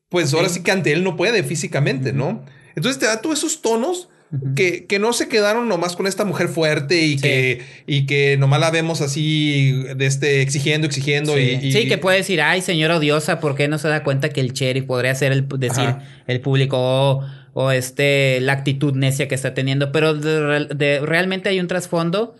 Pues ahora sí que ante él no puede físicamente, ¿no? Entonces te da todos esos tonos que, que no se quedaron nomás con esta mujer fuerte y, Sí. que, y que nomás la vemos así de este exigiendo, exigiendo Sí. y, y- Sí, que puede decir, ay, señora odiosa, ¿por qué no se da cuenta que el sheriff podría ser el decir Ajá. el público o, o, este la actitud necia que está teniendo? Pero de- de- realmente hay un trasfondo.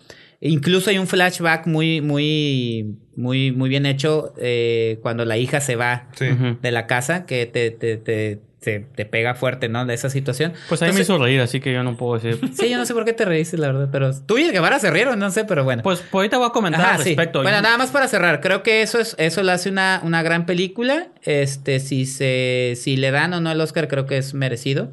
Incluso hay un flashback muy, muy, muy, muy bien hecho eh, cuando la hija se va Sí. De la casa, que te, te, te, te, te pega fuerte, ¿no? De esa situación. Pues a mí me Entonces- hizo reír, así que yo no puedo decir. [LAUGHS] Sí, yo no sé por qué te reíste, la verdad, pero tú y el Guevara se rieron, no sé, pero bueno. Pues, pues ahorita voy a comentar Ajá, al sí. respecto. Bueno, Yo- nada más para cerrar. Creo que eso es, eso le hace una, una gran película. Este, si se, si le dan o no el Oscar, creo que es merecido.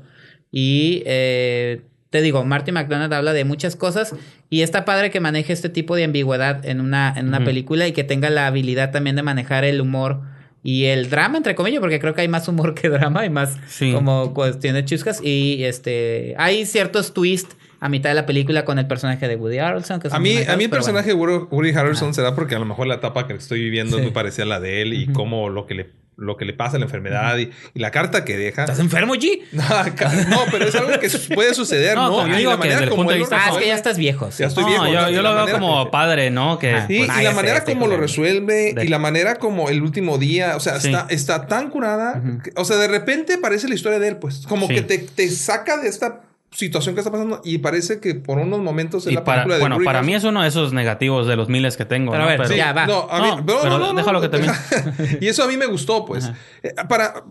Y eh, te digo, Marty McDonald habla de muchas cosas. Y está padre que maneje este tipo de ambigüedad en una, en una película y que tenga la habilidad también de manejar el humor y el drama, entre comillas, porque creo que hay más humor que drama y más Sí. como cuestiones chuscas. Y este hay ciertos twists a mitad de la película con el personaje de Woody Harrelson. Que A mí, a mí el bueno. personaje de Woody- Harrelson será porque a lo mejor la etapa que estoy viviendo Sí. es muy parecida a la de él y cómo lo que le, lo que le pasa, la enfermedad y, y la carta que deja. ¿Estás enfermo, G? [LAUGHS] No, pero es algo que [LAUGHS] puede suceder, No, ¿no? yo digo la que manera desde el como punto de vista- Ah, es que ya estás viejo. sí. Ya estoy No, viejo. yo, ¿no? yo lo veo como que- padre, ¿no? Que. Sí, pues, Ah, y la manera sé como lo resuelve De- y la manera como el último día, o sea, Sí. está, está tan curada, que- o sea, de repente parece la historia de él, pues, como Sí. que te, te saca de esta situación que está pasando y parece que por unos momentos y la para, película de bueno, para mí es uno de esos negativos de los miles que tengo. Pero ¿no? a ver, Pero- ya, va. No, a mí, No, pero no, no, déjalo no. que termine. [LAUGHS] y eso a mí me gustó, pues. Eh, Para,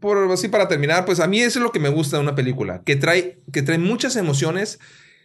por así para terminar, pues a mí eso es lo que me gusta de una película, que trae, que trae muchas emociones.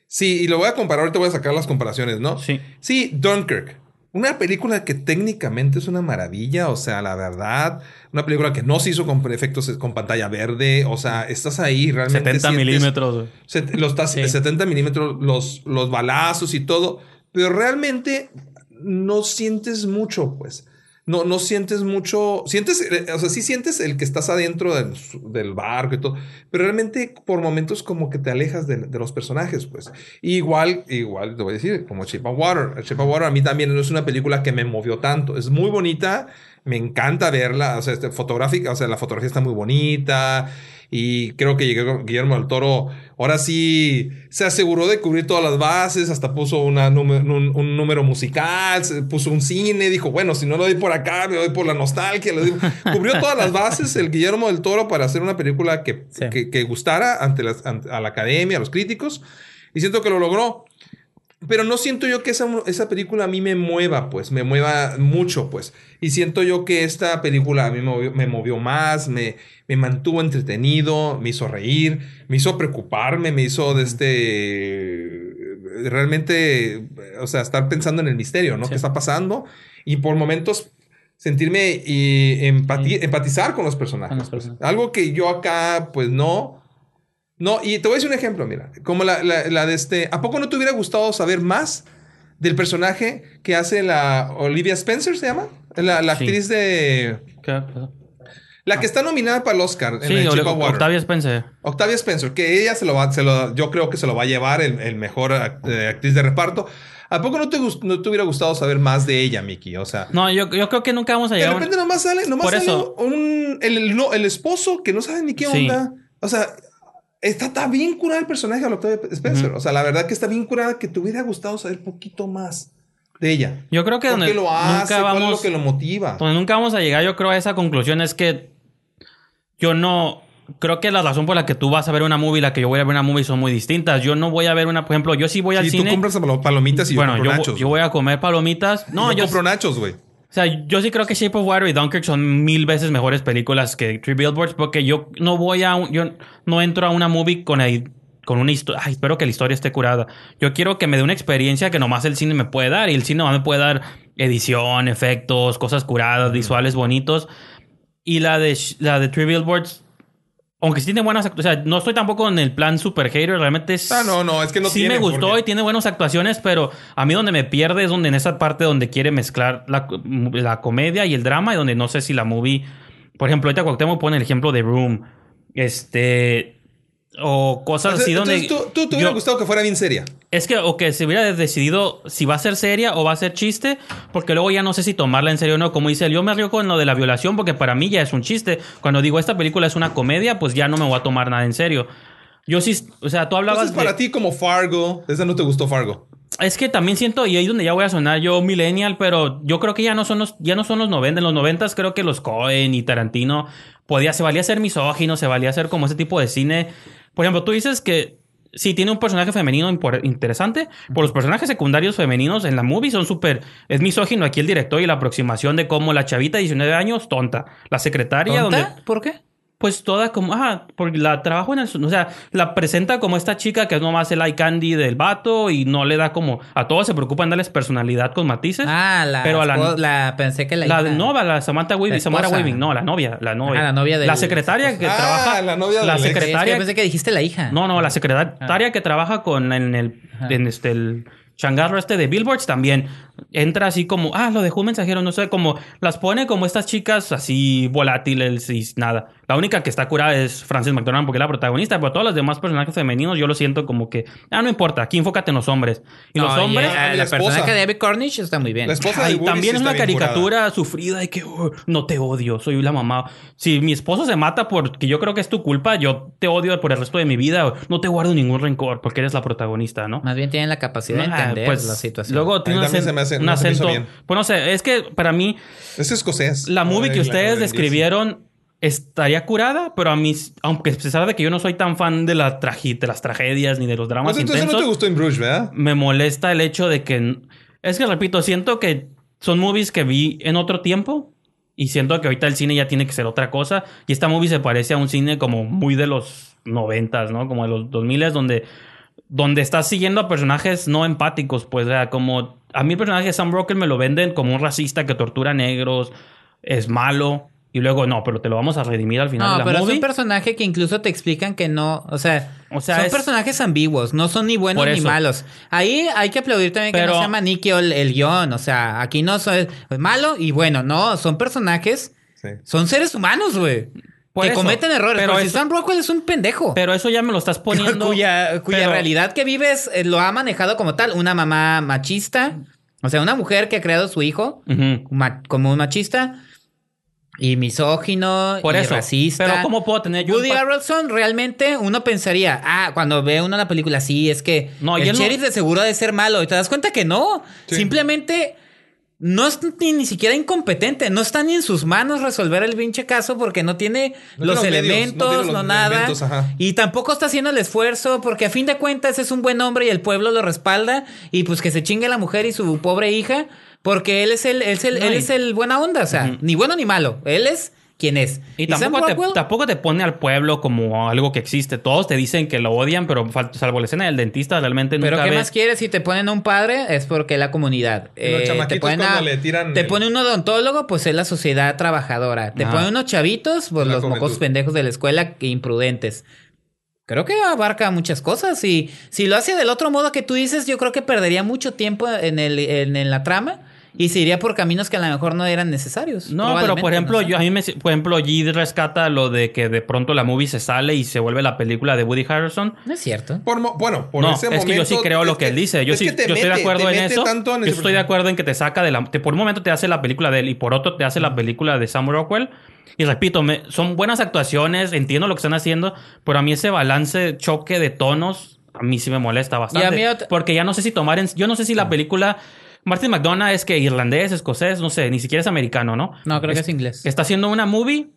Sí, y lo voy a comparar, ahorita voy a sacar las comparaciones, ¿no? Sí. Sí, Dunkirk. Una película que técnicamente es una maravilla, o sea, la verdad, una película que no se hizo con efectos con pantalla verde, o sea, estás ahí realmente. 70 sientes- milímetros. los Sí. 70 milímetros, los, los balazos y todo, pero realmente no sientes mucho, pues. No, no sientes mucho. Sientes, eh, o sea, sí sientes el que estás adentro del, barco y todo, pero realmente por momentos como que te alejas de, de los personajes, pues. Igual, igual te voy a decir, como Shape of Water. Shape of Water a mí también no es una película que me movió tanto. Es muy bonita, me encanta verla, o sea, este, fotográfica, o sea, la fotografía está muy bonita. Y creo que llegó Guillermo del Toro, ahora sí se aseguró de cubrir todas las bases, hasta puso una un, un número musical, puso un cine, dijo, bueno, si no lo doy por acá, me doy por la nostalgia. lo doy- [LAUGHS] Cubrió todas las bases el Guillermo del Toro para hacer una película que, Sí. que, que gustara ante, las- ante- a la academia, a los críticos, y siento que lo logró. Pero no siento yo que esa, esa película a mí me mueva, pues, me mueva mucho, pues. Y siento yo que esta película a mí me movió, me movió más, me, me mantuvo entretenido, me hizo reír, me hizo preocuparme, me hizo de este... Realmente, o sea, estar pensando en el misterio, ¿no? Sí. ¿Qué está pasando? Y por momentos sentirme y empati- Sí. empatizar con los personajes. Con los pues. personajes. Algo que yo acá, pues, no... No, y te voy a decir un ejemplo, mira. Como la, la- la de este. ¿A poco no te hubiera gustado saber más del personaje que hace la Olivia Spencer, se llama? La, la Sí. actriz de. ¿Qué? La que está nominada para el Oscar en Sí, el. Octavia Spencer. Octavia Spencer, que ella se lo va, se lo, yo creo que se lo va a llevar el, el mejor act- eh, actriz de reparto. ¿A poco no te, no te hubiera gustado saber más de ella, Mickey? O sea, No, yo, yo creo que nunca vamos a de llegar. un- repente nomás sale, nomás Por sale eso. un, el, el- no, el esposo que no sabe ni qué Sí. onda. O sea, está, está bien curada el personaje de la Octavia Spencer. Ujú. O sea, la verdad que está bien curada que te hubiera gustado saber poquito más de ella. Yo creo que ¿Por donde qué lo hace? nunca ¿Cuál es vamos, lo que lo motiva? donde nunca vamos a llegar, yo creo a esa conclusión es que yo no creo que la razón por la que tú vas a ver una movie y la que yo voy a ver una movie son muy distintas. Yo no voy a ver una, por ejemplo, yo sí voy al Si tú cine. compras palo- palomitas y bueno, yo yo, compro vo- nachos. yo voy a comer palomitas. No, yo, yo, compro nachos, güey. O sea, yo sí creo que Shape of Water y Dunkirk son mil veces mejores películas que Three Billboards porque yo no voy a un- yo no entro a una movie con el- con una historia. Ay, espero que la historia esté curada. Yo quiero que me dé una experiencia que nomás el cine me puede dar y el cine nomás me puede dar edición, efectos, cosas curadas, visuales bonitos. Y la de la de Three Billboards aunque sí tiene buenas actuaciones, o sea, no estoy tampoco en el plan super hater, realmente es... Ah, no, no, es que no sí tiene, me gustó porque- y tiene buenas actuaciones, pero a mí donde me pierde es donde en esa parte donde quiere mezclar la, la comedia y el drama y donde no sé si la movie, por ejemplo, ahorita Cuauhtémoc pone el ejemplo de Room, este o cosas así donde tú, tú te hubiera yo- gustado que fuera bien seria. es que o que se hubiera decidido si va a ser seria o va a ser chiste, porque luego ya no sé si tomarla en serio o no. Como dice yo me río con lo de la violación porque para mí ya es un chiste. Cuando digo esta película es una comedia, pues ya no me voy a tomar nada en serio. Yo sí, o sea, tú hablabas Entonces, para de- ti, como Fargo, esa no te gustó Fargo. es que también siento, y ahí es donde ya voy a sonar yo millennial, pero yo creo que ya no son los, ya no son los 90. En los 90 creo que los Cohen y Tarantino podía, se valía ser misógino, se valía ser como ese tipo de cine. Por ejemplo, tú dices que sí tiene un personaje femenino interesante, pero los personajes secundarios femeninos en la movie son súper, es misógino aquí el director y la aproximación de cómo la chavita de 19 años, tonta, la secretaria ¿Tonta? donde ¿Por qué? Pues toda como, ah, porque la trabajo en el, o sea, la presenta como esta chica que es nomás el eye candy del vato y no le da como, a todos se preocupan darles personalidad con matices. Ah, la, Pero a la- la- pensé que la, la hija- de Nova, la Samantha Weaving, La Samara. Weaving, no, la novia, la novia. Ah, la novia del- La secretaria que Ah, trabaja. la novia es que secretaria. yo pensé que dijiste la hija. No, no, la secretaria que trabaja con en el Ajá. en este el changarro este de Billboards también entra así como, ah, lo dejó un mensajero, no sé, como las pone como estas chicas así volátiles y nada. La única que está curada es Frances McDormand porque es la protagonista, pero todos los demás personajes femeninos yo lo siento como que, ah, no importa, aquí enfócate en los hombres. Y No, los hombres ah, la la esposa. persona que David Cornish está muy bien. La esposa Ay, de también es una caricatura sufrida de que "Oh, no te odio, soy la mamá. Si mi esposo se mata porque yo creo que es tu culpa, yo te odio por el resto de mi vida, o no te guardo ningún rencor porque eres la protagonista, ¿no? Más bien tienen la capacidad de Ah, entender pues, la situación. Luego tiene hace- un no se me hizo acento. bien. Pues no sé, es que para mí Es escocés. la movie que ustedes describieron estaría curada, pero a mí, aunque a pesar de que yo no soy tan fan de, la tragi- de las tragedias ni de los dramas Pues entonces no te gustó en Bruges, ¿verdad? me molesta el hecho de que... Es que, repito, siento que son movies que vi en otro tiempo y siento que ahorita el cine ya tiene que ser otra cosa. Y esta movie se parece a un cine como muy de los noventas, ¿no? Como de los 2000 donde, donde estás siguiendo a personajes no empáticos, pues, o sea, como... A mí el personaje de Sam Rockwell me lo venden como un racista que tortura negros, es malo. Y luego, no, pero te lo vamos a redimir al final No, de la pero movie. es un personaje que incluso te explican que no, o sea, O sea, son es- personajes ambiguos, no son ni buenos ni malos. Ahí hay que aplaudir también que no sea maniqueo el, el guion, o sea, aquí no son es malo y bueno, no, son personajes, Sí. son seres humanos, güey. Por Que eso. cometen errores, Pero pero si Sam Rockwell es un pendejo. Pero eso ya me lo estás poniendo... cuya cuya pero- realidad que vives eh, lo ha manejado como tal, una mamá machista, o sea, una mujer que ha creado a su hijo como un machista y misógino Por y eso. racista. Pero ¿cómo puedo tener yo Woody Harrelson realmente uno pensaría, ah, cuando ve uno la película, sí, es que No, el no- sheriff de seguro ha de ser malo y te das cuenta que no, Sí. simplemente no es ni, ni siquiera incompetente, no está ni en sus manos resolver el pinche caso porque no tiene No los tiene los medios, no elementos, no, tiene los nada. elementos. Y tampoco está haciendo el esfuerzo porque a fin de cuentas es un buen hombre y el pueblo lo respalda y pues que se chingue la mujer y su pobre hija porque él es el, él es el, No, él y- es el buena onda, o sea, ni bueno ni malo, él es quien es. Y Sam tampoco te, tampoco te pone al pueblo como algo que existe. Todos te dicen que lo odian, pero salvo la escena del dentista, realmente Pero nunca ¿qué ves- más quieres? Si te ponen a un padre, es porque la comunidad. Y los Eh, te ponen a, le tiran te el- pone un odontólogo, pues es la sociedad trabajadora. Te Ajá. ponen unos chavitos, pues La los juventud. mocosos pendejos de la escuela que imprudentes. Creo que abarca muchas cosas y si lo hace del otro modo que tú dices, yo creo que perdería mucho tiempo en, el, en, en la trama y se iría por caminos que a lo mejor no eran necesarios. No, pero por ejemplo, no yo a mí me, por ejemplo, G rescata lo de que de pronto la movie se sale y se vuelve la película de Woody Harrelson. No es cierto. Por mo- bueno, por no, ese es momento. que yo sí creo lo que él dice. Yo es sí, yo estoy de acuerdo en eso. en Yo estoy de acuerdo en que te saca de la. te- por un momento te hace la película de él y por otro te hace la película de Sam Rockwell. Y repito, me- son buenas actuaciones, entiendo lo que están haciendo, pero a mí ese balance, choque de tonos, a mí sí me molesta bastante. Y a mí ot- Porque ya no sé si tomar en. Yo no sé si la película. Martin McDonough es que irlandés, escocés, no sé, ni siquiera es americano, ¿no? No, creo que es inglés. Está haciendo una movie.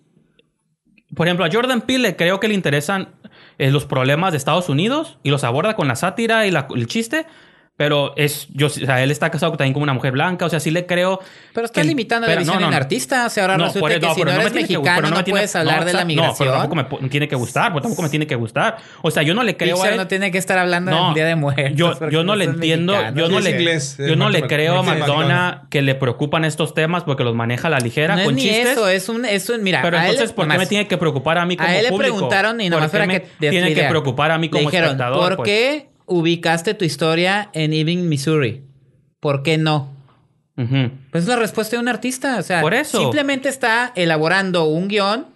Por ejemplo, a Jordan Peele le creo que le interesan eh, los problemas de Estados Unidos y los aborda con la sátira y la- el chiste. Pero es, yo, o sea, él está casado también con una mujer blanca, o sea, sí le creo. Pero está que- limitando la pero- visión no, no, en no. artista. O sea, ahora No, resulta por- que no, si pero no eres que- mexicano pero no, me tiene- puedes hablar no, de la exacto, No, pero migración. tampoco me tiene que gustar, pero tampoco me tiene que gustar. O sea, yo no le creo a Pixar él. no tiene que estar hablando del Día de Muertos. Yo, yo no le entiendo, mexicanos. yo no Es le, inglés, es yo no le creo a McDonagh. que le preocupan estos temas porque los maneja a la ligera No es con ni chistes. eso, es un, es un- mira, Pero a entonces, ¿por qué me tiene que preocupar a mí como A él le público? preguntaron y ¿Por nomás me que te tiene que preocupar a mí como espectador? ¿por pues? qué ubicaste tu historia en Ebbing, Missouri? ¿Por qué no? Pues es la respuesta de un artista. O sea, Por eso. simplemente está elaborando un guion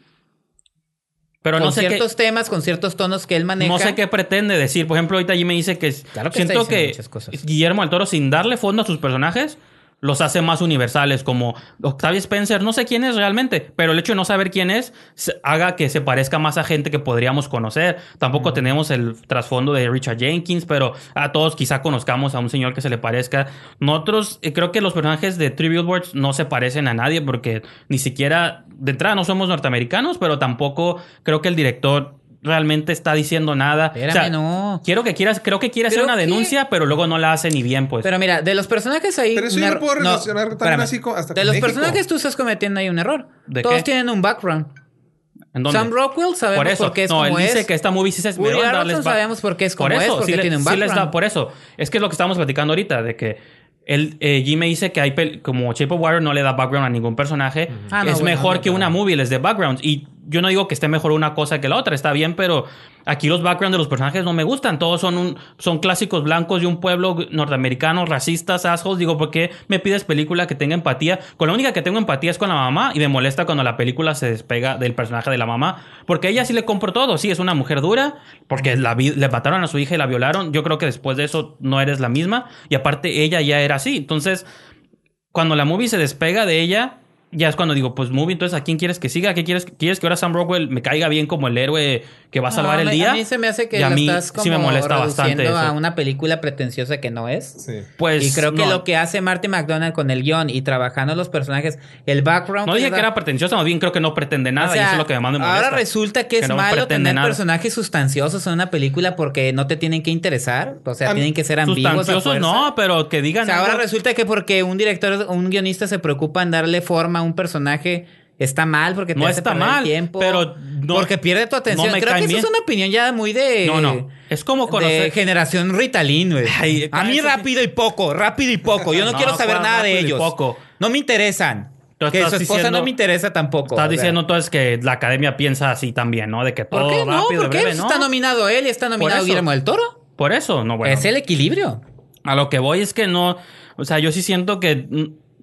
Pero con no sé qué, ciertos temas, con ciertos tonos que él maneja. no sé qué pretende decir. Por ejemplo, ahorita allí me dice que, Claro que siento que. Guillermo del Toro, sin darle fondo a sus personajes, los hace más universales, como Octavia Spencer, no sé quién es realmente, pero el hecho de no saber quién es haga que se parezca más a gente que podríamos conocer. Tampoco tenemos el trasfondo de Richard Jenkins, pero a todos quizá conozcamos a un señor que se le parezca. Nosotros eh, creo que los personajes de Three Billboards no se parecen a nadie porque ni siquiera de entrada no somos norteamericanos, pero tampoco creo que el director realmente está diciendo nada. Espérame, O sea, no. Quiero que quieras, creo que quiere hacer una que- denuncia, pero luego no la hace ni bien, pues. Pero mira, de los personajes ahí. Pero eso yo lo puedo relacionar también espérame. así con- hasta De con los México. personajes tú estás cometiendo ahí un error. ¿De Todos qué? tienen un background. ¿En dónde? Sam Rockwell sabemos por eso, por qué es no, como él es. dice que esta movie sí se esmeró Woody Harrelson sabemos por qué es como por eso, es, porque sí le- tiene un sí les da- background. por eso, es que es lo que estamos platicando ahorita, de que él, eh, Jim me dice que hay como Shape of Water no le da background a ningún personaje, Ah, no, es bueno, mejor no, que no. una movie les dé backgrounds. Y yo no digo que esté mejor una cosa que la otra, está bien, pero aquí los backgrounds de los personajes no me gustan. Todos son son clásicos blancos de un pueblo norteamericano, racistas, assholes. Digo, ¿por qué me pides película que tenga empatía? Con la única que tengo empatía es con la mamá y me molesta cuando la película se despega del personaje de la mamá. Porque ella sí le compro todo. Sí, es una mujer dura, porque la le mataron a su hija y la violaron. Yo creo que después de eso no eres la misma. Y aparte, ella ya era así. Entonces, cuando la movie se despega de ella, ya es cuando digo, pues movie, entonces ¿a quién quieres que siga? ¿Qué quieres? ¿Quieres que ahora Sam Rockwell me caiga bien como el héroe que va a salvar No, el día? A mí se me hace que Y a mí estás como sí me molesta bastante a una película pretenciosa que no es. Sí. Pues y creo que no. lo que hace Martin McDonald con el guion y trabajando los personajes, el background. No dije que era pretencioso, más bien creo que no pretende nada O sea, y eso es lo que me molesta. Ahora resulta que es no malo tener nada. personajes sustanciosos en una película porque no te tienen que interesar. O sea, tienen que ser ambiguos. a Sustanciosos no, pero que O digan sea, ahora resulta que porque un director o un guionista se preocupa en darle forma a un personaje está mal porque te No hace está perder mal, tiempo. pero no- porque pierde tu atención. no me Creo que caen eso es bien. una opinión ya muy de No, no. Es como de conocer... generación Ritalin, güey. Ay, A mí rápido y poco, rápido y poco. Yo no, [LAUGHS] No, quiero saber ¿cuál nada de ellos. poco? No me interesan. Tú Que su esposa diciendo- no me interesa tampoco. Estás diciendo entonces que la academia piensa así también, ¿no? De que todo ¿Por qué no? rápido, ¿Por qué breve, está nominado él y está nominado. Guillermo del Toro? Por eso, no, bueno. Es el equilibrio. A lo que voy es que no, o sea, yo sí siento que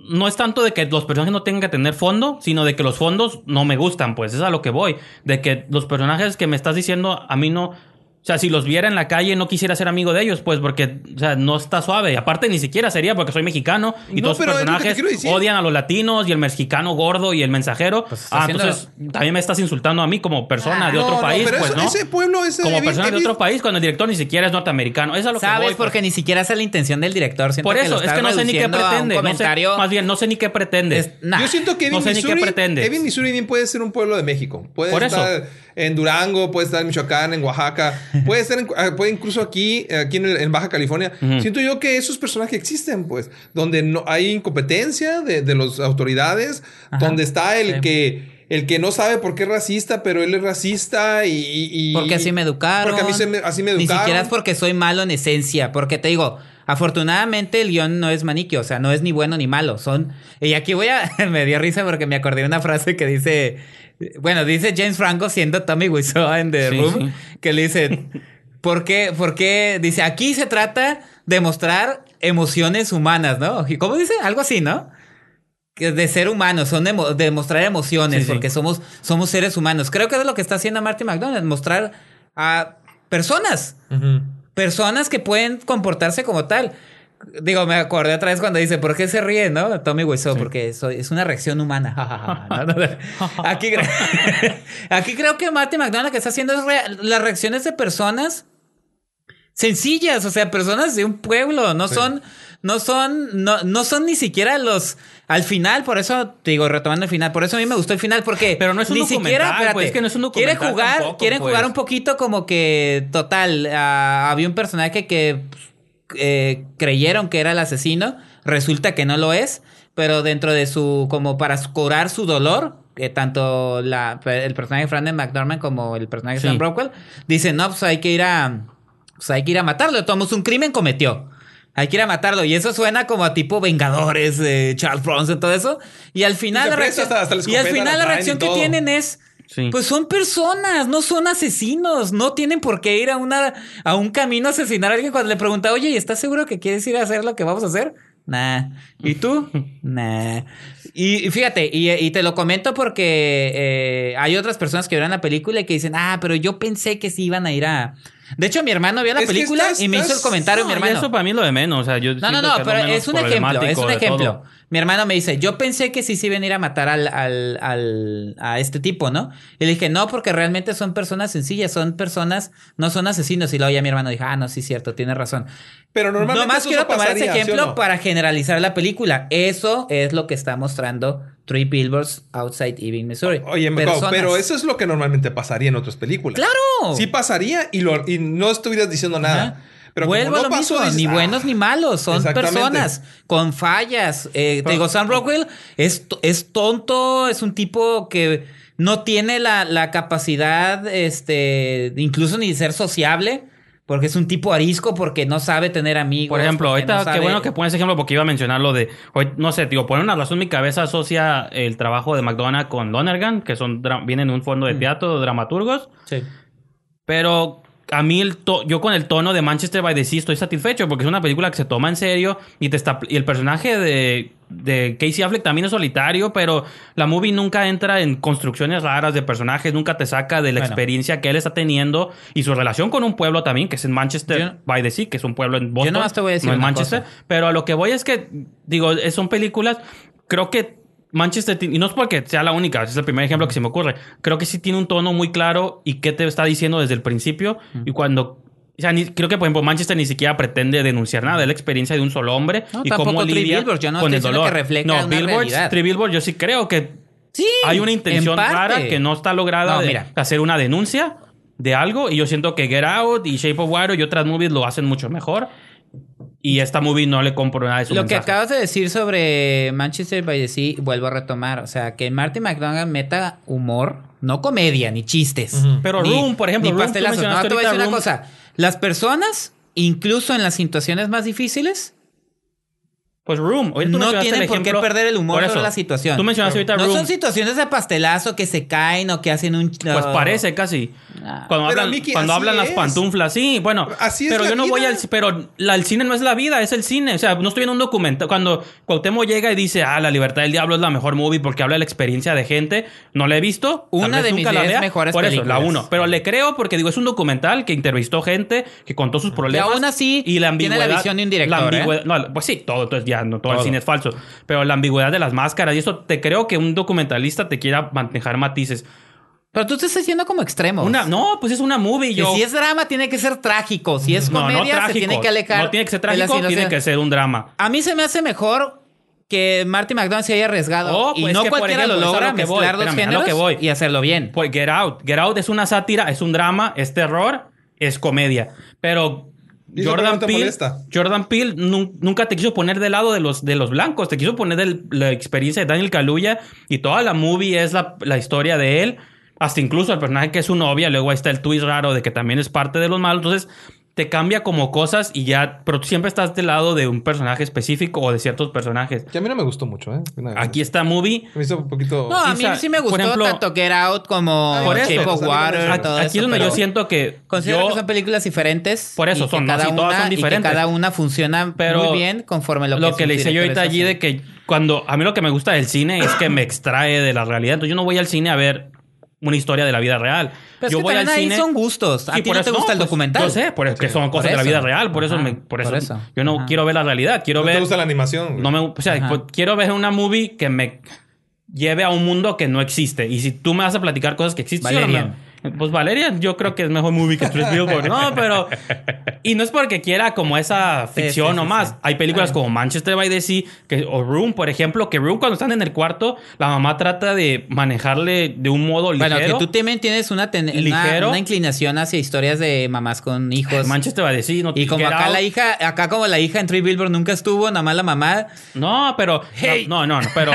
no es tanto de que los personajes no tengan que tener fondo, sino de que los fondos no me gustan, pues es a lo que voy. De que los personajes que me estás diciendo a mí no, sea, si los viera en la calle no quisiera ser amigo de ellos, pues porque, o sea, no está suave. Y aparte ni siquiera sería porque soy mexicano y No, todos los personajes odian a los latinos y el mexicano gordo y el mensajero. Pues ah, haciendo- entonces también me estás insultando a mí como persona de No, otro no, país, pero pues, eso- ¿no? ese pueblo, ese como Evin- persona de Evin- otro país cuando el director ni siquiera es norteamericano. Eso es a lo que ¿Sabes? voy, pues. Porque ni siquiera es la intención del director. Siento Por que eso, lo es que no sé ni qué pretende. No sé- comentario- más bien, no sé ni qué pretende. Es- nah. Yo siento que qué Missouri, Missouri bien puede ser un pueblo de México. Puede Por eso. En Durango, puede estar en Michoacán, en Oaxaca, [LAUGHS] puede estar en- ah, puede incluso aquí, aquí en, el- en Baja California. Siento yo que esos personajes existen, pues, donde no hay incompetencia de, de las autoridades, Ajá, donde está el sí. que el que no sabe por qué es racista, pero él es racista y, Porque así me educaron. Porque a mí se me- así me Ni educaron. siquiera es porque soy malo en esencia. Porque te digo, afortunadamente el guion no es maniquio. O sea, no es ni bueno ni malo. Son. Y aquí voy a. [LAUGHS] me dio risa porque me acordé de una frase que dice. Bueno, dice James Franco siendo Tommy Wiseau en The Sí, Room, sí. que le dice, ¿por qué? ¿Por qué? Dice, aquí se trata de mostrar emociones humanas, ¿no? ¿Y ¿Cómo dice? Algo así, ¿no? Que de ser humanos, son emo- de mostrar emociones, Sí, sí. porque somos, somos seres humanos. Creo que es lo que está haciendo Marty McDonald, mostrar a personas, personas que pueden comportarse como tal. Digo, me acordé otra vez cuando dice, ¿por qué se ríe, no? Tommy Wiseau, porque soy- es una reacción humana. No, [LAUGHS] no, no. Aquí, cre- [LAUGHS] aquí creo que Marty McDonald lo que está haciendo es las reacciones de personas sencillas, o sea, personas de un pueblo, no Sí. son, no son, no, no son ni siquiera los al final, por eso te digo, retomando el final, por eso a mí me gustó el final, porque Pero no es un ni siquiera, pues, espérate, es que no es un documental jugar, tampoco, quieren pues. jugar un poquito como que total, ah, había un personaje que eh, creyeron que era el asesino, resulta que no lo es, pero dentro de su, como para curar su dolor, tanto la, el personaje de Brandon McDormand como el personaje de Sí. Sam Rockwell, dicen, no, pues hay que ir a, pues hay que ir a matarlo, tomamos un crimen cometió. Hay que ir a matarlo. Y eso suena como a tipo Vengadores, de Charles Bronson, todo eso. Y al final la reacción, hasta- hasta la y al final la reacción que tienen es Sí. pues son personas, no son asesinos, no tienen por qué ir a una a un camino a asesinar a alguien cuando le pregunta, "Oye, ¿y estás seguro que quieres ir a hacer lo que vamos a hacer?" Nah. ¿Y tú? [LAUGHS] nah. Y, y fíjate, y, y te lo comento porque eh, hay otras personas que vieron la película y que dicen, "Ah, pero yo pensé que sí iban a ir a De hecho, mi hermano vio la Es película estás- y me hizo el comentario No, mi y hermano. Eso para mí es lo de menos. O sea, yo No, no, no, pero es un ejemplo, es un ejemplo. todo. Mi hermano me dice, yo pensé que sí se iban a ir a matar al, al, al- a este tipo, ¿no? Y le dije, no, porque realmente son personas sencillas, son personas, no son asesinos. Y luego ya mi hermano dijo, ah, no, sí, cierto, tiene razón. Pero normalmente Nomás eso quiero no tomar ese ¿sí ejemplo no? para generalizar la película. Eso es lo que está mostrando Three Billboards Outside Ebbing, Missouri. Oye, Personas. pero eso es lo que normalmente pasaría en otras películas. ¡Claro! Sí pasaría y, lo, y no estuvieras diciendo nada. Ajá. Pero como Vuelvo no a lo pasó, mismo, dices, ni "Ah". buenos ni malos, son personas con fallas. Eh, te Pero- digo, Sam Rockwell es, to- es tonto, es un tipo que no tiene la, la capacidad, este, incluso ni de ser sociable, porque es un tipo arisco, porque no sabe tener amigos. Por ejemplo, ahorita, no qué bueno que pones ejemplo porque iba a mencionar lo de, hoy- no sé, digo, por una razón mi cabeza asocia el trabajo de McDonald's con Lonergan, que son vienen de un fondo de Mm. teatro, dramaturgos, Sí. pero a mí el to- yo con el tono de Manchester by the Sea estoy satisfecho porque es una película que se toma en serio y te está y el personaje de, de Casey Affleck también es solitario, pero la movie nunca entra en construcciones raras de personajes, nunca te saca de la Bueno. experiencia que él está teniendo y su relación con un pueblo también, que es en Manchester Yo- by the Sea, que es un pueblo en Boston, nomás te voy a decir no en Manchester, cosa. pero a lo que voy es que digo, es- son películas creo que Manchester, y no es porque sea la única, es el primer ejemplo que se me ocurre. Creo que sí tiene un tono muy claro y qué te está diciendo desde el principio. Y cuando. O sea, ni- creo que, por ejemplo, Manchester ni siquiera pretende denunciar nada. Es la experiencia de un solo hombre No, y cómo lidia yo no con el dolor. que no, una Billboards, Billboards, yo sí creo que Sí, hay una intención rara que no está lograda No, de mira. hacer una denuncia de algo. Y yo siento que Get Out y Shape of Water y otras movies lo hacen mucho mejor. Y esta movie no le compro nada de su Lo que mensaje. acabas de decir sobre Manchester by the Sea, vuelvo a retomar. O sea, que Marty McDonald meta humor, no comedia, ni chistes. Ujú. Pero ni- Room, por ejemplo, Ni Room, pastelazos. No, te voy a decir ahorita una Room. cosa. Las personas, incluso en las situaciones más difíciles, Pues Room. Ahorita tú no tienen por qué perder el humor sobre la situación. Tú mencionaste ahorita no Room. son situaciones de pastelazo que se caen o que hacen un... Pues parece casi. Ah. Cuando Pero, hablan, cuando hablan las pantuflas, sí, bueno. Así es pero la yo no vida. voy al pero la- el cine no es la vida, es el cine. O sea, no estoy en un documental. Cuando Cuauhtémoc llega y dice, ah, La Libertad del Diablo es la mejor movie porque habla de la experiencia de gente, no la he visto. tal Una vez de nunca mis la diez vea. mejores Por eso, la uno. Pero le creo porque digo, es un documental que entrevistó gente, que contó sus problemas. aún así y la tiene la ambigüedad. visión de un director, la ¿eh? ambigüedad- no, pues sí, todo, entonces ya no todo, el Todo. cine es falso. Pero la ambigüedad de las máscaras y eso, te creo que un documentalista te quiera manejar matices. Pero tú te estás diciendo como extremos. Una, no, pues es una movie. Yo, si es drama, tiene que ser trágico. Si es no, comedia, no trágico. se tiene que alejar. No tiene que ser trágico, tiene que ser un drama. A mí se me hace mejor que Marty McDonald se haya arriesgado. Oh, y pues no que, cualquiera ejemplo, lo logra lo que voy, mezclar dos espérame, a lo que voy. y hacerlo bien. Pues Get Out. Get Out es una sátira, es un drama, es terror, es comedia. Pero ¿Y eso por qué Jordan no Peele, molesta? Jordan Peele nun- nunca te quiso poner del lado de los, de los blancos, te quiso poner de la experiencia de Daniel Kaluuya y toda la movie es la, la historia de él. Hasta incluso el personaje que es su novia, luego ahí está el twist raro de que también es parte de los malos. Entonces, te cambia como cosas y ya, pero tú siempre estás del lado de un personaje específico o de ciertos personajes. Que a mí no me gustó mucho, ¿eh? Aquí está Movie. Me hizo un poquito... No, a mí sí me por gustó ejemplo- tanto Get Out como Por eso. Shape of Water. aquí- todo Aquí eso, es donde yo siento que Considero yo- que son películas diferentes. Por eso que son, ¿no? cada Sí, todas una, son y que diferentes. cada una funciona Pero muy bien conforme lo, lo que sus le hice yo ahorita allí de que cuando a mí lo que me gusta del cine es que me extrae de la realidad. Entonces yo no voy al cine a ver una historia de la vida real. Pero es yo que voy al ahí cine son gustos. A Sí, ti por no eso- te gusta el pues, documental. Yo sé, por, que son cosas de la vida real. Por eso, me, por eso, por eso. yo no Ajá. quiero ver la realidad. Quiero ¿No te ver. gusta la animación? No me, o sea, pues, quiero ver una movie que me lleve a un mundo que no existe. Y si tú me vas a platicar cosas que existen, sí no? Valerian. Pues Valerian, yo creo que es mejor movie que Three Billboards. No, [LAUGHS] pero. Y no es porque quiera como esa ficción sí, sí, nomás. sí. Hay películas como Manchester by the Sea que, o Room, por ejemplo, que Room cuando están en el cuarto, la mamá trata de manejarle de un modo ligero. Bueno, que tú también tienes una, una- Ligero. una inclinación hacia historias de mamás con hijos. Manchester by the Sea, no y como acá Out. la hija, acá como la hija en Three Billboard nunca estuvo, nada más la mamá. No, pero. Hey. No, no, no, pero.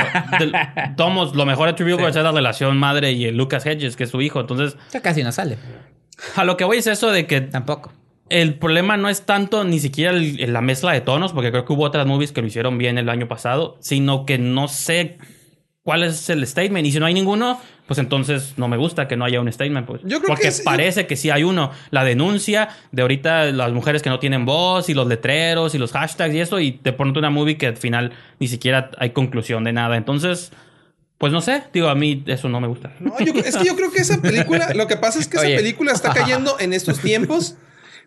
[LAUGHS] tomos, lo mejor de True Billboards es la relación madre y el Lucas Hedges, que es su hijo. Entonces, Ya casi no sale. a lo que voy es eso de que Tampoco. el problema no es tanto ni siquiera el- el- la mezcla de tonos, porque creo que hubo otras movies que lo hicieron bien el año pasado, sino que no sé cuál es el statement. Y si no hay ninguno, pues entonces no me gusta que no haya un statement. Pues. Yo creo porque que sí. parece que sí hay uno. La denuncia de ahorita las mujeres que no tienen voz y los letreros y los hashtags y eso, y de pronto una movie que al final ni siquiera hay conclusión de nada. Entonces, pues no sé, digo, a mí eso no me gusta. No, yo- es que yo creo que esa película, lo que pasa es que Oye. esa película está [LAUGHS] cayendo en estos tiempos.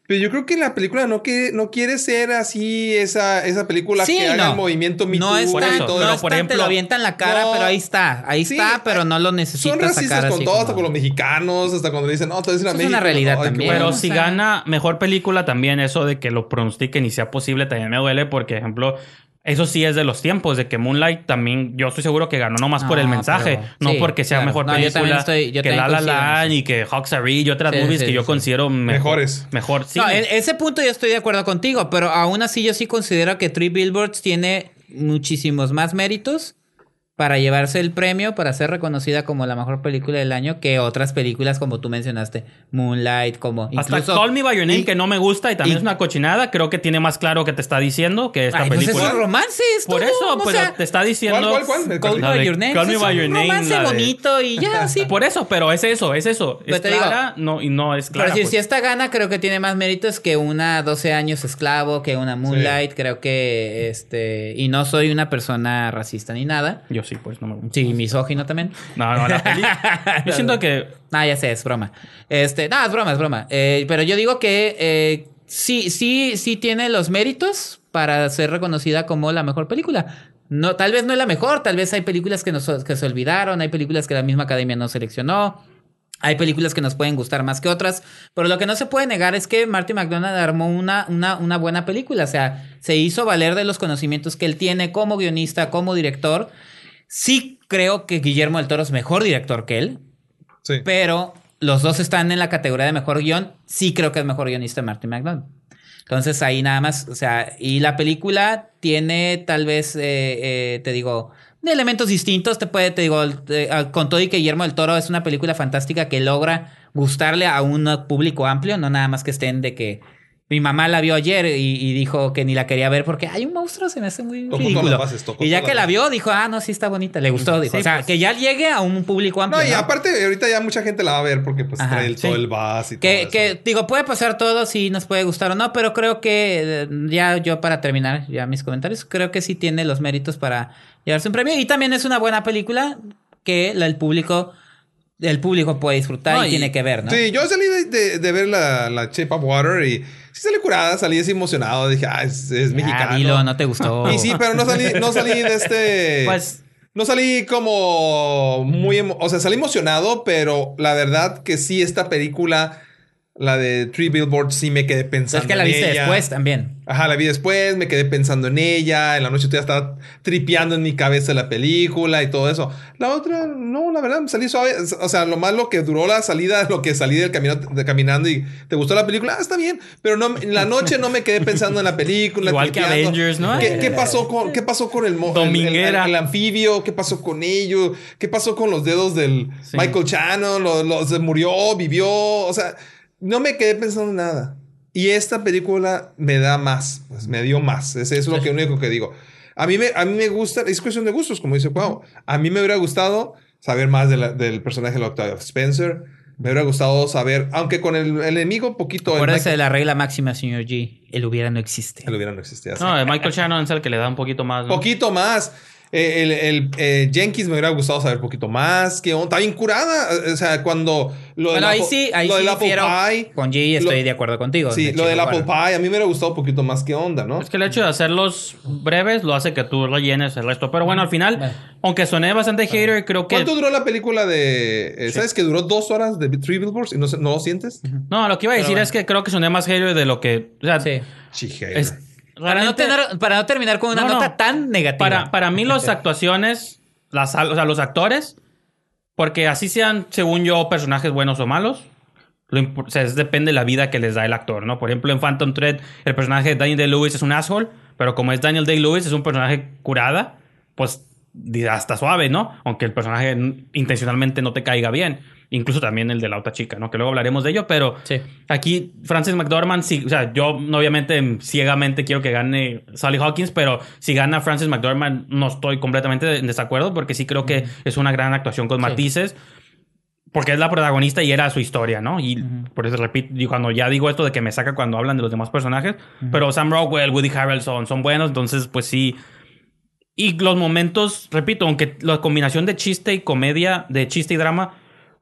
Pero yo creo que la película no quiere, no quiere ser así esa, esa película Sí, que haga el movimiento Me no es por tan, y todo no es por te lo avientan en la cara, No. pero ahí está. Ahí Sí, está, pero no lo necesitas Son racistas sacar con todo, como- hasta con los mexicanos, hasta cuando dicen, no, tú eres una es una realidad también. Pero o si sea- gana mejor película, también eso de que lo pronostiquen y sea posible también me duele, porque, ejemplo, eso sí es de los tiempos, de que Moonlight también, yo estoy seguro que ganó nomás por el No, mensaje, pero- no sí, porque sea claro. mejor No, yo también película estoy- yo que La La Land y que Hawks Are y otras Sí, movies sí, que yo sí. considero mejor- Mejores. Mejor, sí. No, en ese punto yo estoy de acuerdo contigo, pero aún así yo sí considero que Three Billboards tiene muchísimos más méritos para llevarse el premio, para ser reconocida como la mejor película del año que otras películas como tú mencionaste, Moonlight, como Hasta incluso... Call Me By Your Name, y- que no me gusta y también y- es una cochinada, creo que tiene más claro que te está diciendo que esta Ay, pues película. es un romance, es Por eso, o pero sea, te está diciendo... ¿Cuál, cuál, cuál? Call Me By Your Name Call Me By Your Name, romance la de- bonito y ya, [LAUGHS] sí. Por eso, pero es eso, es eso. Pero Es te digo- clara no, y no es clara. Pero si, pues. si esta gana, creo que tiene más méritos que una 12 años esclavo, que una Moonlight. Creo que este. Y no soy una persona racista ni nada. Yo sí, pues no me gusta. Sí, misógino también. No, no, la peli. [LAUGHS] Yo siento que. Ah, ya sé, es broma. Este, no, es broma, es broma. Eh, pero yo digo que eh, sí, sí, sí tiene los méritos para ser reconocida como la mejor película. No, tal vez no es la mejor, tal vez hay películas que, nos, que se olvidaron, hay películas que la misma academia no seleccionó. Hay películas que nos pueden gustar más que otras, pero lo que no se puede negar es que Marty McDonald armó una, una, una buena película. O sea, se hizo valer de los conocimientos que él tiene como guionista, como director. Sí creo que Guillermo del Toro es mejor director que él, Sí. pero los dos están en la categoría de mejor guion. Sí creo que es mejor guionista Martin McDonald. Entonces ahí nada más, o sea, y la película tiene tal vez, eh, eh, te digo, de elementos distintos, te puede, te digo, eh, con todo y que Guillermo del Toro es una película fantástica que logra gustarle a un público amplio, no nada más que estén de que mi mamá la vio ayer y, y dijo que ni la quería ver porque hay un monstruo, se me hace muy Tocó ridículo. bases, y ya que la vio, dijo, ah, no, sí está bonita, le gustó. Dijo, Sí, o sea, pues. que ya llegue a un público amplio. No, y ¿no? aparte, ahorita ya mucha gente la va a ver porque pues Ajá, trae el, sí. todo el bus y Que, todo que, digo, puede pasar todo si nos puede gustar o no, pero creo que eh, ya yo para terminar ya mis comentarios, creo que sí tiene los méritos para llevarse un premio y también es una buena película que la- el público el público puede disfrutar No, y, y- tiene que ver, ¿no? Sí, yo salí de, de- de ver la, la Shape of Water y salí curada, salí así emocionado. Dije, ah, es, es mexicano. dilo, no te gustó. [LAUGHS] Y sí, pero no salí, no salí de este. Pues- No salí como muy. o sea, salí emocionado, pero la verdad que sí, esta película, la de Three Billboards, sí me quedé pensando. es que la en viste ella. después también. Ajá, la vi después, me quedé pensando en ella. En la noche todavía estaba tripeando en mi cabeza la película y todo eso. La otra, no, la verdad, salí suave. O sea, lo más lo que duró la salida, [LAUGHS] lo que salí del camino de caminando y te gustó la película, ah, está bien. Pero no, en la noche no me quedé pensando en la película. Igual que tripeando. Avengers, ¿no? ¿Qué, qué pasó con, qué pasó con el, mo- el- el- el anfibio? ¿Qué pasó con ellos? ¿Qué pasó con los dedos del Sí. Michael Shannon? Los, los- murió, vivió. O sea, no me quedé pensando en nada. Y esta película me da más, pues, me dio más. Ese es lo que único que digo. A mí me, a mí me gusta, es cuestión de gustos, como dice Pau. A mí me hubiera gustado saber más de la- del personaje de Octavia Spencer. Me hubiera gustado saber, aunque con el, el enemigo poquito... Acuérdese de la regla máxima, señor G. El hubiera no existe. El hubiera no existía. No, el Michael Shannon es el que le da un poquito más. ¿no? Poquito más. Eh, el, el, eh, Jenkins me hubiera gustado saber poquito más. Que está bien curada. O sea, cuando lo del Bueno, ahí Apple- sí, ahí lo sí del Apple Pie. con G estoy lo- de acuerdo contigo. Sí, lo del Apple. Pie. A mí me hubiera gustado un poquito más que onda, ¿no? Es que el hecho de hacerlos breves lo hace que tú rellenes el resto. Pero bueno, al final, aunque soné bastante hater, creo que. ¿Cuánto duró la película de... eh, ¿Sabes que duró dos horas de Three Billboards y no, no lo sientes? No, lo que iba a decir bueno. es que creo que soné más hater de lo que. O sea, Sí. Sí, hater. es- Para no, tener, para no terminar con una No, no. nota tan negativa. Para, para mí, las actuaciones, las, o sea, los actores, porque así sean, según yo, personajes buenos o malos, lo impo- o sea, es- depende de la vida que les da el actor, ¿no? Por ejemplo, en Phantom Thread, el personaje de Daniel Day-Lewis es un asshole, pero como es Daniel Day-Lewis, es un personaje curada, pues hasta suave, ¿no? Aunque el personaje intencionalmente no te caiga bien. Incluso también el de la otra chica, ¿no? Que luego hablaremos de ello, pero Sí. aquí Francis McDormand, sí, o sea, yo obviamente ciegamente quiero que gane Sally Hawkins, pero si gana Francis McDormand no estoy completamente en desacuerdo porque sí creo que es una gran actuación con Sí. matices. Porque es la protagonista y era su historia, ¿no? Y por eso repito, y cuando ya digo esto de que me saca cuando hablan de los demás personajes, pero Sam Rockwell, Woody Harrelson son buenos, entonces pues sí. Y los momentos, repito, aunque la combinación de chiste y comedia, de chiste y drama,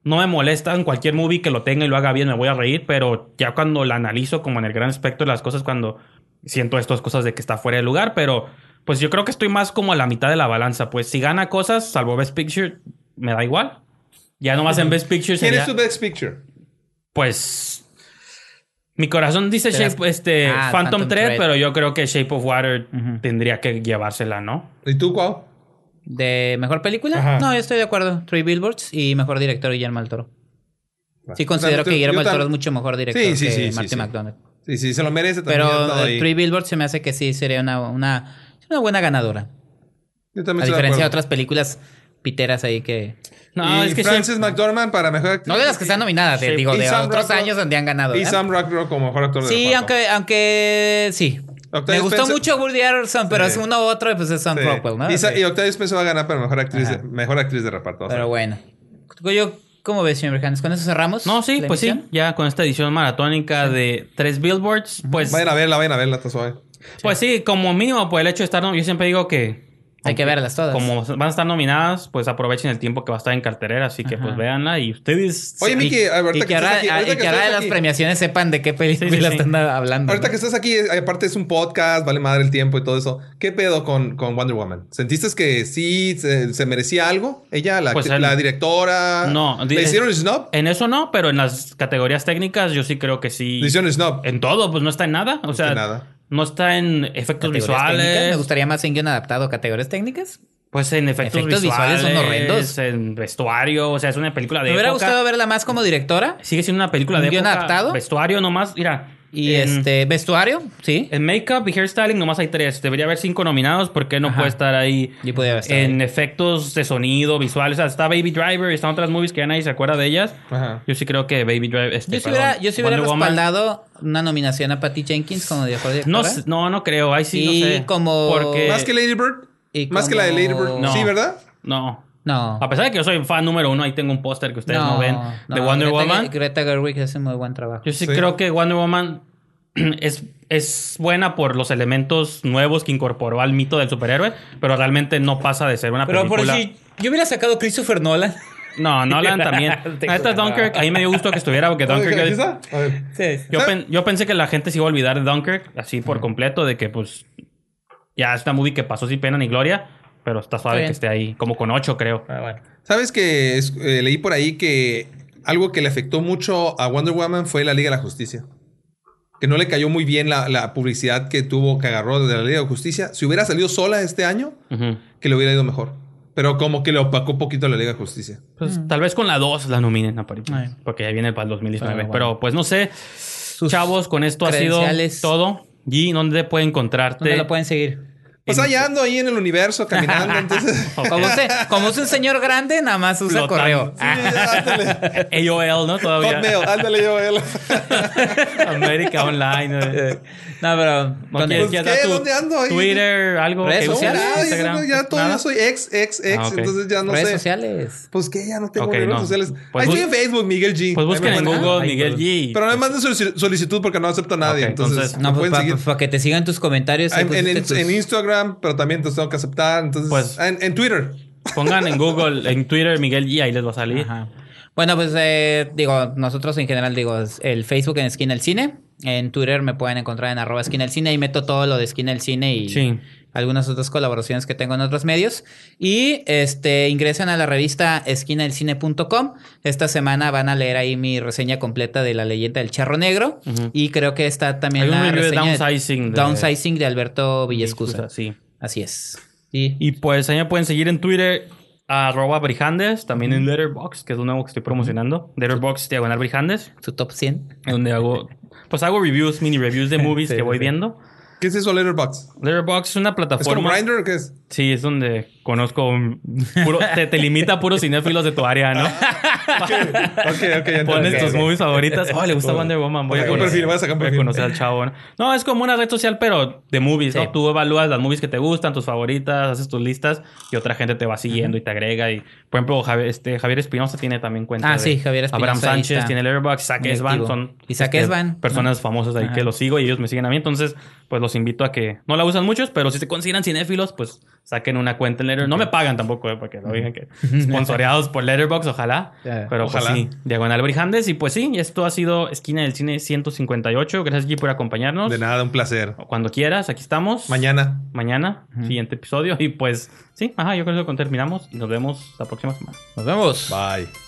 no me molesta en cualquier movie que lo tenga y lo haga bien, me voy a reír, pero ya cuando la analizo como en el gran aspecto de las cosas, cuando siento estas cosas de que está fuera de lugar, pero pues yo creo que estoy más como a la mitad de la balanza, pues si gana cosas, salvo Best Picture, me da igual. Ya nomás en Best Picture ¿Quién es tu Best Picture? pues mi corazón dice das- Shape, este, Ah, Phantom, Phantom Thread, Thread. pero yo creo que Shape of Water tendría que llevársela, ¿no? ¿Y tú cuál? ¿De mejor película? Ajá. No, yo estoy de acuerdo. Three Billboards y mejor director Guillermo del Toro. Sí considero que Guillermo del Toro es mucho mejor director Sí, sí, que sí, Martin sí. McDonald. Sí, sí, se lo merece también. Pero ahí. Three Billboards se me hace que sí sería una, una, una buena ganadora. Yo también A diferencia de otras películas piteras ahí que... No, y es que Frances Shape- McDormand para mejor actriz. No de las que están nominadas, Sí. digo, Y de Sam otros años donde han ganado. Y ¿eh? Sam Rockwell como mejor actor de Sí, reparto. aunque, aunque sí. Octavia Me gustó Spencer- mucho Woody Harrelson, pero Sí. es uno u otro y pues es Sam Sí. Rockwell, ¿no? Y, Sí. y Octavia Spencer va a ganar para mejor actriz, de, mejor actriz de reparto. Pero bueno. Yo, ¿Cómo ves, señor Berjanes? ¿Con eso cerramos? No, sí, pues sí, ya con esta edición maratónica de tres billboards, pues, Vayan a verla, vayan a verla, está suave. pues sí, como mínimo por el hecho de estar, yo siempre digo que Hay que verlas todas. como van a estar nominadas, pues aprovechen el tiempo que va a estar en cartelera, así que Ajá. pues véanla y ustedes... Oye, Miki, ahorita y que que estás ahora, aquí- ahorita y que que ahora estás las aquí- premiaciones sepan de qué película Sí, sí, sí. están hablando. Ahorita ¿no? que estás aquí, aparte es un podcast, vale madre el tiempo y todo eso. ¿Qué pedo con, con Wonder Woman? ¿Sentiste que sí se, se merecía algo? Ella, la, Pues el- la directora. No, ¿Le hicieron snob? En eso no, pero en las categorías técnicas yo sí creo que sí. Le hicieron snob. En todo, pues no está en nada. O sea, en nada. No está en efectos ¿Categorías técnicas? Me visuales. gustaría más en guion adaptado categorías técnicas. Pues en efectos, Efectos visuales visuales, son horrendos. En vestuario, o sea, es una película de Me hubiera época. gustado verla más como directora. Sigue siendo una película ¿Un de guion época. adaptado? Vestuario nomás, mira. Y en, este, vestuario, sí. En make-up y hairstyling nomás hay tres. Debería haber cinco nominados. ¿Por qué no Ajá. puede estar ahí? Yo podía estar en ahí. efectos de sonido, visuales. O sea, está Baby Driver y están otras movies que ya nadie se acuerda de ellas. Ajá. Yo sí creo que Baby Driver. Este, Yo sí hubiera, yo sí hubiera Wonder Woman- respaldado una nominación a Patty Jenkins como directora. No, sé- no, no creo. Ahí sí, Y no sé. como- Porque... Más que Lady Bird. Y Más que la de como- Lady Bird. No. Sí, ¿verdad? No. No. A pesar de que yo soy fan número uno, ahí tengo un póster que ustedes no, ven de Wonder Greta, Woman. Greta Gerwig hace muy buen trabajo. Yo sí, Sí. creo que Wonder Woman [CLEARS THROAT] es, es buena por los elementos nuevos que incorporó al mito del superhéroe, pero realmente no pasa de ser una Pero por película. si yo hubiera sacado Christopher Nolan. No, Nolan también. [LAUGHS] Neta, juro. Dunkirk, ahí me dio gusto que estuviera porque [LAUGHS] Dunkirk. A. Yo, pen- yo pensé que la gente se iba a olvidar de Dunkirk así por completo, de que pues ya esta movie que pasó sin pena ni gloria, pero está suave que esté ahí, como con ocho creo. Ah, bueno. ¿Sabes que es- eh, leí por ahí que algo que le afectó mucho a Wonder Woman fue la Liga de la Justicia? Que no le cayó muy bien la, la publicidad que tuvo, que agarró de la Liga de Justicia. Si hubiera salido sola este año, que le hubiera ido mejor. Pero como que le opacó un poquito la Liga de Justicia. Pues tal vez con la 2 la nominen aparentemente, Ay. porque ya viene para el 2019. Pero Pero, pues no sé, chavos, con esto ha sido todo. ¿Y dónde puede encontrarte? ¿Dónde lo pueden seguir? Pues en- allá ando ahí en el universo caminando, entonces. [LAUGHS] Como, se- como es un señor grande, nada más usa Flotando. correo. Sí, ándale. [LAUGHS] AOL, ¿no? Todavía. Hotmail, ándale yo él. [LAUGHS] América Online. eh. No, pero. ¿No con quieres el- que ¿qué? dar tu ¿Dónde ando ahí? Twitter, algo? Redes sociales. Nada, ya, Instagram. ya todo, ¿Nada? yo soy ex, ex, ex, Ah, ok. entonces ya no redes sé. sociales. Pues que ya no tengo Ok, redes no. sociales. Pues Ahí estoy en Facebook, Miguel G. Pues busquen en. Google Ay, Miguel pues- G. Pero no me manden solici- solicitud porque no acepto a nadie. Entonces, No, pues pueden seguir. para que te sigan tus comentarios. Ah, En, en tus- Instagram, pero también te tengo que aceptar. Entonces, Pues- en, en Twitter. Pongan en Google, en [LAUGHS] Twitter Miguel G, ahí les va a salir. Ajá. Bueno, pues eh, digo, nosotros en general digo, el Facebook en Esquina el Cine. En Twitter me pueden encontrar en arroba esquina el cine y meto todo lo de Esquina el Cine y Sí. Algunas otras colaboraciones que tengo en otros medios. Y este ingresen a la revista esquinaelcine.com. Esta semana van a leer ahí mi reseña completa de la leyenda del charro negro. Ujú. Y creo que está también la review de reseña Downsizing de- Downsizing de Alberto Villescusa. Sí. Así es. Y, Y pues ahí me pueden seguir en Twitter, arroba Brijandes, también en Letterboxd, que es un nuevo que estoy promocionando. Letterboxd diagonal Brijandes, su top 100. donde hago, pues hago reviews, mini reviews de [LAUGHS] movies Sí, que voy sí. viendo. ¿Qué es eso, Letterboxd? Letterboxd es una ¿Es como plataforma. Grindr o qué es? Sí, es donde conozco puro- te, te limita a puros cinéfilos de tu área, ¿no? [LAUGHS] Ok, ok, ya entiendo. Pones tus movies favoritas. Oh, le gusta Oh. Wonder Woman. Voy a conocer, perfil, voy a voy a conocer al chavo. ¿no? No, es como una red social, pero de movies, Sí. ¿no? Tú evalúas las movies que te gustan, tus favoritas, haces tus listas y otra gente te va siguiendo y te agrega. Y, por ejemplo, Javier, este, Javier Espinosa tiene también cuenta. Ah, de- sí, Javier Espinosa, Abraham Sánchez está. tiene Letterboxd, Isaac Esban son Isaac este, Esban, personas ¿no? famosas ahí Ajá. que los sigo y ellos me siguen a mí. Entonces, pues los invito a que no la usan muchos, pero si se consideran cinéfilos, pues saquen una cuenta en Letterboxd. No me pagan tampoco, eh, porque lo digan que [LAUGHS] sponsoreados por Letterboxd, ojalá. Pero pues Ojalá. sí, Diagonal Brijandes. Y pues sí, esto ha sido Esquina del Cine 158. Gracias, G, por acompañarnos. De nada, un placer. Cuando quieras, aquí estamos. Mañana. Mañana, siguiente episodio. Y pues sí, ajá, yo creo que con terminamos y nos vemos la próxima semana. Nos vemos. Bye.